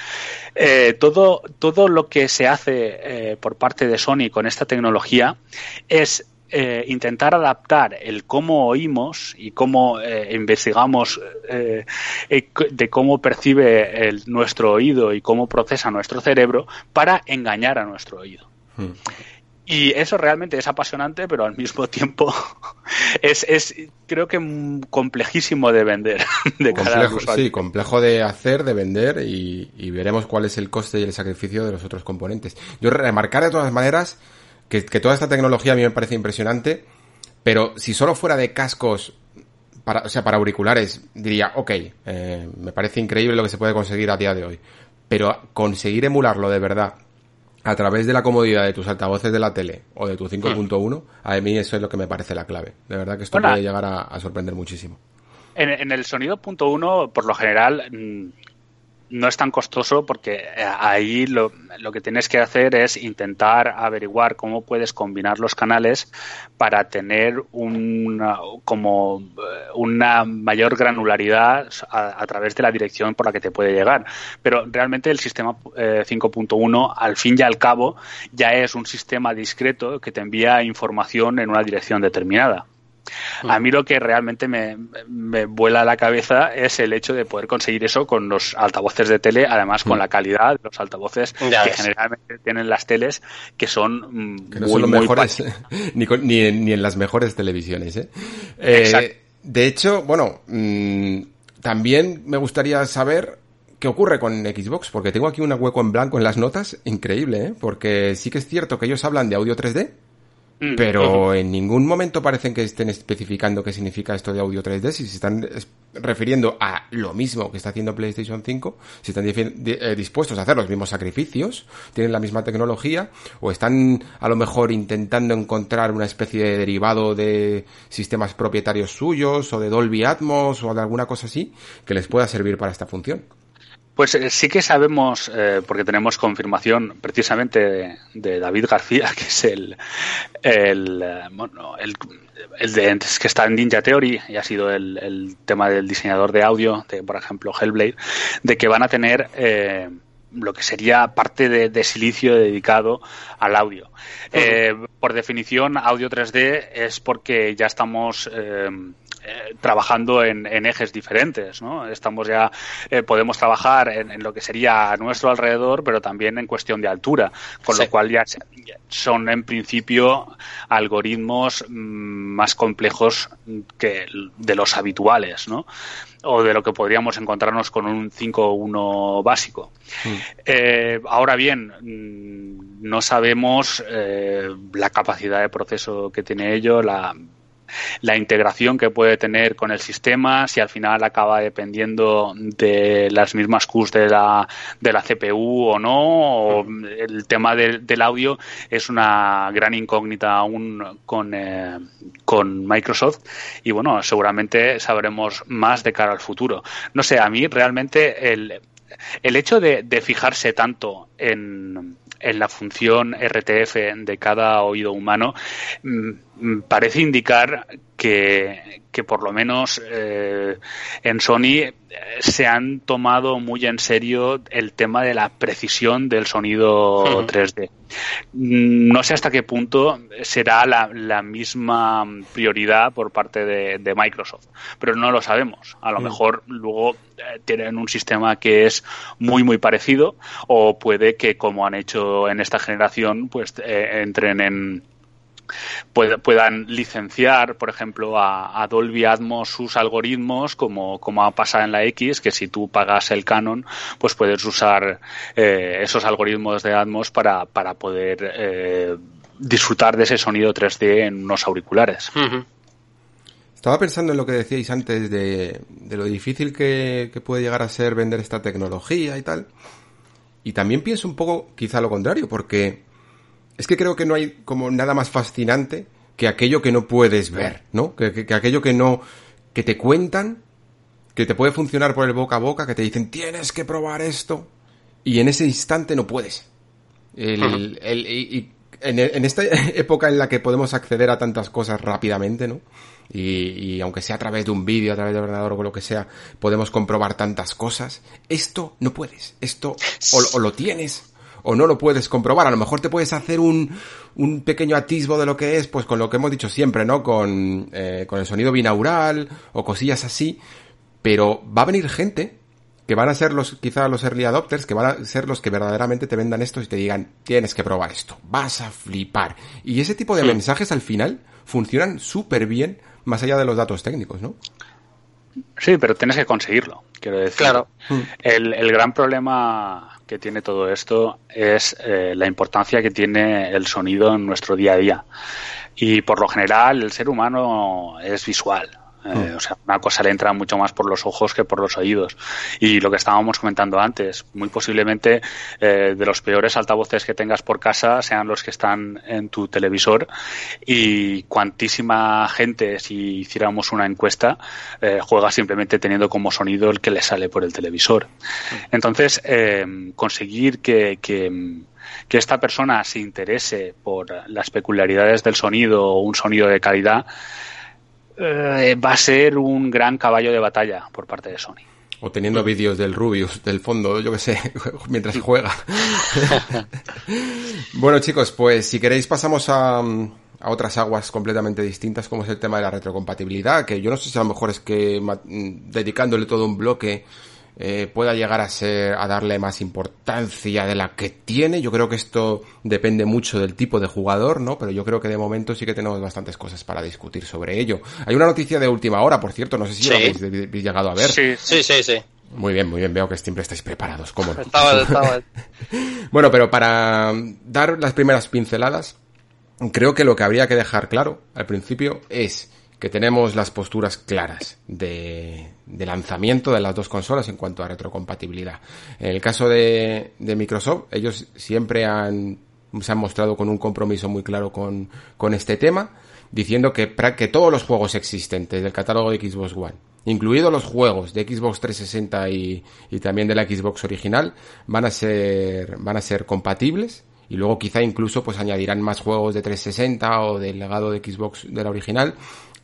Eh, todo, todo lo que se hace eh, por parte de Sony con esta tecnología es eh, intentar adaptar el cómo oímos y cómo investigamos de cómo percibe nuestro oído y cómo procesa nuestro cerebro para engañar a nuestro oído. Hmm. Y eso realmente es apasionante, pero al mismo tiempo [laughs] es, es creo que complejísimo de vender. [laughs] De complejo, sí, complejo de hacer, de vender y, y, veremos cuál es el coste y el sacrificio de los otros componentes. Yo remarcar de todas maneras que, que toda esta tecnología a mí me parece impresionante, pero si solo fuera de cascos para, o sea, para auriculares, diría, ok, eh, me parece increíble lo que se puede conseguir a día de hoy. Pero conseguir emularlo de verdad a través de la comodidad de tus altavoces de la tele o de tu 5.1, a mí eso es lo que me parece la clave. De verdad que esto puede llegar a, sorprender muchísimo. En, en el sonido punto uno, por lo general, mm, no es tan costoso porque eh, ahí lo, lo, que tienes que hacer es intentar averiguar cómo puedes combinar los canales para tener una, como eh, una mayor granularidad a, través de la dirección por la que te puede llegar. Pero realmente el sistema 5.1 eh, al fin y al cabo ya es un sistema discreto que te envía información en una dirección determinada. A mí lo que realmente me, me, vuela la cabeza es el hecho de poder conseguir eso con los altavoces de tele, además con mm. la calidad de los altavoces que generalmente tienen las teles, que son mm, que no son los mejores, [laughs] ni, ni, en las mejores televisiones. ¿eh? Eh, de hecho, bueno, mm, también me gustaría saber qué ocurre con Xbox, porque tengo aquí un hueco en blanco en las notas, increíble, ¿eh? porque sí que es cierto que ellos hablan de audio 3D, Mm. Pero en ningún momento parecen que estén especificando qué significa esto de audio 3D, si se están refiriendo a lo mismo que está haciendo PlayStation 5, si están eh, dispuestos a hacer los mismos sacrificios, tienen la misma tecnología, o están a lo mejor intentando encontrar una especie de derivado de sistemas propietarios suyos, o de Dolby Atmos, o de alguna cosa así, que les pueda servir para esta función. Pues eh, sí que sabemos, eh, porque tenemos confirmación precisamente de, David García, [laughs] que es el, el, eh, bueno, el, el de, que está en Ninja Theory y ha sido el, tema del diseñador de audio, de por ejemplo Hellblade, de que van a tener lo que sería parte de, silicio dedicado al audio. por definición, audio 3D es porque ya estamos eh, trabajando en, ejes diferentes, ¿no? Estamos ya, eh, podemos trabajar en, lo que sería a nuestro alrededor, pero también en cuestión de altura, con lo cual ya son en principio algoritmos mm, más complejos que de los habituales, ¿no? o de lo que podríamos encontrarnos con un 5.1 básico. Mm. Eh, ahora bien, mm, no sabemos la capacidad de proceso que tiene ello, la la integración que puede tener con el sistema, si al final acaba dependiendo de las mismas Qs de la, de la CPU o no, o el tema del audio es una gran incógnita aún con, eh, con Microsoft y bueno, seguramente sabremos más de cara al futuro. No sé, a mí realmente el, el hecho de, de fijarse tanto en, en la función RTF de cada oído humano mm, parece indicar que, que por lo menos eh, en Sony eh, se han tomado muy en serio el tema de la precisión del sonido 3D. no sé hasta qué punto será la, misma prioridad por parte de, Microsoft, pero no lo sabemos. A lo mm. mejor luego eh, tienen un sistema que es muy muy parecido o puede que como han hecho en esta generación pues eh, entren en puedan licenciar, por ejemplo, a, Dolby Atmos sus algoritmos, como, como ha pasado en la X, que si tú pagas el Canon, pues puedes usar eh, esos algoritmos de Atmos para, para poder eh, disfrutar de ese sonido 3D en unos auriculares. Estaba pensando en lo que decíais antes de, de lo difícil que, que, puede llegar a ser vender esta tecnología y tal. Y también pienso un poco quizá lo contrario, porque es que creo que no hay como nada más fascinante que aquello que no puedes ver, ¿no? Que, aquello que no, que te cuentan, que te puede funcionar por el boca a boca, que te dicen tienes que probar esto, y en ese instante no puedes. El, y, en, esta [laughs] época en la que podemos acceder a tantas cosas rápidamente, ¿no? Y, aunque sea a través de un vídeo, a través del ordenador o lo que sea, podemos comprobar tantas cosas. Esto no puedes. Esto o lo tienes o no lo puedes comprobar. A lo mejor te puedes hacer un, un pequeño atisbo de lo que es, pues con lo que hemos dicho siempre, ¿no? Con, eh, con el sonido binaural o cosillas así. Pero va a venir gente que van a ser los, quizá los early adopters, que van a ser los que verdaderamente te vendan esto y te digan, tienes que probar esto, vas a flipar. Y ese tipo de mensajes al final funcionan súper bien más allá de los datos técnicos, ¿no? Sí, pero tienes que conseguirlo, quiero decir. Claro. El, el gran problema que tiene todo esto es eh, la importancia que tiene el sonido en nuestro día a día. Y por lo general el ser humano es visual. Eh, mm. O sea, una cosa le entra mucho más por los ojos que por los oídos. Y lo que estábamos comentando antes, muy posiblemente eh, de los peores altavoces que tengas por casa sean los que están en tu televisor. Y cuantísima gente, si hiciéramos una encuesta, eh, juega simplemente teniendo como sonido el que le sale por el televisor. Mm. Entonces, conseguir que, que que esta persona se interese por las peculiaridades del sonido o un sonido de calidad eh, va a ser un gran caballo de batalla por parte de Sony. O teniendo vídeos del Rubius del fondo, yo que sé, [laughs] mientras juega. [laughs] bueno chicos, pues si queréis pasamos a, a otras aguas completamente distintas, como es el tema de la retrocompatibilidad, que yo no sé si a lo mejor es que dedicándole todo un bloque eh, pueda llegar a ser, a darle más importancia de la que tiene. Yo creo que esto depende mucho del tipo de jugador, ¿no? Pero yo creo que de momento sí que tenemos bastantes cosas para discutir sobre ello. Hay una noticia de última hora, por cierto, no sé si lo habéis, llegado a ver. Sí, sí, sí, sí. Muy bien, muy bien, veo que siempre estáis preparados, ¿cómo no? Estaba, estaba. [laughs] bueno, pero para dar las primeras pinceladas, creo que lo que habría que dejar claro al principio es que tenemos las posturas claras de, lanzamiento de las dos consolas en cuanto a retrocompatibilidad. En el caso de, Microsoft, ellos siempre han, se han mostrado con un compromiso muy claro con, con este tema, diciendo que, que todos los juegos existentes del catálogo de Xbox One, incluidos los juegos de Xbox 360 y, y también de la Xbox original, van a ser, van a ser compatibles y luego quizá incluso pues añadirán más juegos de 360 o del legado de Xbox de la original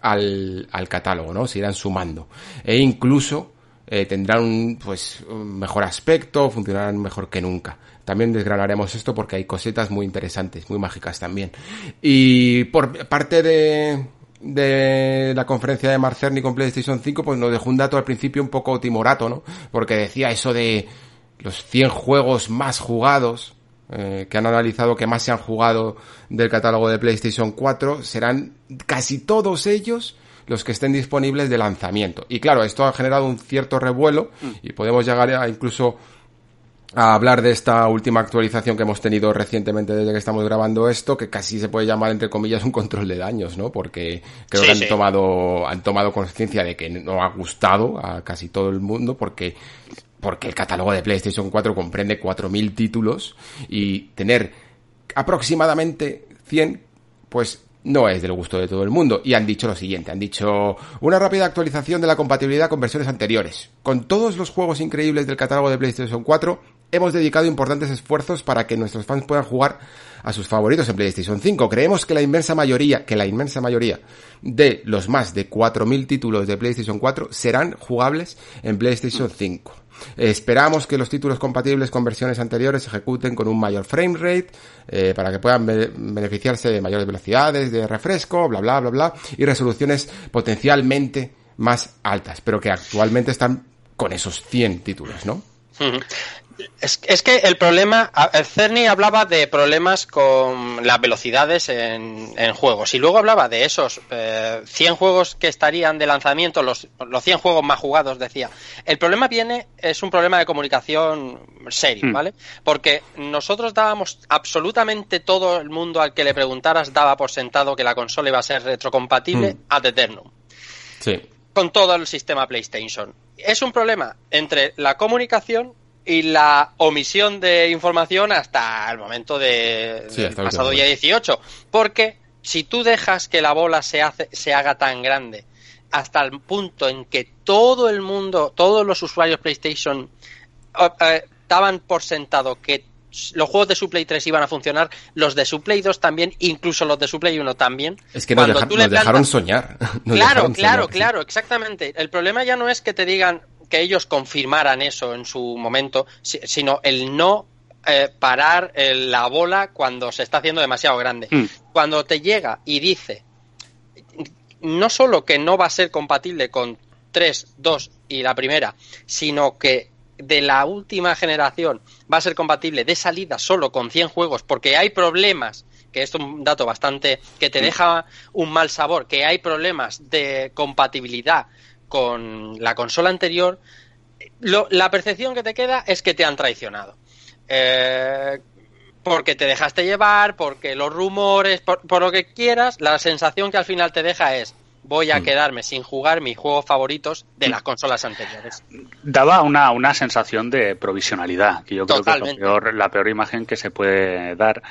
al, al catálogo, ¿no? Se irán sumando. E incluso eh, tendrán un, pues, un mejor aspecto, funcionarán mejor que nunca. También desgranaremos esto porque hay cosetas muy interesantes, muy mágicas también. Y por parte de, de la conferencia de Marcerni con PlayStation 5, pues nos dejó un dato al principio un poco timorato, ¿no? Porque decía eso de los 100 juegos más jugados eh, que han analizado que más se han jugado del catálogo de PlayStation 4 serán casi todos ellos los que estén disponibles de lanzamiento. Y claro, esto ha generado un cierto revuelo y podemos llegar a incluso a hablar de esta última actualización que hemos tenido recientemente desde que estamos grabando esto, que casi se puede llamar entre comillas un control de daños, ¿no? Porque creo que han tomado han tomado conciencia de que no ha gustado a casi todo el mundo porque porque el catálogo de PlayStation 4 comprende 4.000 títulos y tener aproximadamente 100, pues no es del gusto de todo el mundo. Y han dicho lo siguiente, han dicho una rápida actualización de la compatibilidad con versiones anteriores. Con todos los juegos increíbles del catálogo de PlayStation 4, hemos dedicado importantes esfuerzos para que nuestros fans puedan jugar a sus favoritos en PlayStation 5. Creemos que la inmensa mayoría, que la inmensa mayoría de los más de 4.000 títulos de PlayStation 4 serán jugables en PlayStation 5. Esperamos que los títulos compatibles con versiones anteriores se ejecuten con un mayor frame rate, eh, para que puedan beneficiarse de mayores velocidades de refresco, bla, bla, bla, bla, y resoluciones potencialmente más altas, pero que actualmente están con esos 100 títulos, ¿no? Es, es, que el problema, Cerny hablaba de problemas con las velocidades en, en juegos y luego hablaba de esos eh, 100 juegos que estarían de lanzamiento, los, los 100 juegos más jugados, decía. El problema viene, es un problema de comunicación serio, mm. ¿vale? Porque nosotros dábamos absolutamente todo el mundo al que le preguntaras daba por sentado que la consola iba a ser retrocompatible mm. ad eternum. Sí. Con todo el sistema PlayStation. Es un problema entre la comunicación y la omisión de información hasta el momento de, sí, pasado día 18. Porque si tú dejas que la bola se, hace, se haga tan grande hasta el punto en que todo el mundo, todos los usuarios PlayStation eh, daban por sentado que los juegos de su Play 3 iban a funcionar, los de su Play 2 también, incluso los de su Play 1 también. Es que nos, deja, nos dejaron soñar. [laughs] Nos claro, dejaron claro, soñar, claro, sí. exactamente. El problema ya no es que te digan, que ellos confirmaran eso en su momento, sino el no eh, parar el, la bola cuando se está haciendo demasiado grande. Mm. Cuando te llega y dice no solo que no va a ser compatible con 3, 2 y la primera, sino que de la última generación va a ser compatible de salida solo con 100 juegos porque hay problemas que es un dato bastante que te deja un mal sabor, que hay problemas de compatibilidad con la consola anterior, la percepción que te queda es que te han traicionado. Eh, porque te dejaste llevar, porque los rumores, por, lo que quieras, la sensación que al final te deja es voy a mm. quedarme sin jugar mis juegos favoritos de las consolas anteriores. Daba una, una sensación de provisionalidad, que yo creo que es peor, la peor imagen que se puede dar.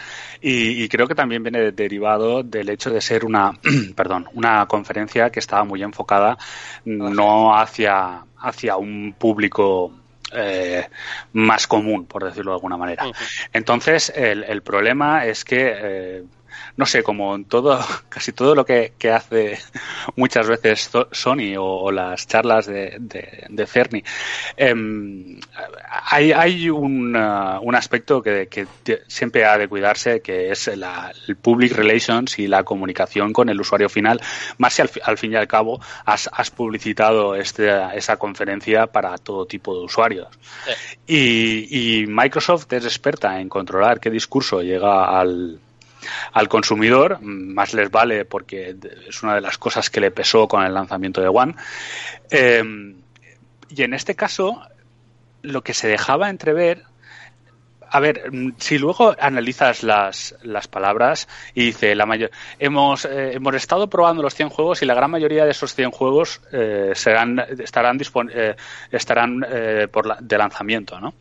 Y, y creo que también viene derivado del hecho de ser una, [clears throat] perdón, una conferencia que estaba muy enfocada no hacia, hacia un público eh, más común, por decirlo de alguna manera. Uh -huh. Entonces, el, el, problema es que eh, no sé, como en todo, [laughs] casi todo lo que, que hace muchas veces Sony o, o las charlas de, de, de Cerny, eh, hay, hay un, uh, un aspecto que, que, siempre ha de cuidarse, que es la, el public relations y la comunicación con el usuario final, más si al, al fin y al cabo has, has publicitado este, esa conferencia para todo tipo de usuarios. Sí. Y, y Microsoft es experta en controlar qué discurso llega al, al consumidor, más les vale porque es una de las cosas que le pesó con el lanzamiento de One. Eh, y en este caso, lo que se dejaba entrever a ver, si luego analizas las, las palabras y dice la mayor, hemos, eh, hemos estado probando los 100 juegos y la gran mayoría de esos 100 juegos eh, serán, estarán, eh, estarán eh, por la, de lanzamiento, ¿no?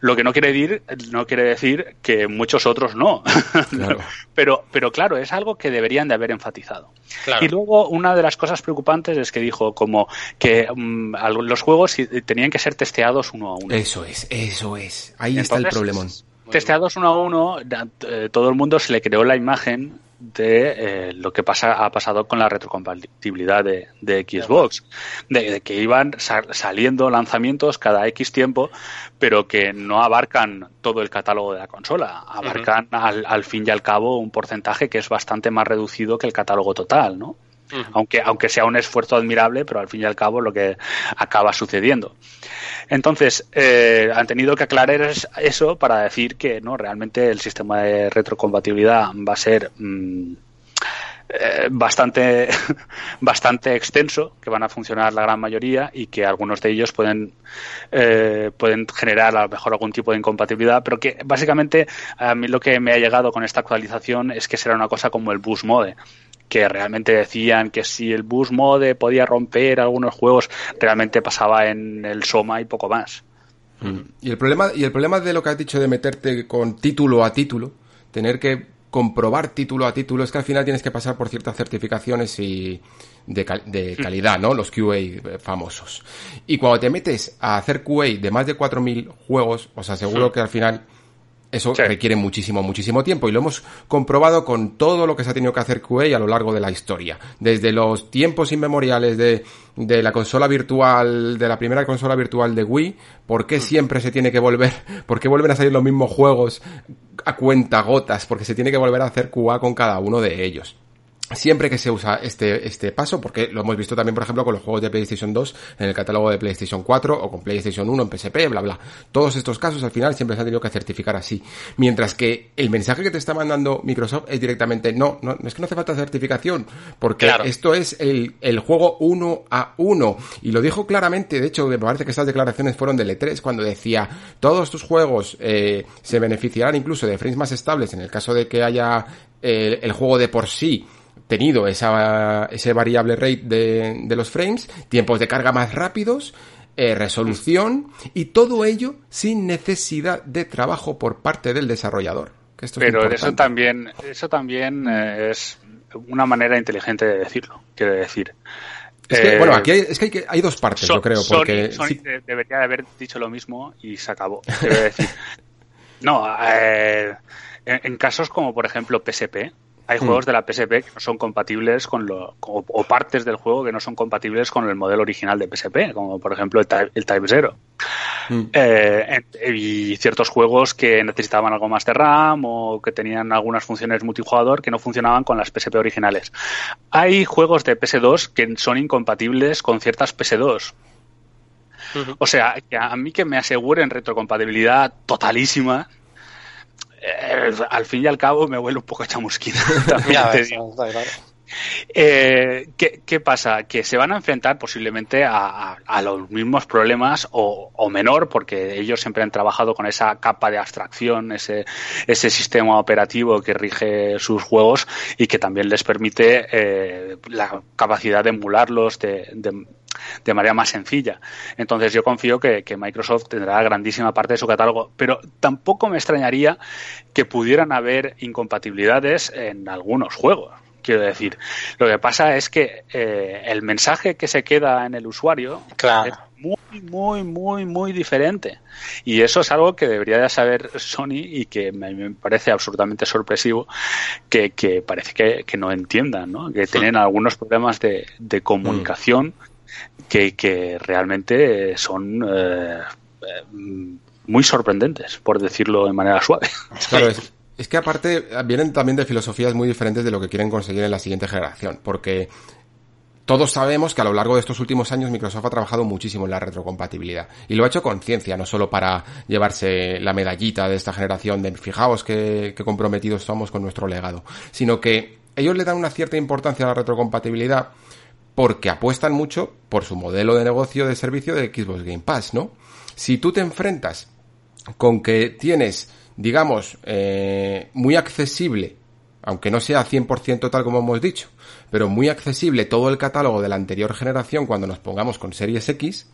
Lo que no quiere decir, no quiere decir que muchos otros no. [laughs] Claro. pero, pero claro, es algo que deberían de haber enfatizado. Claro. Y luego una de las cosas preocupantes es que dijo como que um, los juegos tenían que ser testeados uno a uno. Eso es, eso es. Ahí Entonces, está el problema. Testeados uno a uno, eh, todo el mundo se le creó la imagen de eh, lo que pasa ha pasado con la retrocompatibilidad de, de Xbox, de, de, que iban saliendo lanzamientos cada X tiempo, pero que no abarcan todo el catálogo de la consola, abarcan uh -huh. al, al, fin y al cabo un porcentaje que es bastante más reducido que el catálogo total, ¿no? Aunque, aunque sea un esfuerzo admirable, pero al fin y al cabo lo que acaba sucediendo. Entonces, eh, han tenido que aclarar eso para decir que no realmente el sistema de retrocompatibilidad va a ser mmm, eh, bastante [laughs] bastante extenso que van a funcionar la gran mayoría y que algunos de ellos pueden eh, pueden generar a lo mejor algún tipo de incompatibilidad pero que básicamente a mí lo que me ha llegado con esta actualización es que será una cosa como el bus mode que realmente decían que si el bus mode podía romper algunos juegos, realmente pasaba en el Soma y poco más. Mm. Y el problema y el problema de lo que has dicho de meterte con título a título, tener que comprobar título a título es que al final tienes que pasar por ciertas certificaciones y de, cal de calidad, ¿no? Los QA famosos. Y cuando te metes a hacer QA de más de 4.000 juegos, os aseguro que al final Eso requiere muchísimo, muchísimo tiempo y lo hemos comprobado con todo lo que se ha tenido que hacer QA a lo largo de la historia. Desde los tiempos inmemoriales de, de la consola virtual, de la primera consola virtual de Wii, ¿por qué siempre se tiene que volver, [laughs] por qué vuelven a salir los mismos juegos a cuenta gotas? Porque se tiene que volver a hacer QA con cada uno de ellos siempre que se usa este, este paso, porque lo hemos visto también, por ejemplo, con los juegos de PlayStation 2 en el catálogo de PlayStation 4 o con PlayStation 1 en PSP, bla, bla. Todos estos casos al final siempre se han tenido que certificar así. Mientras que el mensaje que te está mandando Microsoft es directamente, no, no, es que no hace falta certificación, porque esto es el, el juego uno a uno. Y lo dijo claramente, de hecho, me parece que esas declaraciones fueron de E3 cuando decía, todos tus juegos eh, se beneficiarán incluso de frames más estables en el caso de que haya eh, el juego de por sí tenido esa, ese variable rate de, de los frames, tiempos de carga más rápidos, eh, resolución y todo ello sin necesidad de trabajo por parte del desarrollador. Pero eso también, eso también eh, es una manera inteligente de decirlo, quiero decir. Es que, bueno, aquí hay, es que hay, hay dos partes, yo creo, porque... Sony, debería haber dicho lo mismo y se acabó, quiero decir. [laughs] no, eh, en, casos como, por ejemplo, PSP, hay mm. juegos de la PSP que no son compatibles con lo, o, partes del juego que no son compatibles con el modelo original de PSP, como por ejemplo el Type, el type 0. Mm. Eh, y ciertos juegos que necesitaban algo más de RAM o que tenían algunas funciones multijugador que no funcionaban con las PSP originales. Hay juegos de PS2 que son incompatibles con ciertas PS2. O sea, que a mí que me aseguren retrocompatibilidad totalísima eh, al fin y al cabo me vuelve un poco chamusquina. [laughs] Eh, ¿qué, pasa? Que se van a enfrentar posiblemente a, los mismos problemas o, menor, porque ellos siempre han trabajado con esa capa de abstracción, ese, ese sistema operativo que rige sus juegos y que también les permite eh, la capacidad de emularlos, de, de manera más sencilla. Entonces yo confío que, Microsoft tendrá grandísima parte de su catálogo, pero tampoco me extrañaría que pudieran haber incompatibilidades en algunos juegos. Quiero decir, lo que pasa es que eh, el mensaje que se queda en el usuario es muy, muy, muy, muy diferente. Y eso es algo que debería de saber Sony y que me, parece absolutamente sorpresivo que, parece que, no entiendan, ¿no? que tienen [laughs] algunos problemas de, comunicación que, realmente son eh, muy sorprendentes, por decirlo de manera suave. Claro, es, que aparte vienen también de filosofías muy diferentes de lo que quieren conseguir en la siguiente generación, porque todos sabemos que a lo largo de estos últimos años Microsoft ha trabajado muchísimo en la retrocompatibilidad y lo ha hecho con ciencia, no solo para llevarse la medallita de esta generación de fijaos que, que comprometidos somos con nuestro legado, sino que ellos le dan una cierta importancia a la retrocompatibilidad porque apuestan mucho por su modelo de negocio de servicio de Xbox Game Pass, ¿no? Si tú te enfrentas con que tienes, digamos, eh, muy accesible, aunque no sea 100% tal como hemos dicho, pero muy accesible todo el catálogo de la anterior generación cuando nos pongamos con Series X,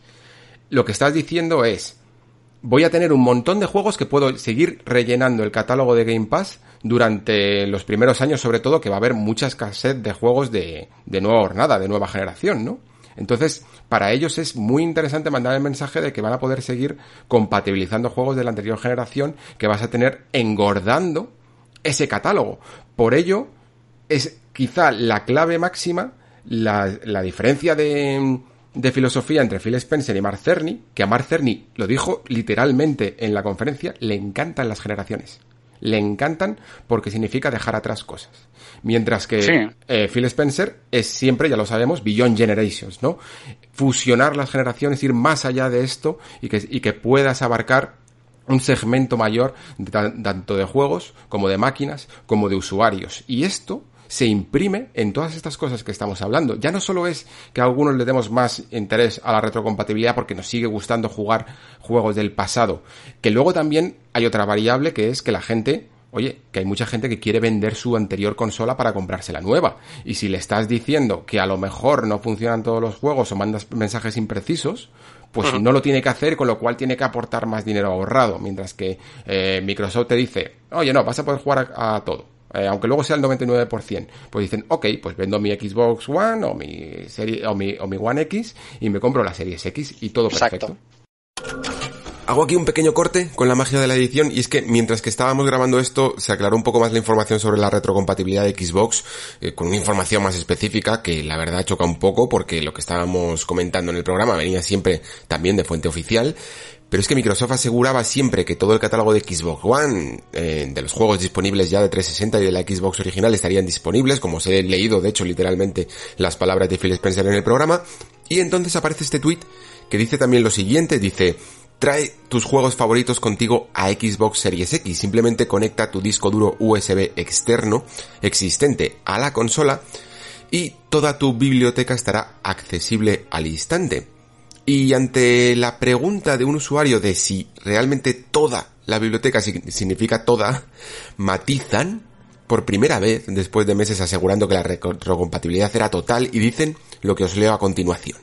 lo que estás diciendo es, voy a tener un montón de juegos que puedo seguir rellenando el catálogo de Game Pass durante los primeros años, sobre todo, que va a haber mucha escasez de juegos de, de nueva hornada, de nueva generación, ¿no? Entonces, para ellos es muy interesante mandar el mensaje de que van a poder seguir compatibilizando juegos de la anterior generación que vas a tener engordando ese catálogo. Por ello, es quizá la clave máxima, la, la diferencia de, de filosofía entre Phil Spencer y Mark Cerny, que a Mark Cerny lo dijo literalmente en la conferencia, le encantan las generaciones. Le encantan porque significa dejar atrás cosas. Mientras que eh, Phil Spencer es siempre, ya lo sabemos, Beyond Generations, ¿no? Fusionar las generaciones, ir más allá de esto y que, y que puedas abarcar un segmento mayor tanto de juegos como de máquinas como de usuarios. Y esto se imprime en todas estas cosas que estamos hablando. Ya no solo es que a algunos le demos más interés a la retrocompatibilidad porque nos sigue gustando jugar juegos del pasado, que luego también hay otra variable que es que la gente Oye, que hay mucha gente que quiere vender su anterior consola para comprarse la nueva. Y si le estás diciendo que a lo mejor no funcionan todos los juegos o mandas mensajes imprecisos, pues no lo tiene que hacer, con lo cual tiene que aportar más dinero ahorrado. Mientras que eh, Microsoft te dice, oye, no, vas a poder jugar a todo. Eh, aunque luego sea el 99%, pues dicen, ok, pues vendo mi Xbox One o mi serie o mi, o mi One X y me compro la Series X y todo perfecto. hago aquí un pequeño corte con la magia de la edición y es que mientras que estábamos grabando esto se aclaró un poco más la información sobre la retrocompatibilidad de Xbox eh, con una información más específica que la verdad choca un poco porque lo que estábamos comentando en el programa venía siempre también de fuente oficial. Pero es que Microsoft aseguraba siempre que todo el catálogo de Xbox One, eh, de los juegos disponibles ya de 360 y de la Xbox original estarían disponibles, como os he leído de hecho literalmente las palabras de Phil Spencer en el programa. Y entonces aparece este tweet que dice también lo siguiente, dice, Trae tus juegos favoritos contigo a Xbox Series X. Simplemente conecta tu disco duro USB externo existente a la consola y toda tu biblioteca estará accesible al instante. Y ante la pregunta de un usuario de si realmente toda la biblioteca significa toda, matizan por primera vez después de meses asegurando que la retrocompatibilidad era total y dicen lo que os leo a continuación.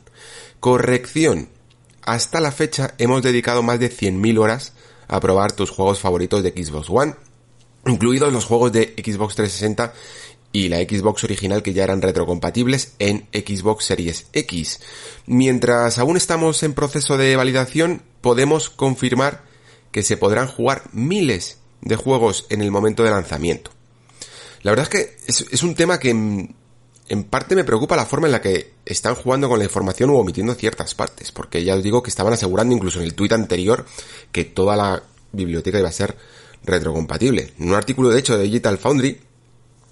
Corrección, hasta la fecha hemos dedicado más de 100.000 horas a probar tus juegos favoritos de Xbox One, incluidos los juegos de Xbox 360 y la Xbox original que ya eran retrocompatibles en Xbox Series X. Mientras aún estamos en proceso de validación, podemos confirmar que se podrán jugar miles de juegos en el momento de lanzamiento. La verdad es que es, un tema que en parte me preocupa la forma en la que están jugando con la información u omitiendo ciertas partes, porque ya os digo que estaban asegurando incluso en el tuit anterior que toda la biblioteca iba a ser retrocompatible. En un artículo de hecho de Digital Foundry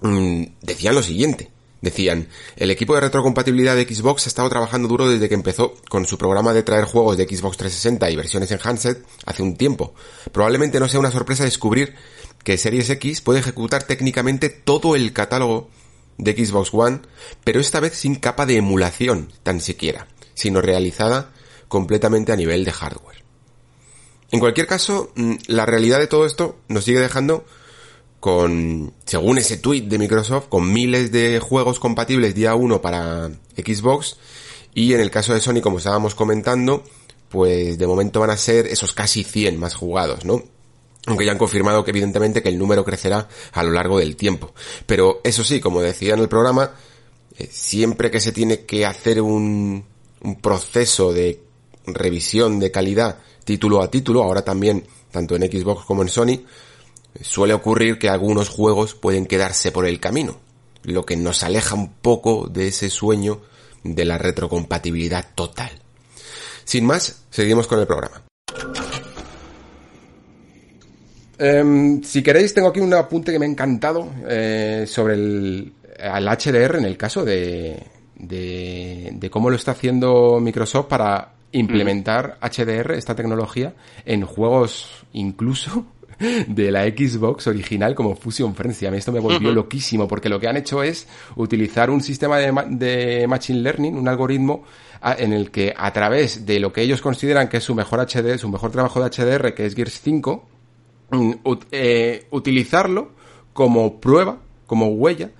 mmm, decían lo siguiente. Decían, el equipo de retrocompatibilidad de Xbox ha estado trabajando duro desde que empezó con su programa de traer juegos de Xbox 360 y versiones en handset hace un tiempo. Probablemente no sea una sorpresa descubrir que Series X puede ejecutar técnicamente todo el catálogo de Xbox One, pero esta vez sin capa de emulación tan siquiera, sino realizada completamente a nivel de hardware. En cualquier caso, mm, la realidad de todo esto nos sigue dejando con, según ese tweet de Microsoft, con miles de juegos compatibles día 1 para Xbox y en el caso de Sony, como estábamos comentando, pues de momento van a ser esos casi 100 más jugados, ¿no? aunque ya han confirmado que evidentemente que el número crecerá a lo largo del tiempo. Pero eso sí, como decía en el programa, eh, siempre que se tiene que hacer un, proceso de revisión de calidad título a título, ahora también tanto en Xbox como en Sony, suele ocurrir que algunos juegos pueden quedarse por el camino, lo que nos aleja un poco de ese sueño de la retrocompatibilidad total. Sin más, seguimos con el programa. Em, si queréis, tengo aquí un apunte que me ha encantado eh, sobre el, HDR en el caso de, de, cómo lo está haciendo Microsoft para implementar HDR, esta tecnología, en juegos incluso de la Xbox original como Fusion Frenzy. A mí esto me volvió loquísimo porque lo que han hecho es utilizar un sistema de, de Machine Learning, un algoritmo en el que a través de lo que ellos consideran que es su mejor HD, su mejor trabajo de HDR, que es Gears 5, Mm, eh, utilizarlo como prueba, como huella,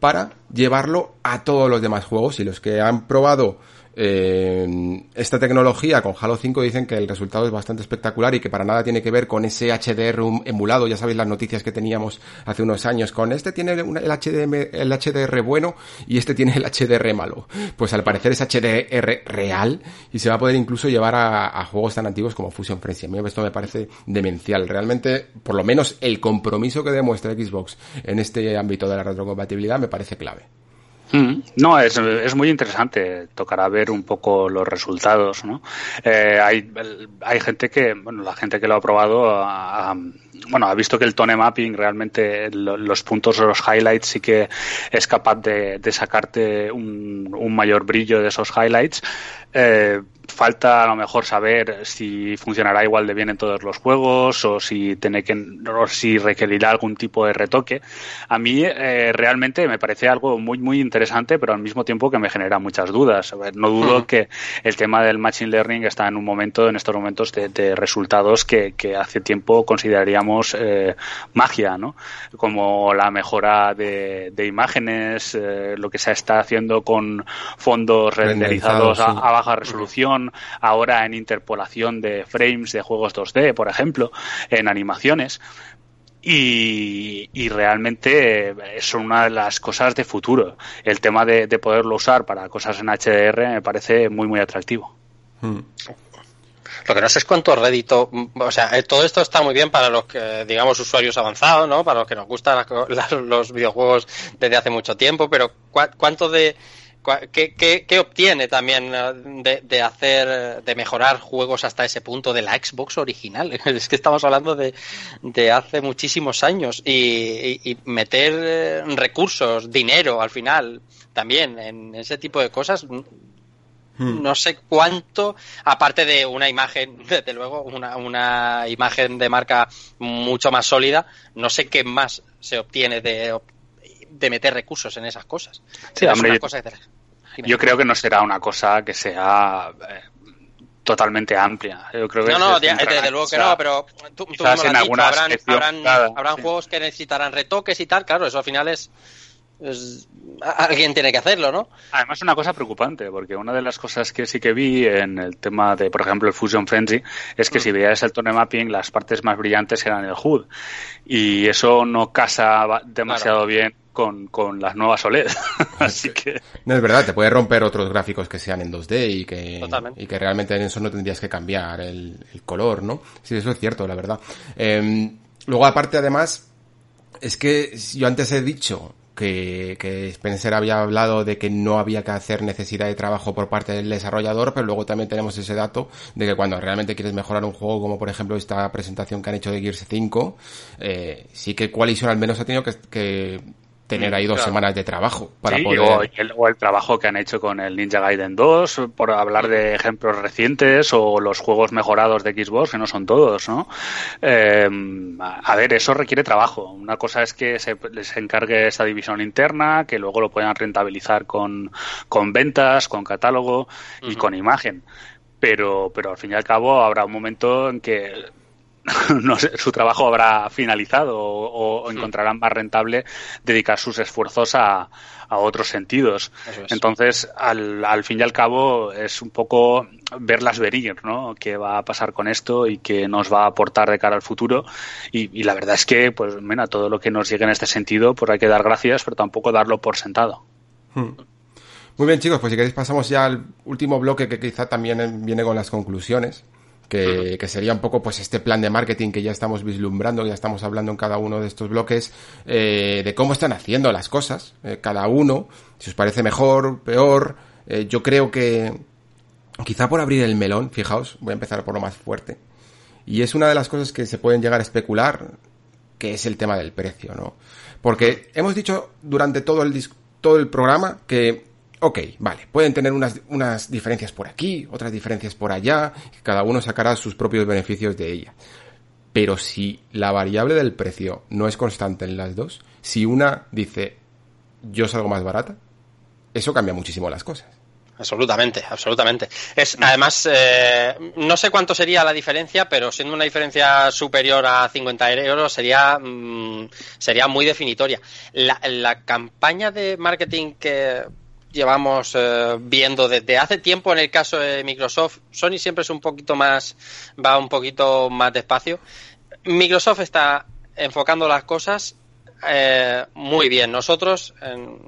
para llevarlo a todos los demás juegos y los que han probado eh, esta tecnología con Halo 5 dicen que el resultado es bastante espectacular y que para nada tiene que ver con ese HDR emulado. Ya sabéis las noticias que teníamos hace unos años con este tiene el, HDR bueno y este tiene el HDR malo. Pues al parecer es HDR real y se va a poder incluso llevar a, juegos tan antiguos como Fusion Frenzy. A mí esto me parece demencial. Realmente, por lo menos el compromiso que demuestra Xbox en este ámbito de la retrocompatibilidad me parece clave. Mm, no, es, es, muy interesante. Tocará ver un poco los resultados, ¿no? Eh, hay, hay gente que, bueno, la gente que lo ha probado ha, bueno, ha visto que el tone mapping realmente los puntos, los highlights sí que es capaz de, sacarte un, un, mayor brillo de esos highlights. Eh, falta a lo mejor saber si funcionará igual de bien en todos los juegos o si tiene que o si requerirá algún tipo de retoque. A mí eh, realmente me parece algo muy muy interesante, pero al mismo tiempo que me genera muchas dudas. No dudo que el tema del machine learning está en un momento, en estos momentos, de, resultados que, que, hace tiempo consideraríamos eh, magia, ¿no? Como la mejora de, de imágenes, eh, lo que se está haciendo con fondos renderizados a baja resolución ahora en interpolación de frames de juegos 2D, por ejemplo, en animaciones. Y, realmente son una de las cosas de futuro. El tema de, poderlo usar para cosas en HDR me parece muy, muy atractivo. Hmm. Lo que no sé es cuánto rédito, o sea, eh, todo esto está muy bien para los que, digamos, usuarios avanzados, ¿no? Para los que nos gustan [laughs] los videojuegos desde hace mucho tiempo, pero ¿cuánto de, ¿Qué, qué, obtiene también eh, de, hacer, de mejorar juegos hasta ese punto de la Xbox original? [laughs] Es que estamos hablando de, de hace muchísimos años y, meter eh, recursos, dinero al final también en ese tipo de cosas. Hmm. No sé cuánto, aparte de una imagen, [laughs] desde luego, una, una imagen de marca mucho más sólida, no sé qué más se obtiene de, de meter recursos en esas cosas. Sí, hombre, yo, creo que no será una cosa que sea eh, totalmente amplia. Yo creo que no, no, desde luego que no, pero tú, tú dicho, habrán, habrán, juegos que necesitarán retoques y tal, claro, eso al final es alguien tiene que hacerlo, ¿no? Además, una cosa preocupante, porque una de las cosas que sí que vi en el tema de, por ejemplo, el Fusion Frenzy, es que mm. si veías el tone mapping, las partes más brillantes eran el HUD. Y eso no casa demasiado bien con, con, las nuevas OLED. [laughs] Así que. No es verdad, te puede romper otros gráficos que sean en 2D y que, y que realmente en eso no tendrías que cambiar el, color, ¿no? Sí, eso es cierto, la verdad. Em, luego, aparte, además, es que yo antes he dicho que, que, Spencer había hablado de que no había que hacer necesidad de trabajo por parte del desarrollador, pero luego también tenemos ese dato de que cuando realmente quieres mejorar un juego, como por ejemplo esta presentación que han hecho de Gears 5, eh, sí que Coalition al menos ha tenido que, que tener ahí dos semanas de trabajo para poder... O el, o el, trabajo que han hecho con el Ninja Gaiden 2, por hablar de ejemplos recientes, o los juegos mejorados de Xbox, que no son todos, ¿no? Eh, a ver, eso requiere trabajo. Una cosa es que se les encargue esa división interna, que luego lo puedan rentabilizar con, con ventas, con catálogo y con imagen. Pero, pero al fin y al cabo habrá un momento en que [laughs] no sé, su trabajo habrá finalizado o, encontrarán más rentable dedicar sus esfuerzos a, a otros sentidos. Entonces, al, al, fin y al cabo, es un poco verlas venir, ¿no? ¿Qué va a pasar con esto y qué nos va a aportar de cara al futuro? Y, la verdad es que, pues, mira, todo lo que nos llegue en este sentido, pues hay que dar gracias, pero tampoco darlo por sentado. Hmm. Muy bien, chicos, pues si queréis pasamos ya al último bloque que quizá también viene con las conclusiones que, sería un poco pues este plan de marketing que ya estamos vislumbrando, ya estamos hablando en cada uno de estos bloques, eh, de cómo están haciendo las cosas, eh, cada uno, si os parece mejor, peor, eh, yo creo que quizá por abrir el melón, fijaos, voy a empezar por lo más fuerte, y es una de las cosas que se pueden llegar a especular, que es el tema del precio, ¿no? Porque hemos dicho durante todo el, todo el programa que ok, vale, pueden tener unas, unas diferencias por aquí, otras diferencias por allá, cada uno sacará sus propios beneficios de ella. Pero si la variable del precio no es constante en las dos, si una dice yo salgo más barata, eso cambia muchísimo las cosas. Absolutamente, absolutamente. Es además eh, no sé cuánto sería la diferencia, pero siendo una diferencia superior a 50 euros sería mm, sería muy definitoria. La, la campaña de marketing que llevamos eh, viendo desde hace tiempo en el caso de Microsoft. Sony siempre es un poquito más, va un poquito más despacio. Microsoft está enfocando las cosas eh, muy bien. Nosotros, en,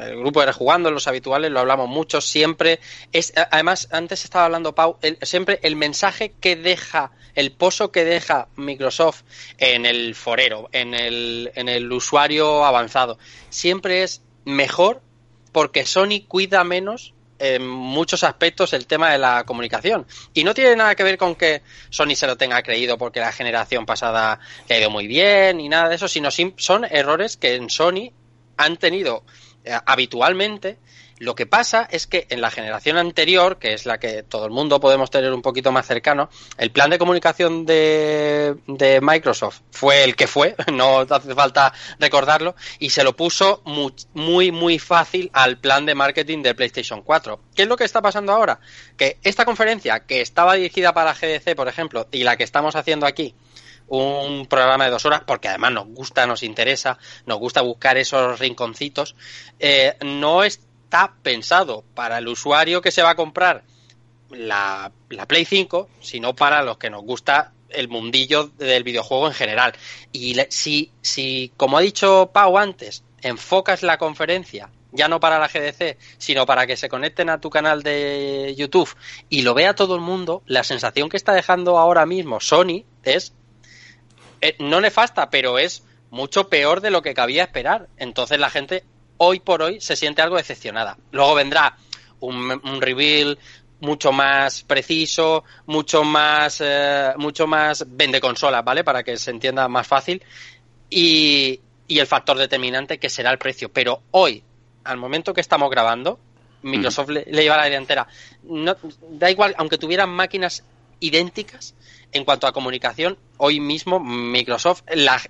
el grupo de Rejugando, los habituales, lo hablamos mucho, siempre. Es, además, antes estaba hablando Pau, siempre el mensaje que deja, el pozo que deja Microsoft en el forero, en el, en el usuario avanzado, siempre es mejor porque Sony cuida menos en muchos aspectos el tema de la comunicación. Y no tiene nada que ver con que Sony se lo tenga creído porque la generación pasada le ha ido muy bien y nada de eso, sino son errores que en Sony han tenido eh, habitualmente lo que pasa es que en la generación anterior, que es la que todo el mundo podemos tener un poquito más cercano, el plan de comunicación de, Microsoft fue el que fue, [laughs] no hace falta recordarlo, y se lo puso muy, muy, muy fácil al plan de marketing de PlayStation 4. ¿Qué es lo que está pasando ahora? Que esta conferencia, que estaba dirigida para GDC, por ejemplo, y la que estamos haciendo aquí, un programa de dos horas, porque además nos gusta, nos interesa, nos gusta buscar esos rinconcitos, eh, no es está pensado para el usuario que se va a comprar la, Play 5, sino para los que nos gusta el mundillo del videojuego en general. Y si, si como ha dicho Pau antes, enfocas la conferencia ya no para la GDC, sino para que se conecten a tu canal de YouTube y lo vea todo el mundo, la sensación que está dejando ahora mismo Sony es eh, no nefasta, pero es mucho peor de lo que cabía esperar. Entonces la gente hoy por hoy se siente algo decepcionada. Luego vendrá un, reveal mucho más preciso, mucho más, eh, mucho más vende consolas, ¿vale? Para que se entienda más fácil. Y, y el factor determinante que será el precio. Pero hoy, al momento que estamos grabando, Microsoft le, lleva la delantera. No, da igual, aunque tuvieran máquinas idénticas en cuanto a comunicación, hoy mismo Microsoft, la,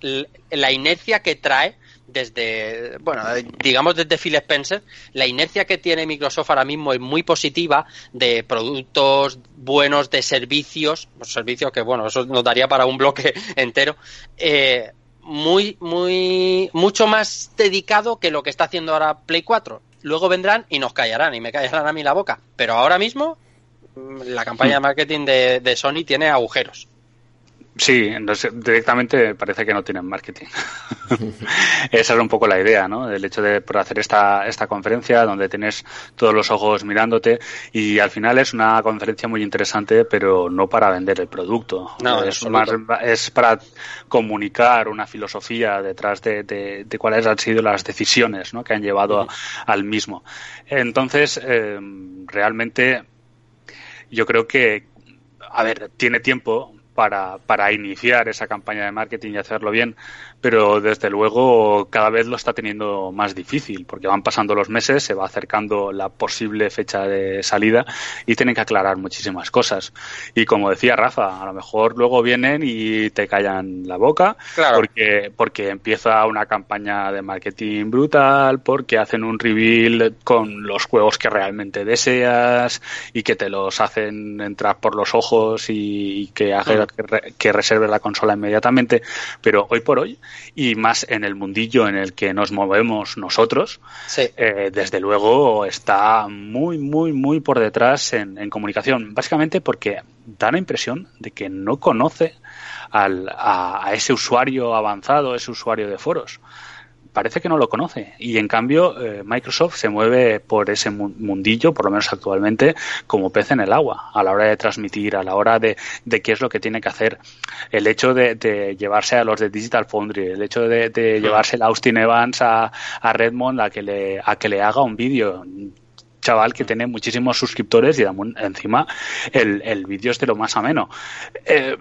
la inercia que trae desde, bueno, digamos desde Phil Spencer, la inercia que tiene Microsoft ahora mismo es muy positiva de productos buenos, de servicios, servicios que, bueno, eso nos daría para un bloque [laughs] entero, eh, muy, muy, mucho más dedicado que lo que está haciendo ahora Play 4. Luego vendrán y nos callarán y me callarán a mí la boca. Pero ahora mismo mm, la campaña de marketing de, de Sony tiene agujeros. Sí, directamente parece que no tienen marketing. [laughs] Esa es un poco la idea, ¿no? El hecho de hacer esta, esta conferencia donde tienes todos los ojos mirándote y al final es una conferencia muy interesante, pero no para vender el producto. No, es, más, es para comunicar una filosofía detrás de, de, cuáles han sido las decisiones ¿no? que han llevado al mismo. Entonces, eh, realmente yo creo que, a ver, tiene tiempo para, para iniciar esa campaña de marketing y hacerlo bien, pero desde luego cada vez lo está teniendo más difícil porque van pasando los meses, se va acercando la posible fecha de salida y tienen que aclarar muchísimas cosas. Y como decía Rafa, a lo mejor luego vienen y te callan la boca porque, porque empieza una campaña de marketing brutal, porque hacen un reveal con los juegos que realmente deseas y que te los hacen entrar por los ojos y, que hagan que, reserve la consola inmediatamente, pero hoy por hoy, y más en el mundillo en el que nos movemos nosotros, eh, desde luego está muy, muy, muy por detrás en, comunicación, básicamente porque da la impresión de que no conoce al, a, ese usuario avanzado, ese usuario de foros parece que no lo conoce. Y en cambio, eh, Microsoft se mueve por ese mundillo, por lo menos actualmente, como pez en el agua, a la hora de transmitir, a la hora de, de qué es lo que tiene que hacer. El hecho de, llevarse a los de Digital Foundry, el hecho de, llevarse a Austin Evans a, a Redmond a que le, a que le haga un vídeo chaval que tiene muchísimos suscriptores y encima el, el vídeo es de lo más ameno. Eh,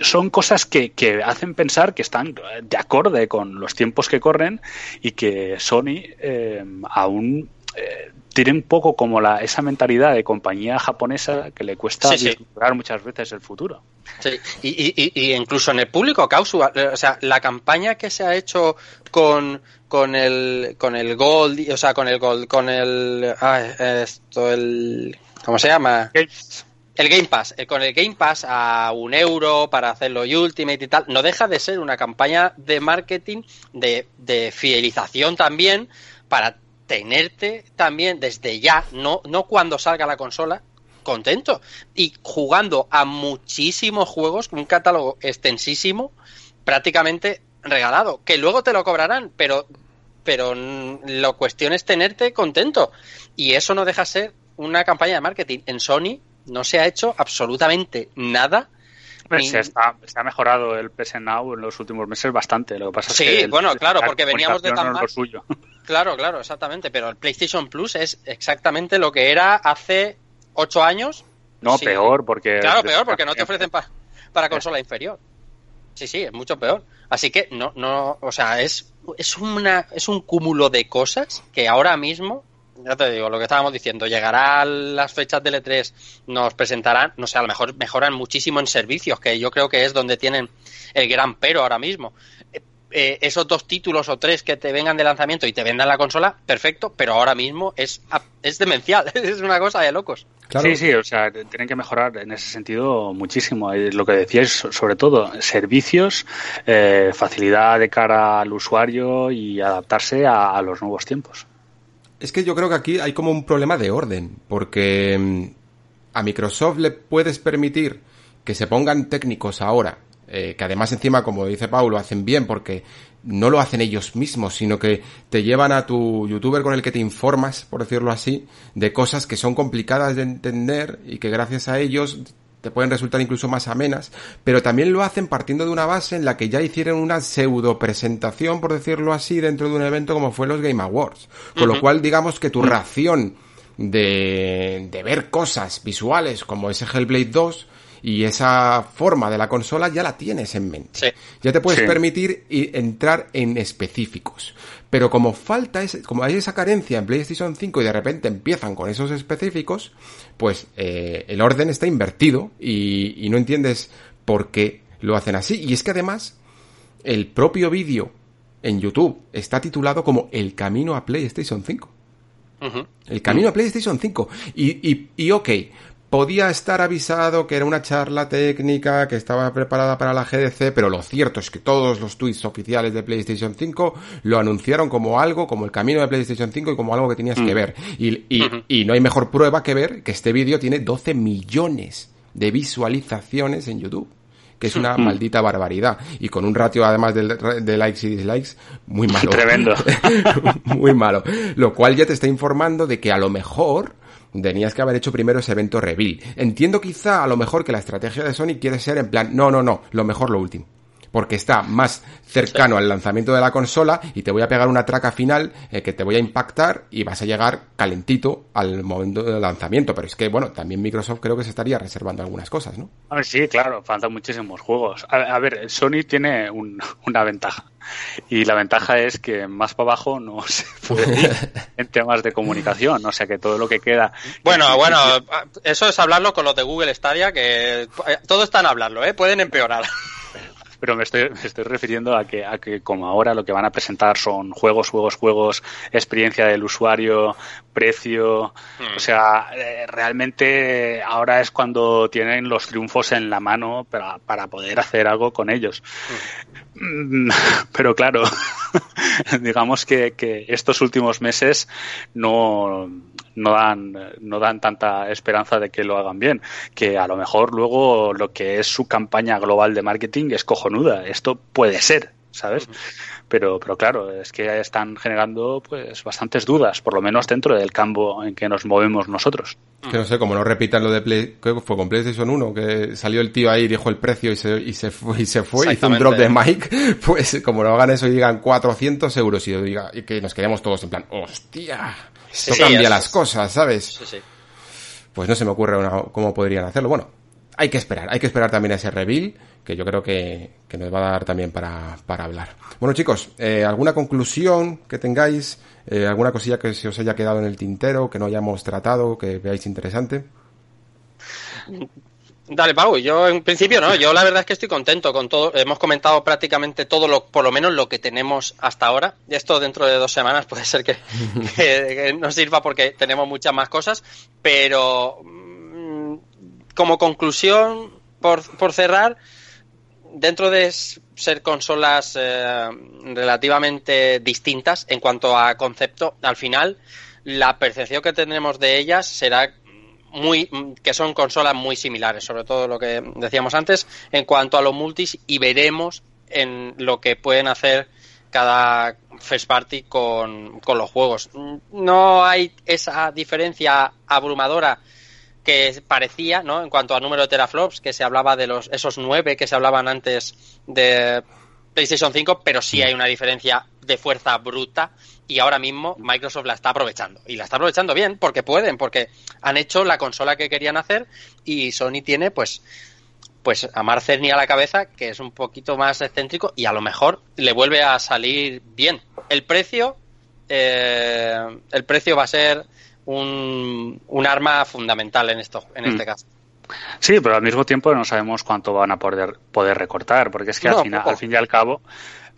son cosas que, que, hacen pensar que están de acorde con los tiempos que corren y que Sony eh, aún eh, tiene un poco como la, esa mentalidad de compañía japonesa que le cuesta sí, muchas veces el futuro. Sí, y, y, y, incluso en el público causa, o sea, la campaña que se ha hecho con, con el con el Gold, o sea, con el Gold, con el ah, esto el ¿cómo se llama? El Game Pass, eh, con el Game Pass a un euro para hacerlo Ultimate y tal, no deja de ser una campaña de marketing, de, de fidelización también, para tenerte también desde ya, no, no cuando salga la consola, contento. Y jugando a muchísimos juegos, un catálogo extensísimo, prácticamente regalado, que luego te lo cobrarán, pero, pero la cuestión es tenerte contento. Y eso no deja de ser una campaña de marketing. En Sony no se ha hecho absolutamente nada. Se, está, se, ha mejorado el PS Now en los últimos meses bastante. Lo que pasa sí, es que bueno, claro, porque veníamos de tan mal. [laughs] Claro, claro, exactamente. Pero el PlayStation Plus es exactamente lo que era hace ocho años. No, peor, porque. Claro, peor, porque no te ofrecen para consola inferior. Sí, sí, es mucho peor. Así que no, no, o sea, es, es una, es un cúmulo de cosas que ahora mismo ya te digo, lo que estábamos diciendo, llegará a las fechas del E3, nos presentarán, no sé, a lo mejor mejoran muchísimo en servicios, que yo creo que es donde tienen el gran pero ahora mismo. Eh, eh, esos dos títulos o tres que te vengan de lanzamiento y te vendan la consola, perfecto, pero ahora mismo es, es demencial, [laughs] es una cosa de locos. Sí, sí, o sea, tienen que mejorar en ese sentido muchísimo. Lo que decíais, sobre todo, servicios, eh, facilidad de cara al usuario y adaptarse a los nuevos tiempos. Es que yo creo que aquí hay como un problema de orden, porque mm, a Microsoft le puedes permitir que se pongan técnicos ahora eh, que además encima, como dice Pau, lo hacen bien porque no lo hacen ellos mismos, sino que te llevan a tu youtuber con el que te informas, por decirlo así, de cosas que son complicadas de entender y que gracias a ellos te pueden resultar incluso más amenas, pero también lo hacen partiendo de una base en la que ya hicieron una pseudo presentación, por decirlo así, dentro de un evento como fue los Game Awards. Con lo cual, digamos que tu ración de, de ver cosas visuales como ese Hellblade 2 y esa forma de la consola ya la tienes en mente. Ya te puedes permitir entrar en específicos. Pero como falta ese, como hay esa carencia en PlayStation 5 y de repente empiezan con esos específicos, pues eh, el orden está invertido y, y no entiendes por qué lo hacen así. Y es que además el propio vídeo en YouTube está titulado como El camino a PlayStation 5. El camino a PlayStation 5. Y, y, y ok, podía estar avisado que era una charla técnica que estaba preparada para la GDC, pero lo cierto es que todos los tweets oficiales de PlayStation 5 lo anunciaron como algo, como el camino de PlayStation 5 y como algo que tenías que mm. ver. Y, y, no hay mejor prueba que ver que este vídeo tiene 12 millones de visualizaciones en YouTube que es una mm. maldita barbaridad. Y con un ratio, además de, de likes y dislikes, muy malo. Tremendo. [laughs] muy malo. Lo cual ya te está informando de que a lo mejor tenías que haber hecho primero ese evento reveal. Entiendo quizá a lo mejor que la estrategia de Sony quiere ser en plan, no, no, no, lo mejor lo último. Porque está más cercano al lanzamiento de la consola y te voy a pegar una traca final eh, que te voy a impactar y vas a llegar calentito al momento del lanzamiento. Pero es que, bueno, también Microsoft creo que se estaría reservando algunas cosas, ¿no? A ver, sí, claro, faltan muchísimos juegos. A, ver, Sony tiene [laughs] una ventaja. Y la ventaja es que más para abajo no [laughs] se puede ir en temas de comunicación, o sea que todo lo que queda. Bueno, bueno, eso es hablarlo con los de Google Stadia, que eh, todo está en hablarlo, ¿eh? pueden empeorar pero me estoy, me estoy refiriendo a que, a que como ahora lo que van a presentar son juegos, juegos, juegos, experiencia del usuario, precio, hmm. o sea, eh, realmente ahora es cuando tienen los triunfos en la mano para, para poder hacer algo con ellos. Hmm. [laughs] Pero claro, [laughs] digamos que, que estos últimos meses no, no dan, no dan tanta esperanza de que lo hagan bien, que a lo mejor luego lo que es su campaña global de marketing es cojonuda. Esto puede ser, ¿sabes? Pero, pero claro, es que están generando pues bastantes dudas, por lo menos dentro del campo en que nos movemos nosotros. Que no sé, como no repitan lo de Play, fue con PlayStation 1, que salió el tío ahí, dijo el precio y se, y se fue, y se fue, hizo un drop de mic, [laughs] pues como no hagan eso y digan 400 euros y, diga, y que nos quedemos todos en plan, hostia, esto cambia las cosas, ¿sabes? Pues no se me ocurre cómo podrían hacerlo. Bueno, hay que esperar, hay que esperar también a ese reveal, que yo creo que, nos va a dar también para, para hablar. Bueno chicos, eh, ¿alguna conclusión que tengáis? Eh, ¿Alguna cosilla que se os haya quedado en el tintero, que no hayamos tratado, que veáis interesante? Dale, Pau. Yo en principio no. Yo la verdad es que estoy contento con todo. Hemos comentado prácticamente todo lo, por lo menos lo que tenemos hasta ahora. Y esto dentro de dos semanas puede ser que, [laughs] que, nos sirva porque tenemos muchas más cosas. Pero mm, como conclusión, por, por cerrar, dentro de ser consolas eh, relativamente distintas en cuanto a concepto, al final la percepción que tendremos de ellas será muy que son consolas muy similares, sobre todo lo que decíamos antes en cuanto a los multis y veremos en lo que pueden hacer cada first party con, con los juegos. No hay esa diferencia abrumadora que parecía, ¿no? En cuanto a número de teraflops, que se hablaba de los esos nueve que se hablaban antes de PlayStation 5, pero sí hay una diferencia de fuerza bruta y ahora mismo Microsoft la está aprovechando. Y la está aprovechando bien porque pueden, porque han hecho la consola que querían hacer y Sony tiene pues pues a Mark Cerny a la cabeza, que es un poquito más excéntrico y a lo mejor le vuelve a salir bien. El precio, eh, el precio va a ser un, un arma fundamental en esto, en este mm. caso. Sí, pero al mismo tiempo no sabemos cuánto van a poder, poder recortar, porque es que al, final, al fin y al cabo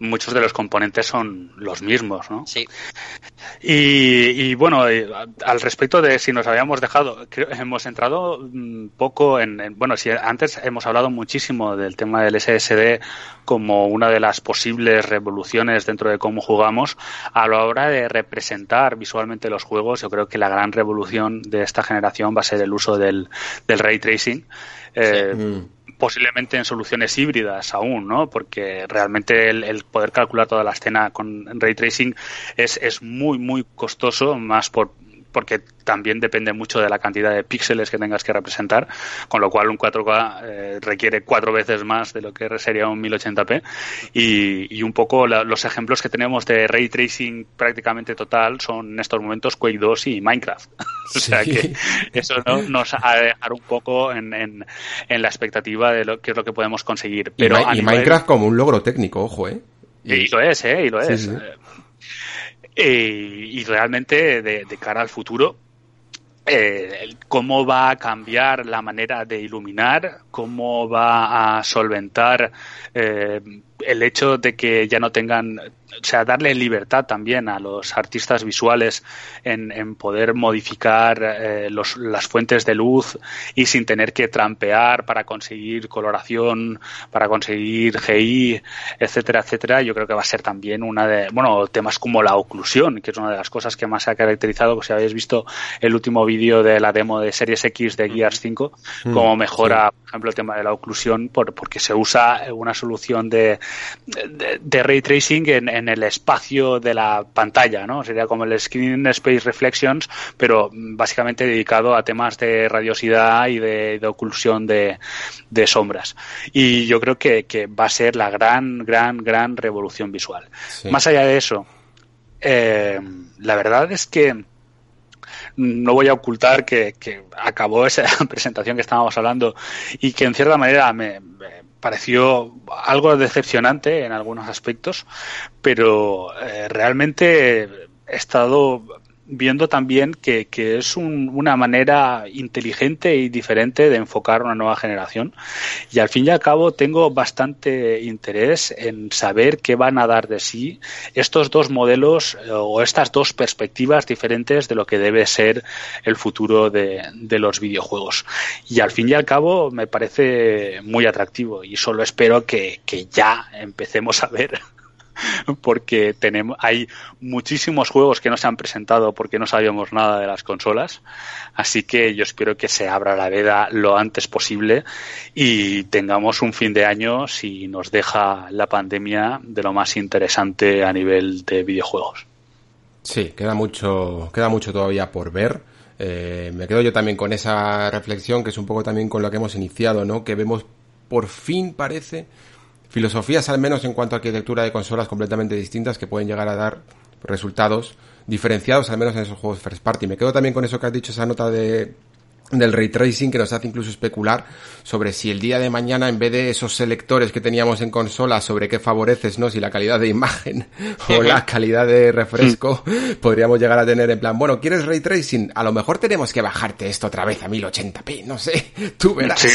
muchos de los componentes son los mismos, ¿no? Sí. Y, bueno, eh, al respecto de si nos habíamos dejado, hemos entrado un poco en, bueno, si antes hemos hablado muchísimo del tema del SSD como una de las posibles revoluciones dentro de cómo jugamos, a la hora de representar visualmente los juegos, yo creo que la gran revolución de esta generación va a ser el uso del, del ray tracing. Eh, mm posiblemente en soluciones híbridas aún, ¿no? Porque realmente el, poder calcular toda la escena con ray tracing es, es muy, muy costoso, más por porque también depende mucho de la cantidad de píxeles que tengas que representar, con lo cual un 4K eh, requiere cuatro veces más de lo que sería un 1080p. Y, un poco los ejemplos que tenemos de ray tracing prácticamente total son en estos momentos Quake 2 y Minecraft. [laughs] o sea que eso nos ha de dejar un poco en, en, la expectativa de lo que es lo que podemos conseguir. Pero y, Minecraft como un logro técnico, ojo, ¿eh? Y, lo es, ¿eh? Y lo es. Eh, y realmente de, cara al futuro, eh, cómo va a cambiar la manera de iluminar, cómo va a solventar eh, el hecho de que ya no tengan, o sea, darle libertad también a los artistas visuales en, en poder modificar eh, los, las fuentes de luz y sin tener que trampear para conseguir coloración, para conseguir GI, etcétera, etcétera. Yo creo que va a ser también una de, bueno, temas como la oclusión, que es una de las cosas que más se ha caracterizado, pues si habéis visto el último vídeo de la demo de Series X de Gears 5, mm, como mejora, por ejemplo, el tema de la oclusión, por, porque se usa una solución de de, ray tracing en, el espacio de la pantalla, ¿no? Sería como el Screen Space Reflections, pero básicamente dedicado a temas de radiosidad y de, oclusión de, sombras. Y yo creo que, va a ser la gran, gran, gran revolución visual. Más allá de eso, eh, la verdad es que no voy a ocultar que, acabó esa [laughs] presentación que estábamos hablando y que en cierta manera me, pareció algo decepcionante en algunos aspectos, pero eh, realmente he estado viendo también que, es una manera inteligente y diferente de enfocar una nueva generación. Y al fin y al cabo tengo bastante interés en saber qué van a dar de sí estos dos modelos eh, o estas dos perspectivas diferentes de lo que debe ser el futuro de, de los videojuegos. Y al fin y al cabo me parece muy atractivo y solo espero que, que ya empecemos a ver [laughs] porque tenemos, hay muchísimos juegos que no se han presentado porque no sabíamos nada de las consolas. Así que yo espero que se abra la veda lo antes posible y tengamos un fin de año, si nos deja la pandemia, de lo más interesante a nivel de videojuegos. Sí, queda mucho, queda mucho todavía por ver. Eh, me quedo yo también con esa reflexión, que es un poco también con lo que hemos iniciado, ¿no? Que vemos, por fin parece, filosofías al menos en cuanto a arquitectura de consolas completamente distintas que pueden llegar a dar resultados diferenciados al menos en esos juegos first party. Me quedo también con eso que has dicho, esa nota de del ray tracing que nos hace incluso especular sobre si el día de mañana en vez de esos selectores que teníamos en consola sobre qué favoreces, ¿no? Si la calidad de imagen [laughs] o la calidad de refresco podríamos llegar a tener en plan, bueno, ¿quieres ray tracing? A lo mejor tenemos que bajarte esto otra vez a 1080p, no sé, [laughs] tú verás.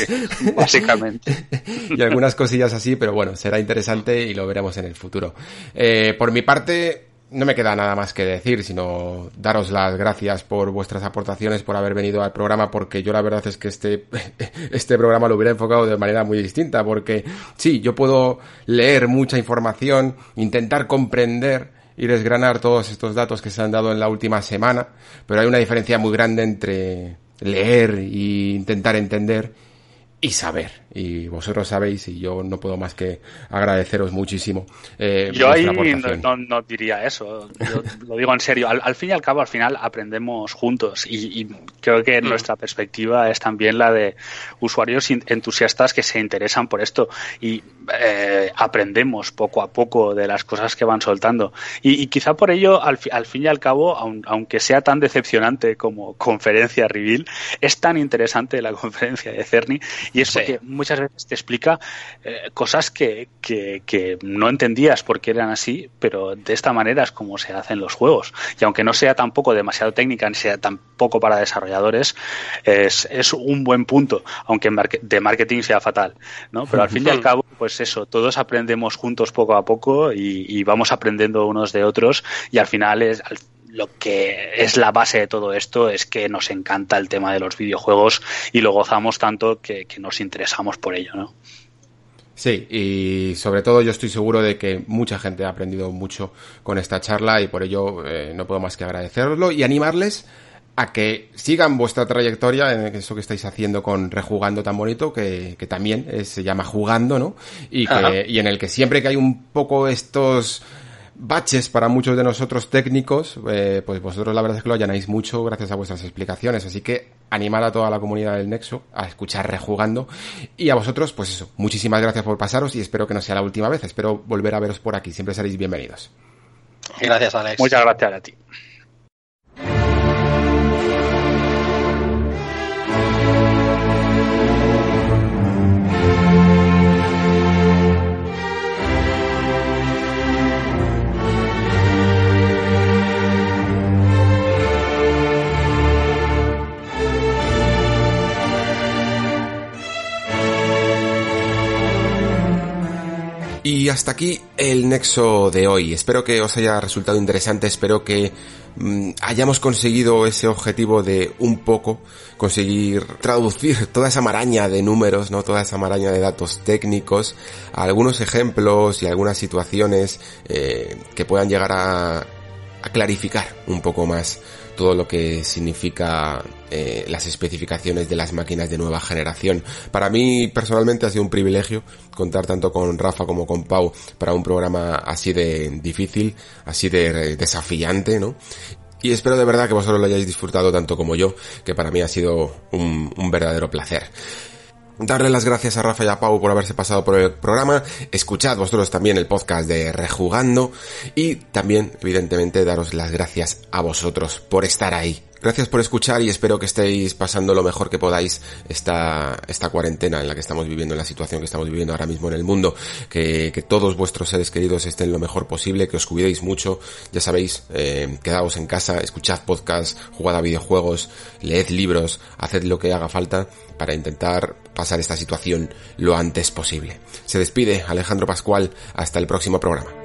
básicamente. [laughs] y algunas cosillas así, pero bueno, será interesante y lo veremos en el futuro. Eh, por mi parte, no me queda nada más que decir, sino daros las gracias por vuestras aportaciones, por haber venido al programa, porque yo la verdad es que este, [laughs] este programa lo hubiera enfocado de manera muy distinta, porque sí, yo puedo leer mucha información, intentar comprender y desgranar todos estos datos que se han dado en la última semana, pero hay una diferencia muy grande entre leer e intentar entender y saber. Y vosotros sabéis, y yo no puedo más que agradeceros muchísimo. Eh, yo ahí no, diría eso, yo lo digo en serio. Al, fin y al cabo, al final aprendemos juntos y, creo que mm. nuestra perspectiva es también la de usuarios entusiastas que se interesan por esto y eh, aprendemos poco a poco de las cosas que van soltando. Y, quizá por ello, al, al, fin y al cabo, aunque sea tan decepcionante como conferencia reveal, es tan interesante la [laughs] conferencia de Cerny y es porque muchas veces te explica eh, cosas que, que, no entendías porque eran así, pero de esta manera es como se hacen los juegos. Y aunque no sea tampoco demasiado técnica ni sea tampoco para desarrolladores, es, es un buen punto, aunque de marketing sea fatal. ¿no? Pero al fin y al [laughs] cabo, pues eso, todos aprendemos juntos poco a poco y, y vamos aprendiendo unos de otros y al final es lo que es la base de todo esto es que nos encanta el tema de los videojuegos y lo gozamos tanto que, nos interesamos por ello, ¿no? Sí, y sobre todo yo estoy seguro de que mucha gente ha aprendido mucho con esta charla y por ello eh, no puedo más que agradecerlo y animarles a que sigan vuestra trayectoria en eso que estáis haciendo con Rejugando tan bonito, que, que también se llama Jugando, ¿no? Y, que, y en el que siempre que hay un poco estos baches para muchos de nosotros técnicos, eh, pues vosotros la verdad es que lo allanáis mucho gracias a vuestras explicaciones. Así que animar a toda la comunidad del Nexo a escuchar rejugando. Y a vosotros, pues eso, muchísimas gracias por pasaros y espero que no sea la última vez. Espero volver a veros por aquí. Siempre seréis bienvenidos. Gracias, Alex. Muchas gracias a ti. Y hasta aquí el nexo de hoy. Espero que os haya resultado interesante, espero que mm, hayamos conseguido ese objetivo de un poco conseguir traducir [laughs] toda esa maraña de números, no toda esa maraña de datos técnicos, algunos ejemplos y algunas situaciones eh, que puedan llegar a, a clarificar un poco más todo lo que significa eh, las especificaciones de las máquinas de nueva generación. Para mí personalmente ha sido un privilegio contar tanto con Rafa como con Pau para un programa así de difícil, así de desafiante, ¿no? Y espero de verdad que vosotros lo hayáis disfrutado tanto como yo, que para mí ha sido un, un verdadero placer darle las gracias a Rafa y a Pau por haberse pasado por el programa, escuchad vosotros también el podcast de Rejugando y también, evidentemente, daros las gracias a vosotros por estar ahí. Gracias por escuchar y espero que estéis pasando lo mejor que podáis esta, esta cuarentena en la que estamos viviendo, en la situación que estamos viviendo ahora mismo en el mundo, que, todos vuestros seres queridos estén lo mejor posible, que os cuidéis mucho, ya sabéis, eh, quedaos en casa, escuchad podcasts, jugad a videojuegos, leed libros, haced lo que haga falta para intentar pasar esta situación lo antes posible. Se despide Alejandro Pascual, hasta el próximo programa.